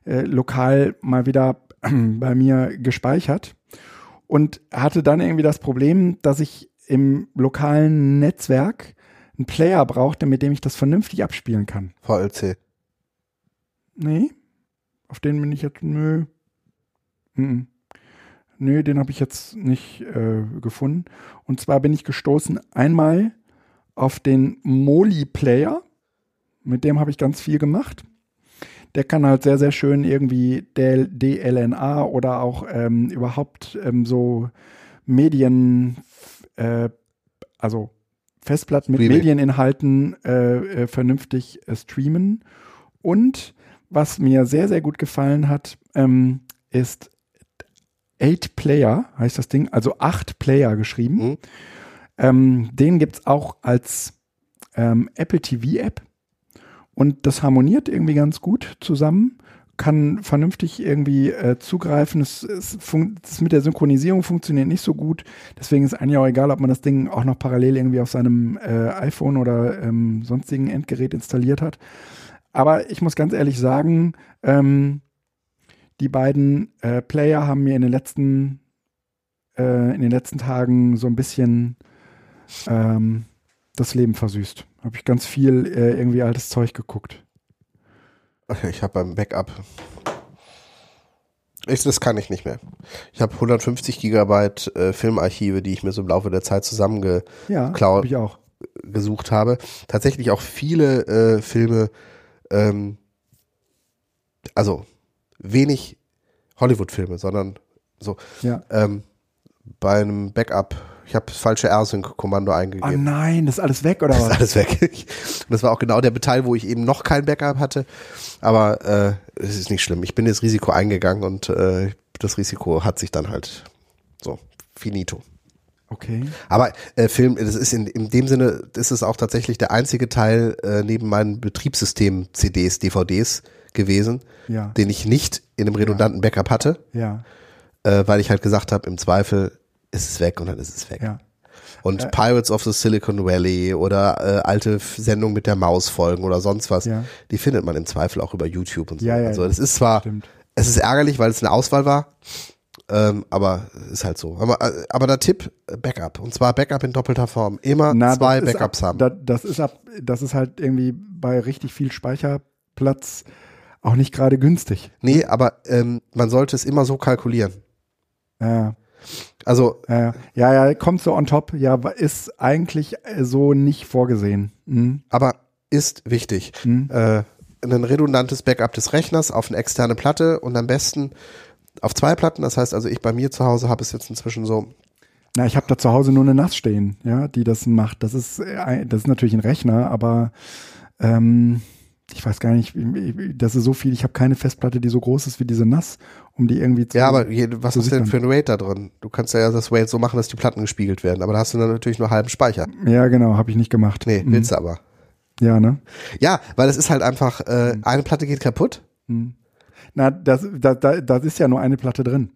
äh, lokal mal wieder bei mir gespeichert und hatte dann irgendwie das Problem, dass ich im lokalen Netzwerk einen Player brauchte, mit dem ich das vernünftig abspielen kann. VLC. Nee, auf den bin ich jetzt, nö. Mhm. Nö, den habe ich jetzt nicht äh, gefunden. Und zwar bin ich gestoßen einmal auf den Moli-Player. Mit dem habe ich ganz viel gemacht. Der kann halt sehr, sehr schön irgendwie DLNA oder auch ähm, überhaupt ähm, so Medien, äh, also Festplatten mit Streaming. Medieninhalten äh, äh, vernünftig äh, streamen. Und was mir sehr, sehr gut gefallen hat, ähm, ist Eight Player, heißt das Ding, also acht Player geschrieben. Mhm. Ähm, den gibt es auch als ähm, Apple TV-App. Und das harmoniert irgendwie ganz gut zusammen, kann vernünftig irgendwie äh, zugreifen. Es, es das mit der Synchronisierung funktioniert nicht so gut. Deswegen ist eigentlich auch egal, ob man das Ding auch noch parallel irgendwie auf seinem äh, iPhone oder ähm, sonstigen Endgerät installiert hat. Aber ich muss ganz ehrlich sagen, ähm, die beiden äh, Player haben mir in den letzten äh, in den letzten Tagen so ein bisschen ähm, das Leben versüßt. Habe ich ganz viel äh, irgendwie altes Zeug geguckt. Ich habe beim Backup. Ich, das kann ich nicht mehr. Ich habe 150 Gigabyte äh, Filmarchive, die ich mir so im Laufe der Zeit zusammengesucht Ja, ich auch. habe. Tatsächlich auch viele äh, Filme, ähm, also wenig Hollywood-Filme, sondern so Ja. ähm, bei einem Backup. Ich habe das falsche AirSync-Kommando Oh eingegeben. nein, das ist alles weg oder Das ist was? alles weg. Und das war auch genau der Teil, wo ich eben noch kein Backup hatte. Aber äh, es ist nicht schlimm. Ich bin das Risiko eingegangen und äh, das Risiko hat sich dann halt so finito. Okay. Aber äh, Film, das ist in, in dem Sinne, ist auch tatsächlich der einzige Teil äh, neben meinen Betriebssystem-CDs, DVDs gewesen, Ja. den ich nicht in einem redundanten Backup hatte, Ja. äh, weil ich halt gesagt habe, im Zweifel ist es weg und dann ist es weg. Ja. Und Äh, Pirates of the Silicon Valley oder äh, alte Sendungen mit der Maus folgen oder sonst was, Ja. die findet man im Zweifel auch über YouTube und so. Ja, ja, also es ist zwar, Stimmt. es ist ärgerlich, weil es eine Auswahl war, ähm, aber ist halt so. Aber, äh, aber der Tipp, äh, Backup. Und zwar Backup in doppelter Form. Immer Na, zwei Backups ab, haben. Da, das ist ab, das ist halt irgendwie bei richtig viel Speicherplatz auch nicht gerade günstig. nee, aber ähm, man sollte es immer so kalkulieren. Ja. Also Ja, ja, ja, kommt so on top. Ja, ist eigentlich äh, so nicht vorgesehen. Mhm. aber ist wichtig. Mhm. Äh, ein redundantes Backup des Rechners auf eine externe Platte und am besten auf zwei Platten. Das heißt also, ich bei mir zu Hause habe es jetzt inzwischen so, Na, ich habe da zu Hause nur eine NAS stehen, ja, die das macht. Das ist, äh, das ist natürlich ein Rechner, aber ähm, ich weiß gar nicht, das ist so viel. Ich habe keine Festplatte, die so groß ist wie diese NAS, um die irgendwie zu. ja, aber je, was ist denn für ein RAID da drin? Du kannst ja das RAID so machen, dass die Platten gespiegelt werden, aber da hast du dann natürlich nur halben Speicher. Ja, genau, habe ich nicht gemacht. Nee, Mhm. willst du aber. Ja, ne? Ja, weil es ist halt einfach, äh, Mhm. eine Platte geht kaputt, Na, das, da, da, das ist ja nur eine Platte drin.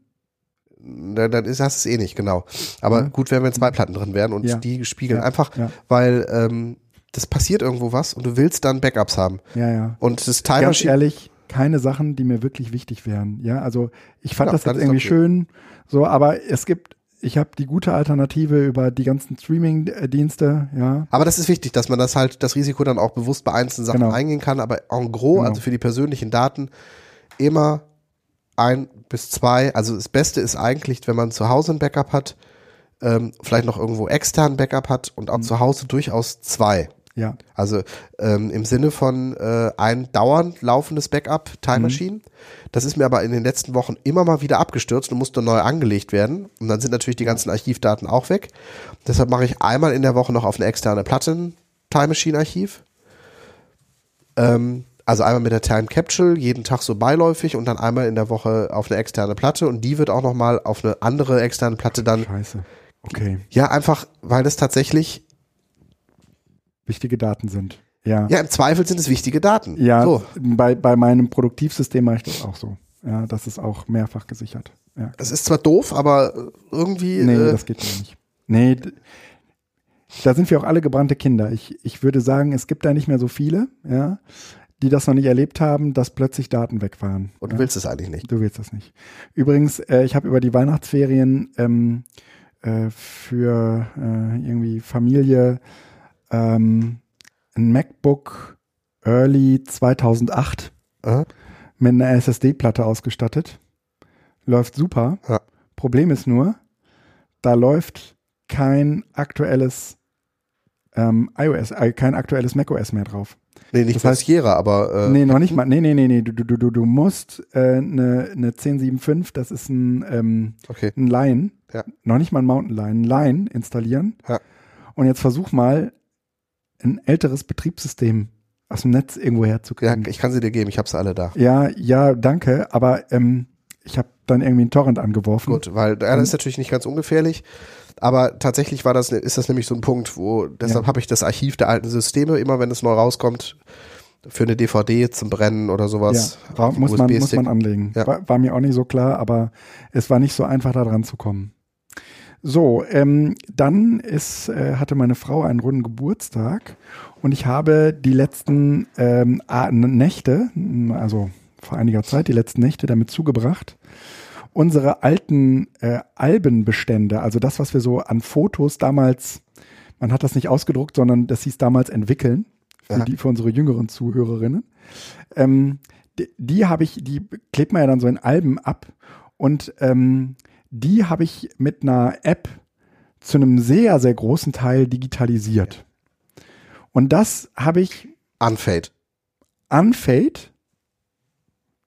dann, dann ist, hast du es eh nicht, genau. Aber Mhm. gut wäre, wenn zwei Platten drin wären und Ja. die spiegeln Ja, einfach, ja. weil ähm, das passiert irgendwo was und du willst dann Backups haben. Ja, ja. Und das Time Ganz ehrlich, keine Sachen, die mir wirklich wichtig wären. Ja, also ich fand Ja, das jetzt irgendwie okay. schön, so, aber es gibt, ich habe die gute Alternative über die ganzen Streaming-Dienste, ja. Aber das ist wichtig, dass man das halt, das Risiko dann auch bewusst bei einzelnen Sachen Genau. eingehen kann, aber en gros, Genau. also für die persönlichen Daten, immer ein bis zwei. Also das Beste ist eigentlich, wenn man zu Hause ein Backup hat, ähm, vielleicht noch irgendwo extern Backup hat und auch zu Hause durchaus zwei. Ja. Also ähm, im Sinne von äh, ein dauernd laufendes Backup Time Machine. Das ist mir aber in den letzten Wochen immer mal wieder abgestürzt und musste neu angelegt werden. Und dann sind natürlich die ganzen Archivdaten auch weg. Deshalb mache ich einmal in der Woche noch auf eine externe Platte ein Time Machine Archiv. Ähm, also einmal mit der Time Capsule, jeden Tag so beiläufig und dann einmal in der Woche auf eine externe Platte und die wird auch nochmal auf eine andere externe Platte dann. Scheiße. Okay. Ja, einfach, weil das tatsächlich, Wichtige Daten sind. Ja. ja, im Zweifel sind es wichtige Daten. Ja, So. bei, bei meinem Produktivsystem mache ich das auch so. Ja, das ist auch mehrfach gesichert. Ja. Das ist zwar doof, aber irgendwie. Nee, äh, das geht ja nicht. Nee, da sind wir auch alle gebrannte Kinder. Ich, ich würde sagen, es gibt da nicht mehr so viele, ja, die das noch nicht erlebt haben, dass plötzlich Daten weg waren. und du ja. willst es eigentlich nicht. Du willst das nicht. Übrigens, äh, ich habe über die Weihnachtsferien ähm, äh, für äh, irgendwie Familie ähm, ein MacBook Early 2008 Äh? mit einer SSD-Platte ausgestattet. Läuft super. Ja. Problem ist nur, da läuft kein aktuelles ähm, iOS, äh, kein aktuelles macOS mehr drauf. Nee, nicht Das heißt- Sierra, aber. Äh, nee, noch nicht mal. Nee, nee, nee, nee. Du, du, du, du musst äh, eine, eine 1075, das ist ein, ähm, Okay. ein Lion, Ja. noch nicht mal ein Mountain Lion, ein Lion installieren. Ja. Und jetzt versuch mal, ein älteres Betriebssystem aus dem Netz irgendwo Ja, herzukriegen. ich kann sie dir geben, ich habe sie alle da. Ja, ja, danke, aber ähm, ich habe dann irgendwie einen Torrent angeworfen. Gut, weil ja, das ist natürlich nicht ganz ungefährlich. Aber tatsächlich war das, ist das nämlich so ein Punkt, wo deshalb Ja. habe ich das Archiv der alten Systeme, immer wenn es neu rauskommt, für eine DVD zum Brennen oder sowas. Ja, muss man, muss man anlegen. Ja. War, war mir auch nicht so klar, aber es war nicht so einfach, da dran zu kommen. So, ähm, dann ist, äh, hatte meine Frau einen runden Geburtstag und ich habe die letzten ähm, Nächte, also vor einiger Zeit, die letzten Nächte damit zugebracht, unsere alten äh, Albenbestände, also das, was wir so an Fotos damals, man hat das nicht ausgedruckt, sondern das hieß damals entwickeln, für, die, für unsere jüngeren Zuhörerinnen. Ähm, die, die habe ich, die klebt man ja dann so in Alben ab und ähm, die habe ich mit einer App zu einem sehr, sehr großen Teil digitalisiert. Und das habe ich Unfade. Unfade.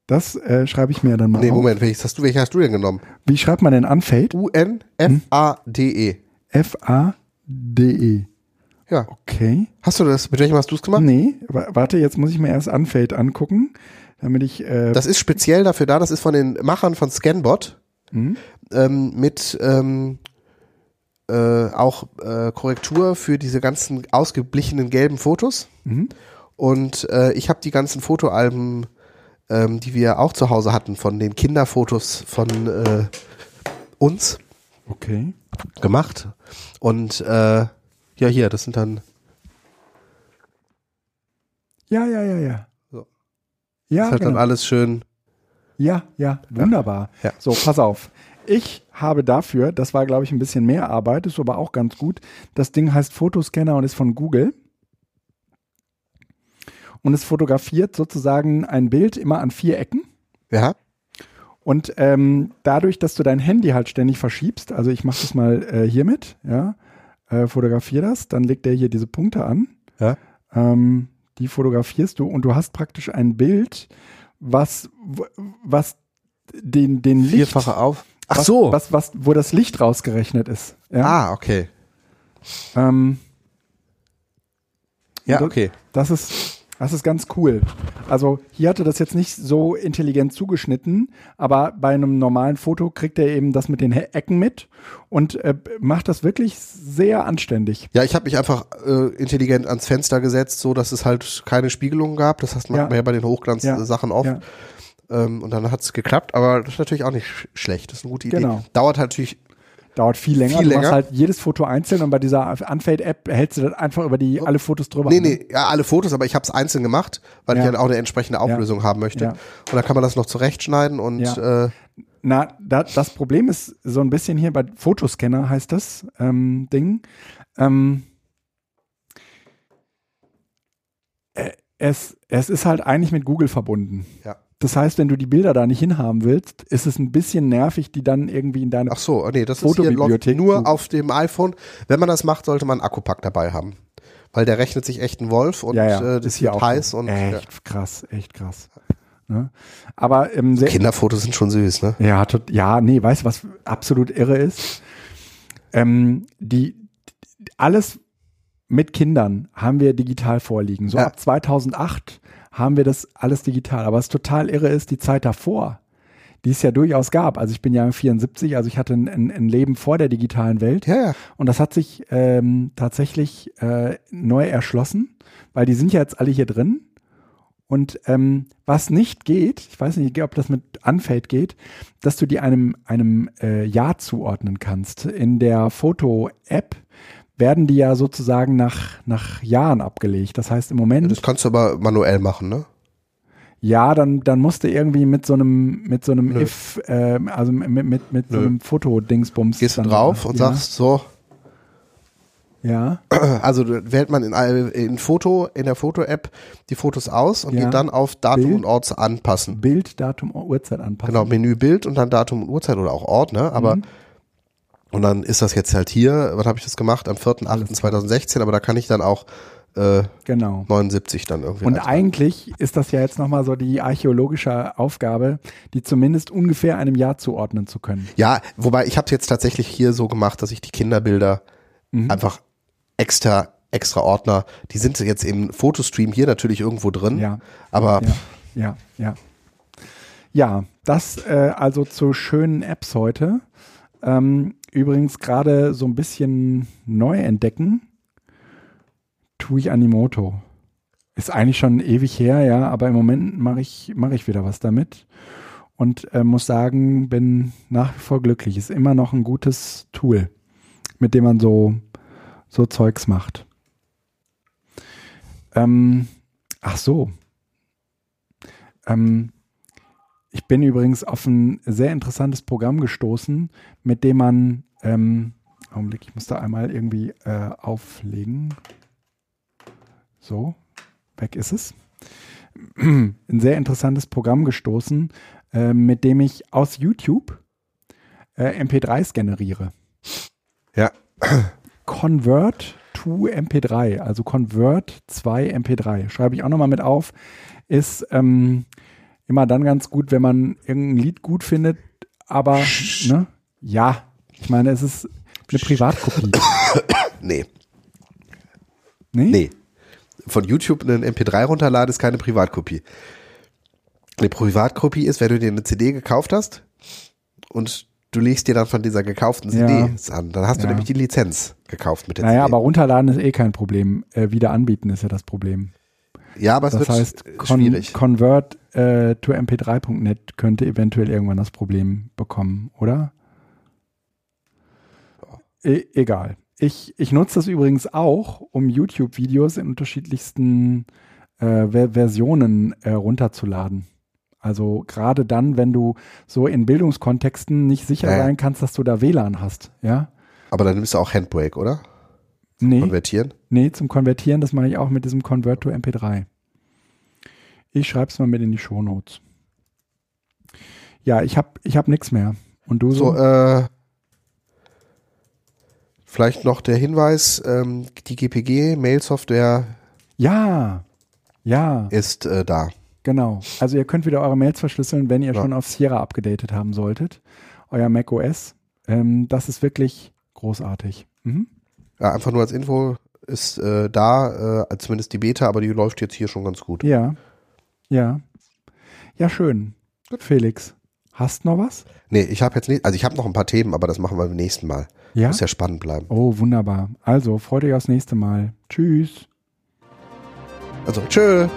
Das äh, schreibe ich mir dann mal Nee, auf. Moment, welches hast du, welche hast du denn genommen? Wie schreibt man denn Unfade? U-N-F-A-D-E. F-A-D-E. Ja. Okay. Hast du das, mit welchem hast du es gemacht? Nee, wa- warte, jetzt muss ich mir erst Unfade angucken, damit ich. Äh, Das ist speziell dafür da, das ist von den Machern von Scanbot hm? Ähm, mit ähm, äh, auch äh, Korrektur für diese ganzen ausgeblichenen gelben Fotos. Mhm. Und äh, ich habe die ganzen Fotoalben, ähm, die wir auch zu Hause hatten, von den Kinderfotos von äh, uns Okay. gemacht. Und äh, ja, hier, das sind dann, Ja, ja, ja, ja. So. Ja, ist halt genau. dann alles schön. ja, ja, wunderbar. Ja. So, pass auf. Ich habe dafür, das war, glaube ich, ein bisschen mehr Arbeit, ist aber auch ganz gut. Das Ding heißt Fotoscanner und ist von Google. Und es fotografiert sozusagen ein Bild immer an vier Ecken. Ja, Und ähm, dadurch, dass du dein Handy halt ständig verschiebst, also ich mache das mal äh, hiermit, ja, äh, fotografiere das, dann legt der hier diese Punkte an. Ja. Ähm, die fotografierst du und du hast praktisch ein Bild, was, was den, den Licht, vierfache auf. Ach was, so. was, was, wo das Licht rausgerechnet ist. Ja. Ah, okay. Ähm, Ja, okay. Das ist, das ist ganz cool. Also hier hatte das jetzt nicht so intelligent zugeschnitten, aber bei einem normalen Foto kriegt er eben das mit den Ecken mit und äh, macht das wirklich sehr anständig. Ja, ich habe mich einfach äh, intelligent ans Fenster gesetzt, so dass es halt keine Spiegelung gab. Das heißt, man Ja. hat man ja bei den Hochglanz-Sachen oft. Ja. Ähm, und dann hat es geklappt, aber das ist natürlich auch nicht sch schlecht. Das ist eine gute Idee. Genau. Dauert halt natürlich, Dauert viel länger. Viel du machst länger. halt jedes Foto einzeln und bei dieser Unfade-App hältst du das einfach über die alle Fotos drüber. nee, ne? nee, ja, alle Fotos, aber ich habe es einzeln gemacht, weil Ja. ich dann auch eine entsprechende Auflösung haben möchte. Ja. Und dann kann man das noch zurechtschneiden und Ja. äh, Na, da, das Problem ist so ein bisschen hier bei Fotoscanner heißt das ähm, Ding. Ähm, äh, es, es ist halt eigentlich mit Google verbunden. ja. Das heißt, wenn du die Bilder da nicht hinhaben willst, ist es ein bisschen nervig, die dann irgendwie in deine Ach so, nee, das ist hier läuft nur auf dem iPhone. Wenn man das macht, sollte man einen Akkupack dabei haben. Weil der rechnet sich echt ein Wolf und ja, ja, äh, das ist hier auch heiß und echt ja. krass, echt krass. Ne? Aber ähm, Kinderfotos sind schon süß, ne? Ja, tot, ja, nee, weißt du, was absolut irre ist? Ähm, die, alles mit Kindern haben wir digital vorliegen. So Ja. ab 2008 haben wir das alles digital. Aber was total irre ist, die Zeit davor, die es ja durchaus gab. Also ich bin ja 74, also ich hatte ein, ein, ein Leben vor der digitalen Welt. Ja, ja. Und das hat sich ähm, tatsächlich äh, neu erschlossen, weil die sind ja jetzt alle hier drin. Und ähm, was nicht geht, ich weiß nicht, ob das mit Unfade geht, dass du die einem, einem äh, Jahr zuordnen kannst. In der Foto-App werden die ja sozusagen nach, nach Jahren abgelegt. Das heißt im Moment, Das kannst du aber manuell machen, ne? ja, dann, dann musst du irgendwie mit so einem, mit so einem Nö. If, ähm, also mit, mit, mit so einem Fotodingsbums. Gehst du dann- drauf und ja, sagst so, Ja, also wählt man in, in Foto, in der Foto-App die Fotos aus und Ja. geht dann auf Datum Bild. und Ort anpassen. Bild, Datum, Uhrzeit anpassen. Genau, Menü Bild und dann Datum und Uhrzeit oder auch Ort, ne? Aber Mhm. Und dann ist das jetzt halt hier, wann habe ich das gemacht? Am 4.8.2016, aber da kann ich dann auch äh, Genau. 79 dann irgendwie. Und eintragen. eigentlich ist das ja jetzt nochmal so die archäologische Aufgabe, die zumindest ungefähr einem Jahr zuordnen zu können. Ja, wobei ich habe es jetzt tatsächlich hier so gemacht, dass ich die Kinderbilder Mhm. einfach extra extra Ordner, die sind jetzt im Fotostream hier natürlich irgendwo drin, Ja. aber Ja, ja, ja. Ja, das äh, also zu schönen Apps heute. Ähm, übrigens gerade so ein bisschen neu entdecken, tue ich Animoto. Ist eigentlich schon ewig her, ja, aber im Moment mache ich, mache ich wieder was damit. Und äh, muss sagen, bin nach wie vor glücklich. Ist immer noch ein gutes Tool, mit dem man so, so Zeugs macht. Ähm, ach so, ähm, ich bin übrigens auf ein sehr interessantes Programm gestoßen, mit dem man, ähm, Augenblick, ich muss da einmal irgendwie äh, auflegen. So, weg ist es. Ein sehr interessantes Programm gestoßen, äh, mit dem ich aus YouTube äh, MP3s generiere. ja, Convert to MP3, also Convert 2 MP3. Schreibe ich auch nochmal mit auf. Ist ähm, immer dann ganz gut, wenn man irgendein Lied gut findet, aber ne? ja, ich meine, es ist eine Privatkopie. nee, Nee? nee. Von YouTube einen MP3 runterladen ist keine Privatkopie. Eine Privatkopie ist, wenn du dir eine CD gekauft hast und du legst dir dann von dieser gekauften CD Ja. an, dann hast du Ja. nämlich die Lizenz gekauft mit der Naja, CD. aber runterladen ist eh kein Problem. Äh, wieder anbieten ist ja das Problem. Ja, aber es Das wird heißt, äh, schwierig. convert äh, to mp3.net könnte eventuell irgendwann das Problem bekommen, oder? E egal. Ich, ich nutze das übrigens auch, um YouTube-Videos in unterschiedlichsten äh, Ver Versionen äh, runterzuladen. Also gerade dann, wenn du so in Bildungskontexten nicht sicher ja. sein kannst, dass du da WLAN hast, ja? Aber dann nimmst du auch Handbrake, oder? Nee. Konvertieren. Nee, zum Konvertieren, das mache ich auch mit diesem Convert to MP3. Ich schreibe es mal mit in die Shownotes. Ja, ich habe ich hab nichts mehr. Und du so? So, äh, vielleicht noch der Hinweis, ähm, die GPG-Mail-Software ja, ja, ist äh, da. genau. Also ihr könnt wieder eure Mails verschlüsseln, wenn ihr Ja. schon auf Sierra abgedatet haben solltet. Euer Mac OS. Ähm, das ist wirklich großartig. Mhm. Ja, einfach nur als Info ist äh, da, äh, zumindest die Beta, aber die läuft jetzt hier schon ganz gut. Ja, ja. Ja, schön. Felix, hast noch was? Nee, ich habe jetzt nicht, also ich habe noch ein paar Themen, aber das machen wir beim nächsten Mal. Ja? Muss ja spannend bleiben. Oh, wunderbar. Also, freut euch aufs nächste Mal. Tschüss. Also, tschö.